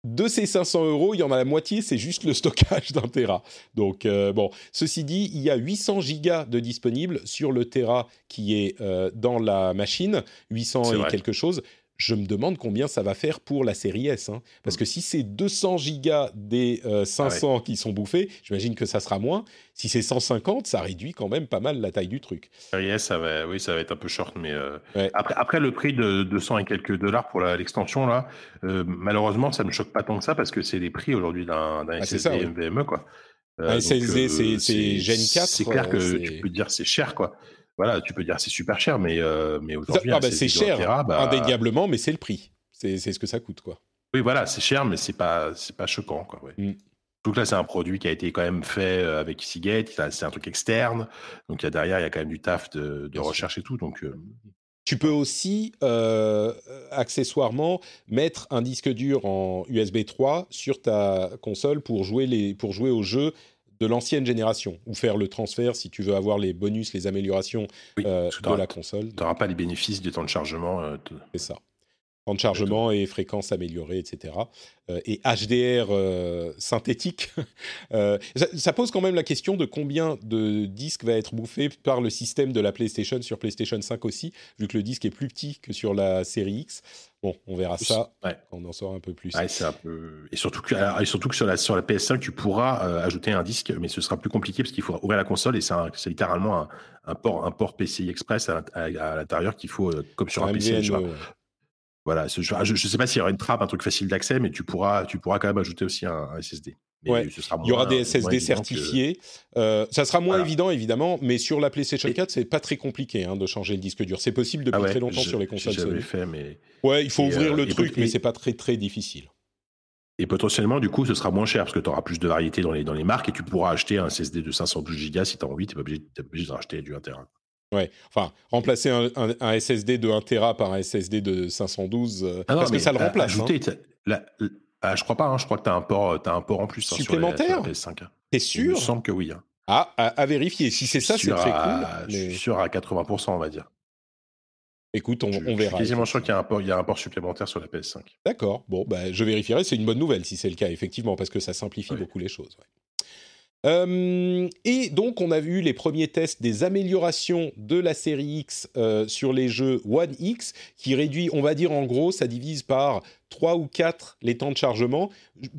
Speaker 1: de ces 500 euros, il y en a la moitié, c'est juste le stockage d'un Tera. Donc, euh, bon, ceci dit, il y a 800 gigas de disponibles sur le Tera qui est euh, dans la machine, 800 et
Speaker 2: vrai.
Speaker 1: quelque chose. Je me demande combien ça va faire pour la série S. Hein. Parce que si c'est 200 gigas des euh, 500 ah ouais. qui sont bouffés, j'imagine que ça sera moins. Si c'est 150, ça réduit quand même pas mal la taille du truc.
Speaker 2: Série S, ça va, oui, ça va être un peu short, mais euh, ouais. après, après, le prix de 200 et quelques dollars pour l'extension, là, euh, malheureusement, ça ne me choque pas tant que ça parce que c'est les prix aujourd'hui d'un
Speaker 1: ah,
Speaker 2: SSD quoi.
Speaker 1: un SSD, euh, c'est Gen 4.
Speaker 2: C'est clair que tu peux dire c'est cher, quoi voilà, tu peux dire c'est super cher, mais, euh, mais aujourd'hui,
Speaker 1: ah bah c'est cher, Tera, bah... indéniablement, mais c'est le prix. C'est ce que ça coûte, quoi.
Speaker 2: Oui, voilà, c'est cher, mais c'est pas, c'est pas choquant, quoi. Ouais. Mm. Donc là, c'est un produit qui a été quand même fait euh, avec Seagate, c'est un truc externe, donc il y a derrière, il y a quand même du taf de, de recherche et tout, donc. Euh...
Speaker 1: Tu peux aussi, euh, accessoirement, mettre un disque dur en USB 3 sur ta console pour jouer, les, pour jouer aux jeux de l'ancienne génération ou faire le transfert si tu veux avoir les bonus, les améliorations
Speaker 2: oui,
Speaker 1: euh, de la console.
Speaker 2: Tu n'auras pas les bénéfices du temps de chargement. Euh,
Speaker 1: C'est ça. Temps de chargement et fréquence améliorée, etc. Euh, et HDR euh, synthétique. ça, ça, pose quand même la question de combien de disques va être bouffé par le système de la PlayStation sur PlayStation 5 aussi, vu que le disque est plus petit que sur la série X. Bon, on verra ça
Speaker 2: ouais.
Speaker 1: quand on en saura un peu plus.
Speaker 2: Ouais, c'est un peu... Et surtout que, et surtout que sur, la, sur la PS5, tu pourras euh, ajouter un disque, mais ce sera plus compliqué parce qu'il faut ouvrir la console et c'est littéralement un, un, port, un port PCI Express à, à, à l'intérieur qu'il faut, euh, comme sur un, un PC. Ouais. Voilà, je ne sais pas s'il y aura une trappe, un truc facile d'accès, mais tu pourras, tu pourras quand même ajouter aussi un, un SSD.
Speaker 1: Ouais. Il y aura des SSD certifiés. Que... Euh, ça sera moins voilà. évident, évidemment, mais sur la PlayStation 4, c'est pas très compliqué hein, de changer le disque dur. C'est possible depuis
Speaker 2: ah ouais,
Speaker 1: très longtemps sur les consoles
Speaker 2: Sony. fait, mais...
Speaker 1: Ouais, il faut et ouvrir euh, le truc, mais c'est pas très très difficile.
Speaker 2: Et potentiellement, du coup, ce sera moins cher parce que tu auras plus de variété dans les, dans les marques et tu pourras acheter un SSD de 512 Go si tu as envie. Tu n'es pas obligé, obligé de racheter du 1 Tera.
Speaker 1: Ouais, enfin, remplacer un, un, un, SSD de 1 Tera par un SSD de 512, euh, ah non, parce que ça le remplace.
Speaker 2: Ajouter, hein. la, la, ah, je crois pas, hein, je crois que tu as, as, un port en plus.
Speaker 1: Supplémentaire
Speaker 2: hein, sur PS5.
Speaker 1: T'es sûr
Speaker 2: Il me semble que oui. Hein.
Speaker 1: Ah, à, à, vérifier. Si c'est ça, c'est très cool.
Speaker 2: Mais... Je suis sûr à 80%, on va dire.
Speaker 1: Écoute, on,
Speaker 2: je,
Speaker 1: on verra.
Speaker 2: Je suis quasiment sûr qu'il y, a un port, il y a un port supplémentaire sur la PS5.
Speaker 1: D'accord. Bon, bah, je vérifierai. C'est une bonne nouvelle si c'est le cas, effectivement, parce que ça simplifie oui. beaucoup les choses. Ouais. Euh, et donc, on a vu les premiers tests des améliorations de la série X euh, sur les jeux One X, qui réduit, on va dire en gros, ça divise par 3 ou 4 les temps de chargement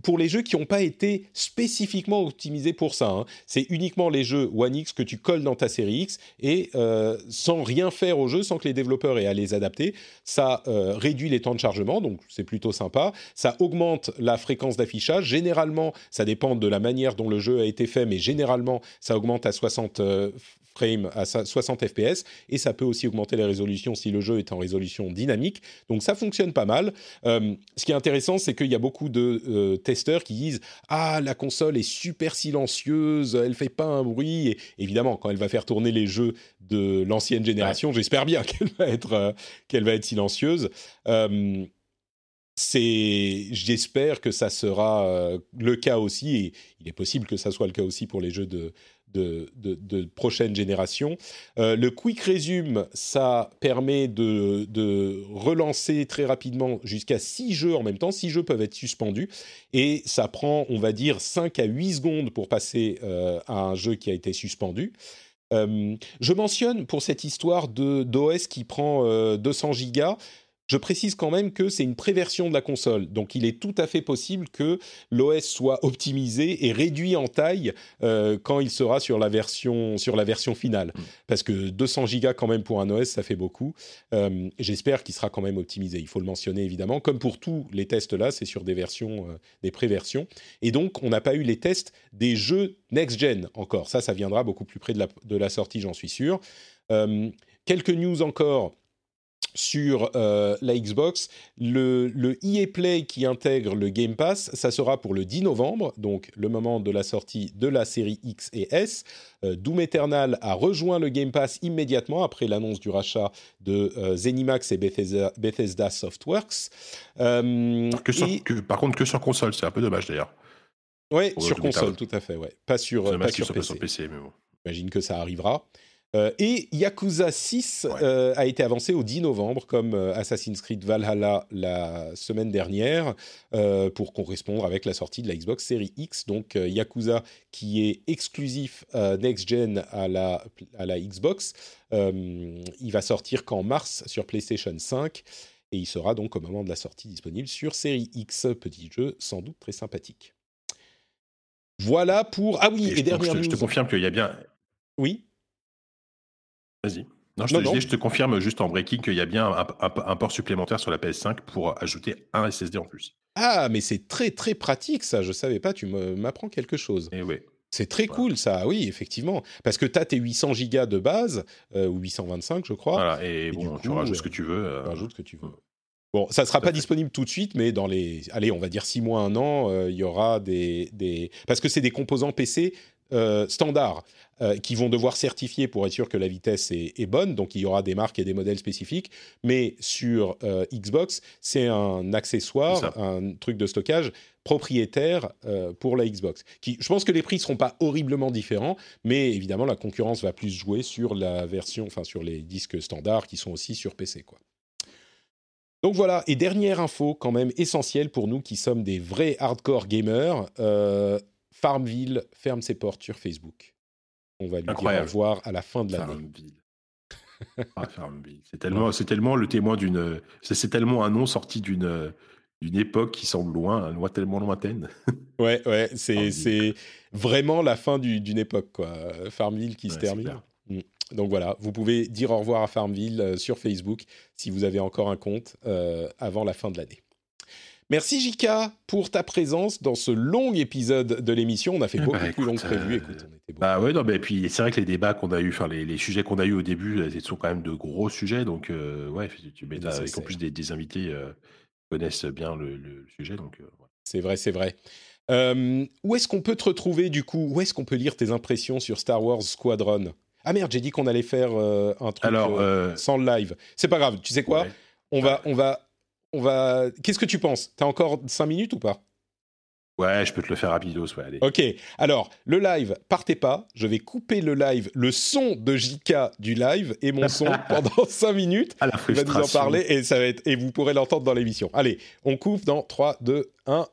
Speaker 1: pour les jeux qui n'ont pas été spécifiquement optimisés pour ça. Hein. C'est uniquement les jeux One X que tu colles dans ta série X et euh, sans rien faire au jeu, sans que les développeurs aient à les adapter, ça euh, réduit les temps de chargement, donc c'est plutôt sympa. Ça augmente la fréquence d'affichage. Généralement, ça dépend de la manière dont le jeu a été fait, mais généralement, ça augmente à 60 euh, frames à 60 fps et ça peut aussi augmenter les résolutions si le jeu est en résolution dynamique. Donc ça fonctionne pas mal. Ce qui est intéressant, c'est qu'il y a beaucoup de euh, testeurs qui disent ah la console est super silencieuse, elle fait pas un bruit. Et évidemment, quand elle va faire tourner les jeux de l'ancienne génération, ouais. j'espère bien qu'elle va être euh, qu'elle va être silencieuse. c'est, j'espère que ça sera le cas aussi, et il est possible que ça soit le cas aussi pour les jeux de, de, prochaine génération. Euh, le quick resume, ça permet de, de relancer très rapidement jusqu'à 6 jeux en même temps. 6 jeux peuvent être suspendus et ça prend, on va dire, 5 à 8 secondes pour passer euh, à un jeu qui a été suspendu. Euh, je mentionne pour cette histoire d'OS qui prend 200 gigas, je précise quand même que c'est une préversion de la console, donc il est tout à fait possible que l'OS soit optimisé et réduit en taille euh, quand il sera sur la version sur la version finale, mm. parce que 200 Go quand même pour un OS ça fait beaucoup. Euh, j'espère qu'il sera quand même optimisé. Il faut le mentionner évidemment, comme pour tous les tests là, c'est sur des versions, euh, des préversions, et donc on n'a pas eu les tests des jeux next gen encore. Ça, ça viendra beaucoup plus près de la, de la sortie, j'en suis sûr. quelques news encore sur euh, la Xbox. Le, le, EA Play qui intègre le Game Pass, ça sera pour le 10 novembre, donc le moment de la sortie de la série X et S. Euh, Doom Eternal a rejoint le Game Pass immédiatement après l'annonce du rachat de euh, Zenimax et Bethesda, Softworks.
Speaker 2: par contre, que sur console, c'est un peu dommage d'ailleurs.
Speaker 1: Oui, sur console, tout à fait, ouais. Pas sur, pas sur PC.
Speaker 2: Sur PC mais bon.
Speaker 1: J'imagine que ça arrivera. Euh, et Yakuza 6 euh, a été avancé au 10 novembre, comme euh, Assassin's Creed Valhalla la semaine dernière, pour correspondre avec la sortie de la Xbox Series X. Donc Yakuza, qui est exclusif next-gen à la, à la Xbox, il va sortir qu'en mars sur PlayStation 5. Et il sera donc au moment de la sortie disponible sur Série X. Petit jeu sans doute très sympathique. Voilà pour... Ah oui, et, dernière
Speaker 2: je te confirme qu'il y a bien...
Speaker 1: Oui
Speaker 2: Vas-y. Non, je, te, je, te, confirme juste en breaking qu'il y a bien un, port supplémentaire sur la PS5 pour ajouter un SSD en plus.
Speaker 1: Ah, mais c'est très très pratique ça, je savais pas, tu m'apprends quelque chose.
Speaker 2: Et eh oui.
Speaker 1: C'est très cool ça, oui, effectivement. Parce que tu as tes 800 gigas de base, euh, ou 825 je crois.
Speaker 2: Voilà, et, bon, tu rajoutes ce que tu veux.
Speaker 1: Euh... rajoutes ce que tu veux. Bon, ça ne sera pas disponible tout de suite, mais dans les, allez, on va dire 6 mois, 1 an, euh, il y aura des, des... Parce que c'est des composants PC euh, standards euh, qui vont devoir certifier pour être sûr que la vitesse est, bonne. Donc il y aura des marques et des modèles spécifiques. Mais sur euh, Xbox, c'est un accessoire, un truc de stockage propriétaire pour la Xbox. Qui, je pense que les prix seront pas horriblement différents, mais évidemment la concurrence va plus jouer sur la version, enfin sur les disques standards qui sont aussi sur PC, quoi. Donc voilà, et dernière info quand même essentielle pour nous qui sommes des vrais hardcore gamers, Farmville ferme ses portes sur Facebook. On va lui dire au revoir à la fin de l'année.
Speaker 2: Ah, Farmville. C'est tellement, c'est tellement le témoin d'une, c'est tellement un nom sorti d'une d'une époque qui semble loin, loin tellement lointaine.
Speaker 1: ouais, ouais, c'est, c'est vraiment la fin d'une époque, quoi. Farmville qui se termine. Mm. Donc voilà, vous pouvez dire au revoir à Farmville euh, sur Facebook si vous avez encore un compte euh, avant la fin de l'année. Merci Jika pour ta présence dans ce long épisode de l'émission. On a fait beaucoup bah, plus long que prévu. Écoute,
Speaker 2: Bah ouais, non, mais puis c'est vrai que les débats qu'on a eu, enfin les, sujets qu'on a eu au début, euh, ce sont quand même de gros sujets. Donc euh, ouais, tu mets avec en plus des, invités euh, connaissent bien le, sujet. Donc
Speaker 1: c'est vrai, c'est vrai. où est-ce qu'on peut te retrouver du coup? Où est-ce qu'on peut lire tes impressions sur Star Wars Squadron? Ah merde, j'ai dit qu'on allait faire un truc Alors, sans le live. C'est pas grave. Tu sais quoi? On va, on va on va. Qu'est-ce que tu penses? T'as encore 5 minutes ou pas?
Speaker 2: Ouais, je peux te le faire rapidos, ouais, allez.
Speaker 1: Ok, alors, le live, partez pas, je vais couper le live, le son de JK du live et mon son pendant 5 minutes.
Speaker 2: À la frustration.
Speaker 1: va nous en parler et, ça va être, et vous pourrez l'entendre dans l'émission. Allez, on coupe dans 3, 2, 1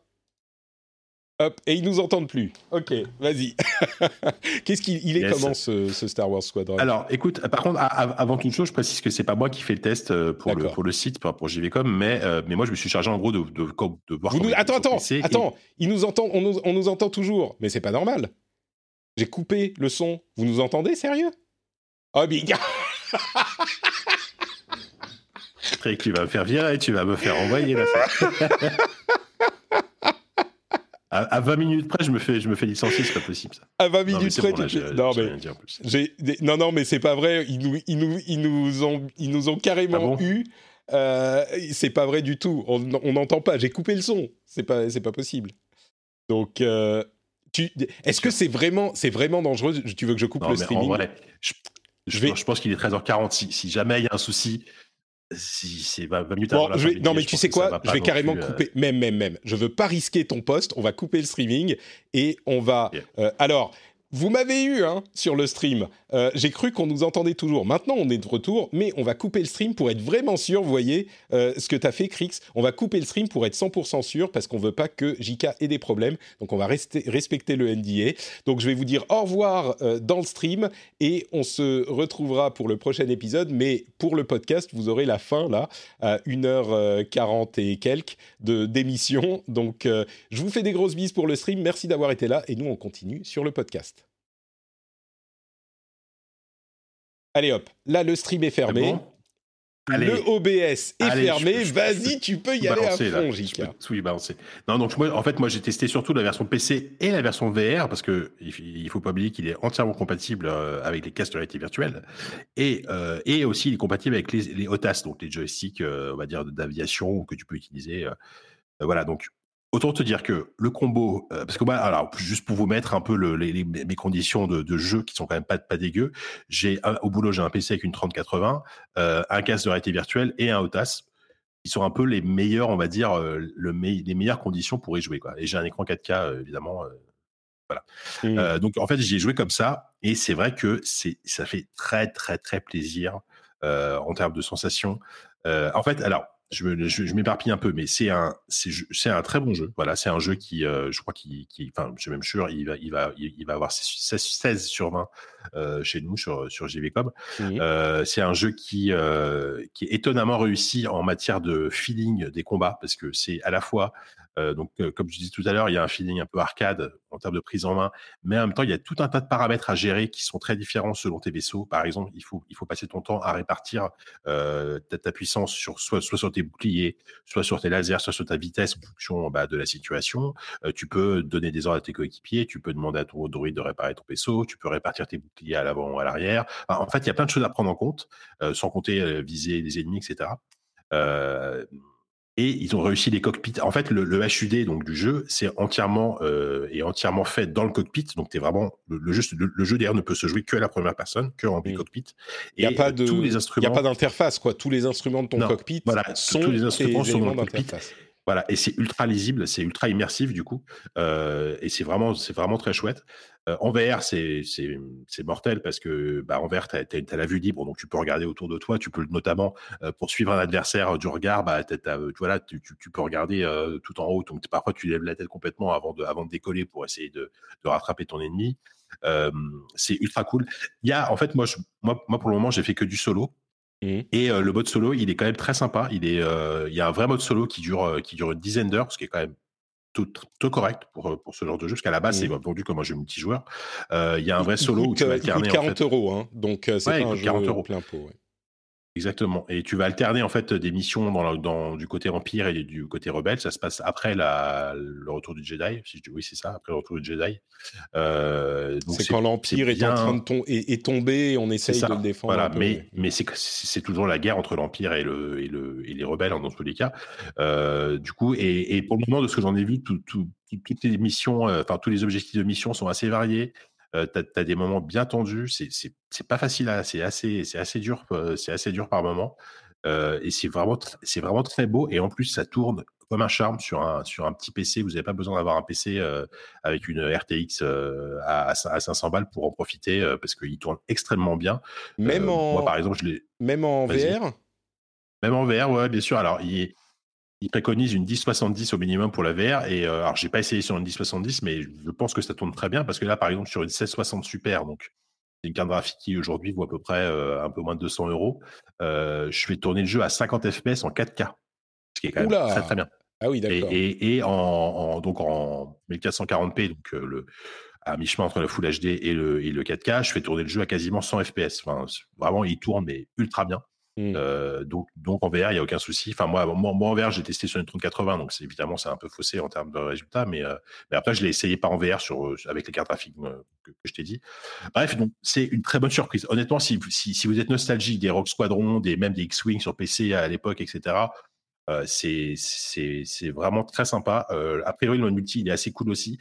Speaker 1: et ils nous entendent plus. Ok, vas-y. Qu'est-ce qu'il est comment ce, Star Wars Squadron?
Speaker 2: Alors, écoute, par contre, avant toute chose, je précise que c'est pas moi qui fais le test euh, pour le pour le site, pour JVcom, mais euh, mais moi je me suis chargé en gros de de, de voir.
Speaker 1: attends, attends, attends. Ils nous entendent, on nous, on nous entend toujours, mais c'est pas normal. J'ai coupé le son. Vous nous entendez, sérieux? Oh big.
Speaker 2: tu vas me faire virer, tu vas me faire envoyer là. À, 20 minutes près, je me fais, je me fais licencier, c'est pas possible ça.
Speaker 1: À 20 minutes près, tu non, mais non, non, mais c'est pas vrai. Ils nous, ils nous, ils nous ont, ils nous ont carrément ah eu. Euh, c'est pas vrai du tout. On n'entend pas. J'ai coupé le son. C'est pas, c'est pas possible. Donc, euh, tu, est-ce que c'est vraiment, c'est vraiment dangereux? Tu veux que je coupe le streaming en vrai,
Speaker 2: je, je, vais... je pense qu'il est 13h40. Si, jamais il y a un souci, si c'est 20 minutes avant
Speaker 1: Non, mais tu sais quoi Je vais carrément euh, couper. Même, même, même. Je veux pas risquer ton poste. On va couper le streaming et on va. Euh, alors, vous m'avez eu hein, sur le stream. Euh, j'ai cru qu'on nous entendait toujours. Maintenant, on est de retour, mais on va couper le stream pour être vraiment sûr. Vous voyez euh, ce que tu as fait, Crix. On va couper le stream pour être 100% sûr parce qu'on veut pas que JK ait des problèmes. Donc, on va respecter le NDA. Donc, je vais vous dire au revoir euh, dans le stream et on se retrouvera pour le prochain épisode. Mais pour le podcast, vous aurez la fin là, à 1h40 et quelques d'émission. Donc, je vous fais des grosses bises pour le stream. Merci d'avoir été là et nous, on continue sur le podcast. Allez hop, là le stream est fermé. Le OBS est fermé. Vas-y, tu peux y aller à fond, JK.
Speaker 2: Oui, balancer. Non, donc moi, en fait, moi, j'ai testé surtout la version PC et la version VR parce que il faut pas oublier qu'il est entièrement compatible euh, avec les casques de réalité virtuelle et euh, et aussi il est compatible avec les, les OTAS, donc les joysticks, euh, on va dire d'aviation que tu peux utiliser. voilà, donc Autant te dire que le combo, euh, parce que moi, alors juste pour vous mettre un peu le, les, mes conditions de, de, jeu qui sont quand même pas pas dégueu, j'ai au boulot j'ai un PC avec une 3080, euh, un casque de réalité virtuelle et un OTAS qui sont un peu les meilleurs, on va dire, euh, le les meilleures conditions pour y jouer quoi. Et j'ai un écran 4K euh, évidemment, voilà. Mmh. donc en fait j'y ai joué comme ça et c'est vrai que c'est ça fait très très très plaisir en termes de sensations. en fait alors je, je, m'éparpille un peu, mais c'est un, c'est un très bon jeu. Voilà, c'est un jeu qui, euh, je crois, qui, qui, enfin, je suis même sûr, il va, il va, il va avoir 16, 16 sur 20 euh, chez nous sur sur JVcom. Euh, c'est un jeu qui, euh, qui est étonnamment réussi en matière de feeling des combats, parce que c'est à la fois euh, donc, euh, comme je disais tout à l'heure, il y a un feeling un peu arcade en termes de prise en main, mais en même temps, il y a tout un tas de paramètres à gérer qui sont très différents selon tes vaisseaux. Par exemple, il faut, il faut passer ton temps à répartir euh, ta, puissance sur soit, soit sur tes boucliers, soit sur tes lasers, soit sur ta vitesse en fonction bah, de la situation. Euh, tu peux donner des ordres à tes coéquipiers, tu peux demander à ton droïde de réparer ton vaisseau, tu peux répartir tes boucliers à l'avant ou à l'arrière. en fait, il y a plein de choses à prendre en compte, euh, sans compter viser les ennemis, etc. Euh, et ils ont réussi les cockpits. En fait, le, le HUD donc du jeu, c'est entièrement euh, est entièrement fait dans le cockpit. Donc, t'es vraiment le, jeu, le, jeu d'ailleurs ne peut se jouer que à la première personne, que en mmh. cockpit.
Speaker 1: Il n'y a pas de tous les instruments. Il a pas d'interface quoi. Tous les instruments de ton cockpit
Speaker 2: voilà,
Speaker 1: sont
Speaker 2: tous les instruments sont dans le cockpit. Voilà, et c'est ultra lisible, c'est ultra immersif du coup, euh, et c'est vraiment, c'est vraiment très chouette. Euh, en VR, c'est, c'est, c'est mortel parce que bah, en VR, tu as, la vue libre, donc tu peux regarder autour de toi. Tu peux notamment euh, poursuivre un adversaire du regard. Bah, tu, voilà, tu, tu, peux regarder tout en haut. Donc parfois, tu lèves la tête complètement avant de, avant de décoller pour essayer de, de rattraper ton ennemi. C'est ultra cool. Il y a, en fait, moi, moi, moi pour le moment, j'ai fait que du solo. Mmh. Et euh, le mode solo, il est quand même très sympa. Il est, euh, il y a un vrai mode solo qui dure, euh, qui dure une dizaine d'heures, ce qui est quand même tout, tout correct pour, pour ce genre de jeu, parce qu'à la base, c'est mmh. vendu comme un jeu multijoueur. Il y a un vrai solo où tu vas alterner.
Speaker 1: Il coûte 40 euros, hein, donc c'est pas un jeu 40 euros. plein pot. Ouais.
Speaker 2: Exactement. Et tu vas alterner en fait des missions dans, dans du côté Empire et du côté Rebelle. Ça se passe après la, le retour du Jedi. Si je dis oui, c'est ça, après le retour du Jedi.
Speaker 1: Euh, c'est quand l'Empire est, en train de tom est, tombé et on essaye de le défendre.
Speaker 2: Voilà, mais, mais c'est toujours la guerre entre l'Empire et, le, et, le, et les rebelles, hein, dans tous les cas. Euh, du coup, et, et, pour le moment, de ce que j'en ai vu, tout, tout, toutes les missions, euh, enfin, tous les objectifs de mission sont assez variés. Euh, tu as, des moments bien tendus. C'est pas facile, c'est assez, c'est assez dur, c'est assez dur par moment. Euh, et c'est vraiment, c'est vraiment très beau. Et en plus, ça tourne comme un charme sur un, sur un petit PC. Vous n'avez pas besoin d'avoir un PC euh, avec une RTX euh, à, à, 500 balles pour en profiter parce qu'il tourne extrêmement bien.
Speaker 1: Même en,
Speaker 2: moi, par exemple, je
Speaker 1: Même en VR
Speaker 2: Même en VR, ouais, bien sûr. Alors, il, il préconise une 1070 au minimum pour la VR. Et euh, alors, j'ai pas essayé sur une 1070, mais je pense que ça tourne très bien parce que là, par exemple, sur une 1660 Super, donc une carte graphique qui aujourd'hui vaut à peu près euh, un peu moins de 200 euros, euh, je fais tourner le jeu à 50 FPS en 4K, ce qui est quand même très très bien.
Speaker 1: Ah oui, d'accord.
Speaker 2: Et, et, en, donc en 1440p, donc euh, le à mi-chemin entre la Full HD et le, et le 4K, je fais tourner le jeu à quasiment 100 FPS. Enfin, vraiment, il tourne mais ultra bien. Mmh. Euh, donc, donc en VR, il n'y a aucun souci. Enfin, moi, moi, moi en VR, j'ai testé sur une 3080, donc c'est évidemment c'est un peu faussé en termes de résultats, mais, euh, après, je l'ai essayé pas en VR sur, euh, avec les cartes graphiques que, je t'ai dit. Bref, donc c'est une très bonne surprise. Honnêtement, si, si, vous êtes nostalgique des Rock Squadron, des même des X-Wing sur PC à l'époque, etc. Euh, c'est c'est vraiment très sympa. A priori, le multi, il est assez cool aussi.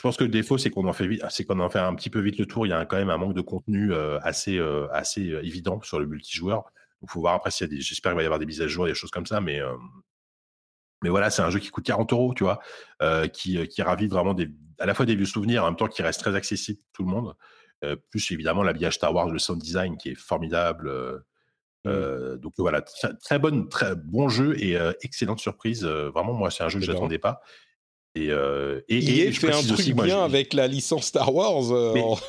Speaker 2: Je pense que le défaut, c'est qu'on en fait vite, c'est qu'on en fait un petit peu vite le tour. Il y a quand même un manque de contenu euh, assez, euh, assez euh, évident sur le multijoueur. Il faut voir après s'il y a des, j'espère qu'il va y avoir des mises à jour, des choses comme ça, mais Mais voilà, c'est un jeu qui coûte 40 euros, tu vois, euh, qui, qui ravive vraiment des, à la fois des vieux souvenirs, en même temps qui reste très accessible pour tout le monde. plus évidemment l'habillage Star Wars, le sound design qui est formidable. Mmh. donc voilà, très, bonne, très bon jeu et excellente surprise. vraiment, moi, c'est un jeu que je n'attendais pas. Et, euh, et,
Speaker 1: et, fait un truc aussi, bien avec la licence Star Wars.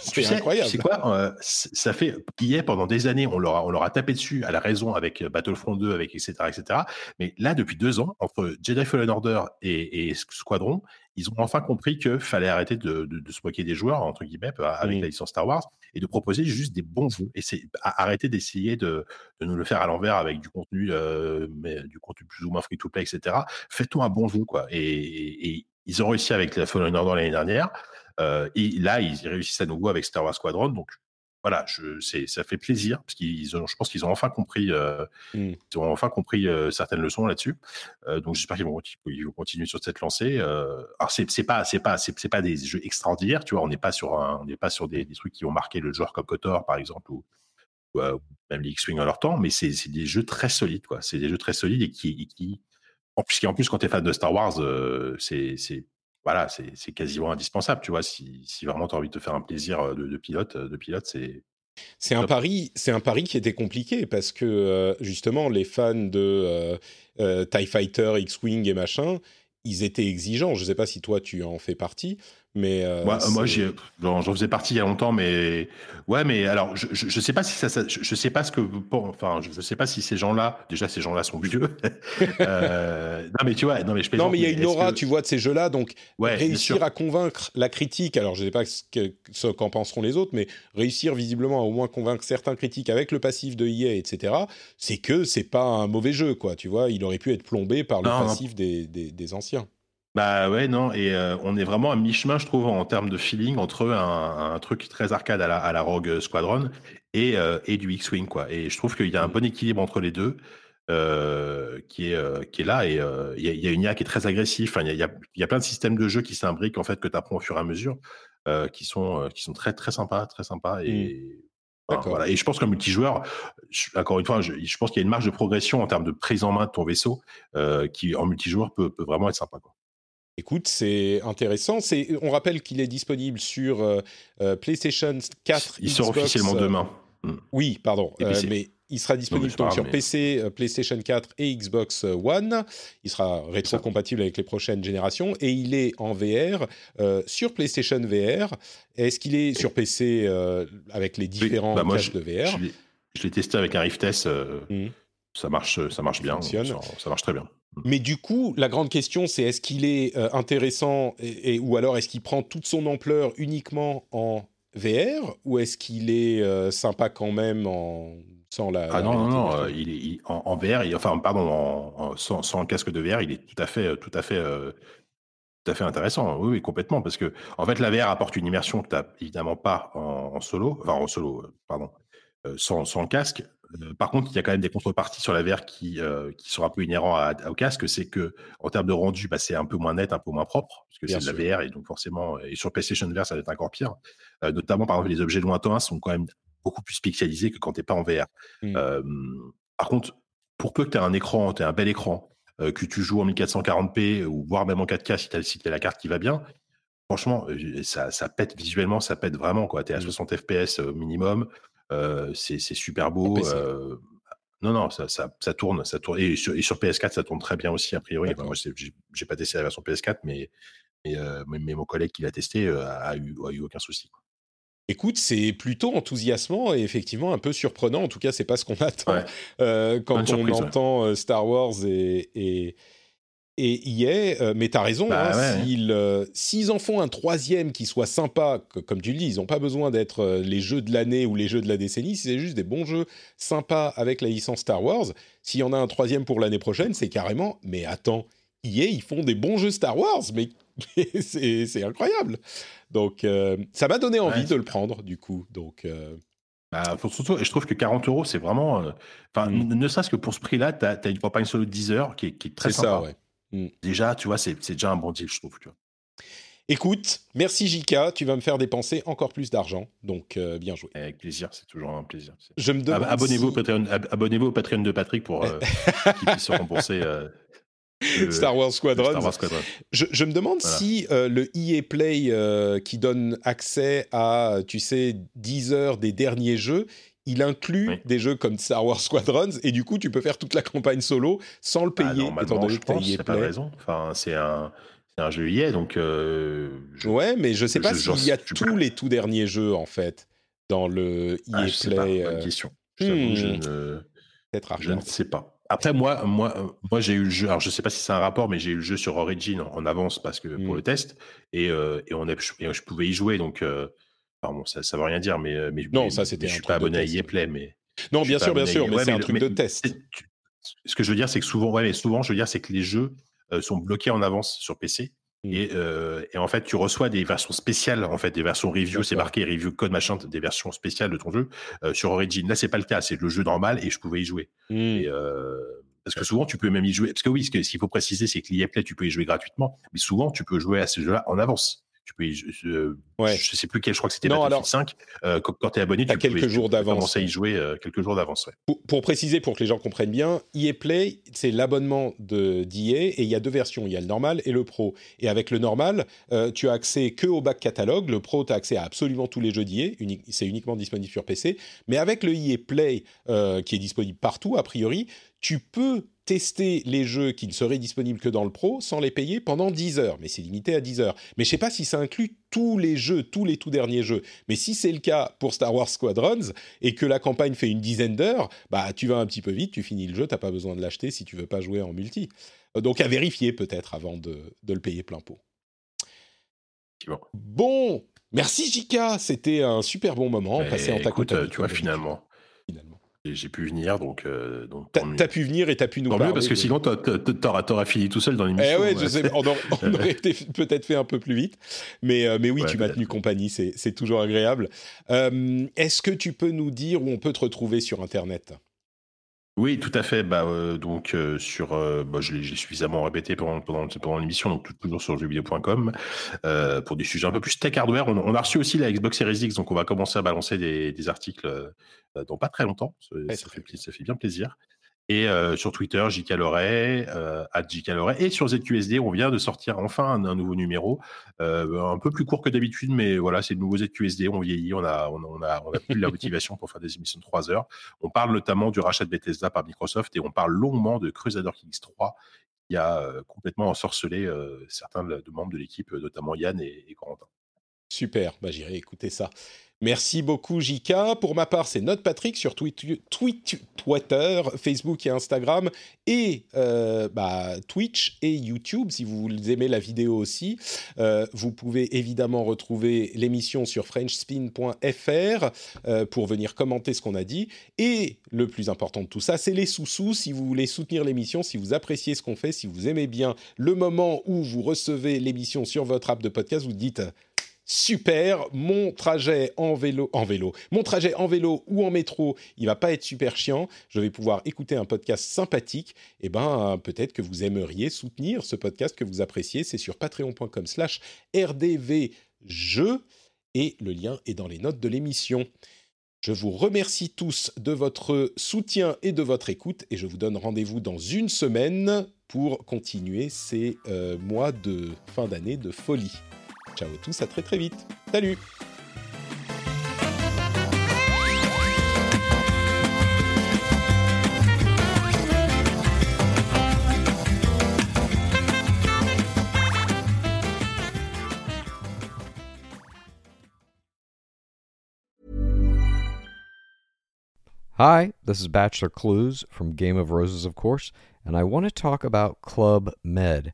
Speaker 1: c'est incroyable.
Speaker 2: C'est quoi euh, Ça fait est pendant des années, on leur, a, on leur a tapé dessus à la raison avec Battlefront 2, avec etc., etc. Mais là, depuis deux ans, entre Jedi Fallen Order et, Squadron, ils ont enfin compris qu'il fallait arrêter de, de, se moquer des joueurs entre guillemets avec la licence Star Wars et de proposer juste des bons jeux. Et c'est arrêter d'essayer de, de, nous le faire à l'envers avec du contenu, euh, mais du contenu plus ou moins free to play, etc. Faites-nous un bon jeu, quoi. et ils ont réussi avec la Fallen Order l'année dernière. Euh, et là, ils réussissent à nouveau avec Star Wars Squadron. Donc, voilà, je, ça fait plaisir parce qu'ils ont, je pense qu'ils ont enfin compris, euh, mmh. ils ont enfin compris euh, certaines leçons là-dessus. donc, j'espère qu'ils vont, ils vont continuer sur cette lancée. alors, c'est, pas, c'est pas, c'est, pas des jeux extraordinaires, tu vois. On n'est pas sur on n'est pas sur des, trucs qui ont marqué le joueur comme Kotor, par exemple, ou, même les X-Wing en leur temps, mais c'est, des jeux très solides, quoi. C'est des jeux très solides et qui, qui en plus, en plus, quand tu es fan de Star Wars, euh, c'est voilà, c'est quasiment indispensable, tu vois. Si, si vraiment tu as envie de te faire un plaisir euh, de, pilote, de pilote, c'est
Speaker 1: c'est un pari, c'est un pari qui était compliqué parce que euh, justement les fans de Tie Fighter, X-wing et machin, ils étaient exigeants. Je ne sais pas si toi tu en fais partie, mais euh,
Speaker 2: moi, moi j'en faisais partie il y a longtemps, mais ouais, mais alors je, je, sais pas si ça, je, sais pas ce que, enfin, je, sais pas si ces gens-là, déjà ces gens-là sont vieux. euh, non mais tu vois, non mais je
Speaker 1: Non mais il y a une aura, tu vois, de ces jeux-là, donc réussir à convaincre la critique. Alors je sais pas ce qu'en penseront les autres, mais réussir visiblement à au moins convaincre certains critiques avec le passif de EA, etc. C'est que c'est pas un mauvais jeu, quoi. Tu vois, il aurait pu être plombé par le passif des, des, des anciens.
Speaker 2: Bah ouais, non, et euh, on est vraiment à mi-chemin, je trouve, en termes de feeling entre un, un truc très arcade à la, à la Rogue Squadron et, euh, et du X-Wing, quoi. Et je trouve qu'il y a un bon équilibre entre les deux euh, qui, est, qui est là, et il y, a, une IA qui est très agressive. Il y a, y a, plein de systèmes de jeu qui s'imbriquent, en fait, que tu apprends au fur et à mesure, qui, sont, qui sont très, très sympas, très sympas, et... Mmh. Voilà. Et je pense qu'un multijoueur, encore une fois, je, je pense qu'il y a une marge de progression en termes de prise en main de ton vaisseau qui, en multijoueur, peut, peut vraiment être sympa. Quoi.
Speaker 1: Écoute, c'est intéressant. on rappelle qu'il est disponible sur euh, euh, PlayStation 4.
Speaker 2: Il sort officiellement euh, demain.
Speaker 1: Hmm. Oui, pardon. mais il sera disponible sur PC, PlayStation 4 et Xbox One. Il sera rétro-compatible avec les prochaines générations et il est en VR sur PlayStation VR. Est-ce qu'il est sur PC avec les différents bah de VR
Speaker 2: Je l'ai testé avec un Rift S. Hmm. Ça marche, ça marche bien. ça marche très bien.
Speaker 1: Mais du coup, la grande question, c'est est-ce qu'il est, euh, intéressant et, ou alors est-ce qu'il prend toute son ampleur uniquement en VR ou est-ce qu'il est, euh, sympa quand même en sans la
Speaker 2: Ah non non non, euh, il est en, VR, enfin pardon, sans, sans, le casque de VR, il est tout à fait tout à fait tout à fait intéressant. Oui, oui, complètement parce que en fait la VR apporte une immersion que tu n'as évidemment pas en, solo, enfin en solo, pardon, sans, sans le casque. Euh, par contre, il y a quand même des contreparties sur la VR qui, euh, qui sont un peu inhérents au casque. C'est que en termes de rendu, bah, c'est un peu moins net, un peu moins propre, parce que c'est de la VR et donc forcément, et sur PlayStation VR, ça va être encore pire. Euh, notamment, par exemple, les objets lointains sont quand même beaucoup plus pixelisés que quand tu n'es pas en VR. Mmh. par contre, pour peu que tu aies un écran, tu un bel écran, que tu joues en 1440p ou voire même en 4K si tu as, si la carte qui va bien, franchement, ça, ça, pète visuellement, ça pète vraiment. Tu es à 60 mmh. FPS minimum. Euh, c'est super beau. Euh, non, non, ça, ça, ça, tourne, ça tourne. Et sur, PS4, ça tourne très bien aussi, a priori. moi, j'ai pas testé la version PS4, mais, euh, mais, mon collègue qui l'a testé a, eu, a eu aucun souci.
Speaker 1: Écoute, c'est plutôt enthousiasmant et effectivement un peu surprenant. En tout cas, c'est pas ce qu'on attend quand on entend Star Wars et, et y est, euh, mais tu as raison, bah hein, euh, s'ils en font un troisième qui soit sympa, comme tu le dis, ils n'ont pas besoin d'être euh, les jeux de l'année ou les jeux de la décennie, si c'est juste des bons jeux sympas avec la licence Star Wars, s'il y en a un troisième pour l'année prochaine, c'est carrément, mais attends, EA, ils font des bons jeux Star Wars, mais, c'est incroyable. Donc ça m'a donné envie de le prendre, du coup. Donc...
Speaker 2: Bah, surtout, et je trouve que 40 euros, c'est vraiment. Enfin, mmh. ne serait-ce que pour ce prix-là, tu as, une campagne solo de 10 heures qui est, qui est très sympa. Ça, ouais. Mmh. Déjà, tu vois, c'est déjà un bon deal, je trouve.
Speaker 1: Écoute, merci Jika, tu vas me faire dépenser encore plus d'argent, donc euh, bien joué.
Speaker 2: Avec plaisir, c'est toujours un plaisir.
Speaker 1: Je me
Speaker 2: Abonnez-vous au, Patreon, abonnez au Patreon de Patrick pour euh, qu'il puisse se rembourser. Euh,
Speaker 1: Star Wars Squadron.
Speaker 2: Star Wars Squadron.
Speaker 1: Je, je me demande
Speaker 2: Voilà.
Speaker 1: si le EA Play qui donne accès à, tu sais, 10 heures des derniers jeux, il inclut
Speaker 2: Oui.
Speaker 1: des jeux comme Star Wars Squadrons et du coup tu peux faire toute la campagne solo sans le
Speaker 2: Bah,
Speaker 1: payer, étant
Speaker 2: normalement,
Speaker 1: donné
Speaker 2: je
Speaker 1: que
Speaker 2: pense, pas
Speaker 1: Play.
Speaker 2: raison. Enfin, c'est un, c'est un jeu EA, donc. euh, je-
Speaker 1: Ouais, mais je sais pas s'il y a tous
Speaker 2: pas-
Speaker 1: les tout derniers jeux en fait dans le EA
Speaker 2: Ah, je sais pas,
Speaker 1: Play.
Speaker 2: bonne
Speaker 1: euh,
Speaker 2: question. Je
Speaker 1: hmm.
Speaker 2: ne, je ne sais pas. Après, moi, moi, euh, moi j'ai eu le jeu. Alors, je sais pas si c'est un rapport, mais j'ai eu le jeu sur Origin en, en avance parce que pour
Speaker 1: Hmm.
Speaker 2: le test et, euh, et on a, et je pouvais y jouer, donc. Euh, enfin, bon, ça, ça veut rien dire, mais, euh, mais
Speaker 1: Non,
Speaker 2: mais-
Speaker 1: ça, c'était
Speaker 2: mais
Speaker 1: un
Speaker 2: Je suis pas abonné à
Speaker 1: test.
Speaker 2: EA Play, mais.
Speaker 1: Non, bien sûr, bien sûr, mais c'est un truc de test.
Speaker 2: Ce que je veux dire, c'est que souvent, ouais, mais souvent, je veux dire, c'est que les jeux euh, sont bloqués en avance sur PC.
Speaker 1: Mm.
Speaker 2: Et, euh, et en fait, tu reçois des versions spéciales, en fait, des versions review, c'est marqué review code machin, des versions spéciales de ton jeu euh, sur Origin. Là, c'est pas le cas, c'est le jeu normal et je pouvais y jouer. Et, euh, parce que souvent, tu peux même y jouer. Parce que oui, ce qu'il faut préciser, c'est que l'EA Play, tu peux y jouer gratuitement, mais souvent, tu peux jouer à ce jeu-là en avance. Tu peux euh,
Speaker 1: Ouais.
Speaker 2: Je sais plus quel, je crois que c'était Battlefield
Speaker 1: alors-
Speaker 2: 5. euh, quand tu es abonné, tu
Speaker 1: quelques
Speaker 2: pouvais- tu
Speaker 1: jours d'avance,
Speaker 2: commencer à y
Speaker 1: ouais.
Speaker 2: jouer euh, quelques jours d'avance. Ouais.
Speaker 1: Pour, pour préciser, pour que les gens comprennent bien, EA Play, c'est l'abonnement de d'EA et il y a deux versions, il y a le normal et le pro. Et avec le normal, euh, tu as accès que au back catalogue, le pro, tu as accès à absolument tous les jeux d'EA, c'est uniquement disponible sur PC. Mais avec le EA Play, qui est disponible partout, a priori, tu peux tester les jeux qui ne seraient disponibles que dans le pro sans les payer pendant 10 heures. Mais c'est limité à 10 heures. Mais je sais pas si ça inclut tous les jeux, tous les tout derniers jeux. Mais si c'est le cas pour Star Wars Squadrons et que la campagne fait une dizaine d'heures, bah tu vas un petit peu vite, tu finis le jeu, t'as pas besoin de l'acheter si tu veux pas jouer en multi. Donc à vérifier peut-être avant de, de le payer plein pot. Bon, merci Jika, c'était un super bon moment
Speaker 2: Mais
Speaker 1: passé en ta
Speaker 2: écoute, euh, tu vois, finalement. J'ai j'ai pu venir, donc, euh, donc
Speaker 1: T'as pu venir et t'as pu nous
Speaker 2: Tant
Speaker 1: parler.
Speaker 2: mieux, parce que sinon, t'as- t'auras t'auras fini tout seul dans l'émission.
Speaker 1: Eh ouais, je sais, on, aurait- on aurait été peut-être fait un peu plus vite, mais, euh, mais oui,
Speaker 2: Ouais,
Speaker 1: tu m'as tenu compagnie, c'est c'est toujours agréable. Euh, Est-ce que tu peux nous dire où on peut te retrouver sur Internet?
Speaker 2: Oui, tout à fait. Bah, euh, donc, euh, sur, euh, bah, je l'ai suffisamment répété pendant, pendant, pendant l'émission, donc tout- toujours sur jeuxvideo.com, pour des sujets un peu plus tech hardware. On, on a reçu aussi la Xbox Series X, donc on va commencer à balancer des, des articles dans pas très longtemps. Ça,
Speaker 1: Ouais,
Speaker 2: ça
Speaker 1: très
Speaker 2: fait, ça fait bien plaisir. Et euh, sur Twitter, JK Loret, euh. Et sur ZQSD, on vient de sortir enfin un, nouveau numéro, euh, un peu plus court que d'habitude, mais voilà, c'est le nouveau ZQSD. On vieillit, on a, plus la motivation pour faire des émissions de 3 heures. On parle notamment du rachat de Bethesda par Microsoft et on parle longuement de Crusader Kings 3 qui a euh, complètement ensorcelé euh, certains de, de membres de l'équipe, notamment Yann et, et Corentin.
Speaker 1: Super, bah, j'irai écouter ça. Merci beaucoup, Jika. Pour ma part, c'est Note Patrick sur Twitter, Twitter, Facebook et Instagram, et euh, bah, Twitch et YouTube, si vous aimez la vidéo aussi. Euh, vous pouvez évidemment retrouver l'émission sur frenchspin.fr euh, pour venir commenter ce qu'on a dit. Et le plus important de tout ça, c'est les sous-sous. Si vous voulez soutenir l'émission, si vous appréciez ce qu'on fait, si vous aimez bien le moment où vous recevez l'émission sur votre app de podcast, vous dites super, mon trajet en vélo, en vélo, mon trajet en vélo ou en métro, il va pas être super chiant, je vais pouvoir écouter un podcast sympathique, et ben peut-être que vous aimeriez soutenir ce podcast que vous appréciez, c'est sur patreon.com slash rdvjeux, et le lien est dans les notes de l'émission. Je vous remercie tous de votre soutien et de votre écoute, et je vous donne rendez-vous dans une semaine pour continuer ces euh, mois de fin d'année de folie. Ciao tous, à très très vite. Salut
Speaker 5: Hi, this is Bachelor Clues from Game of Roses, of course, and I want to talk about Club Med.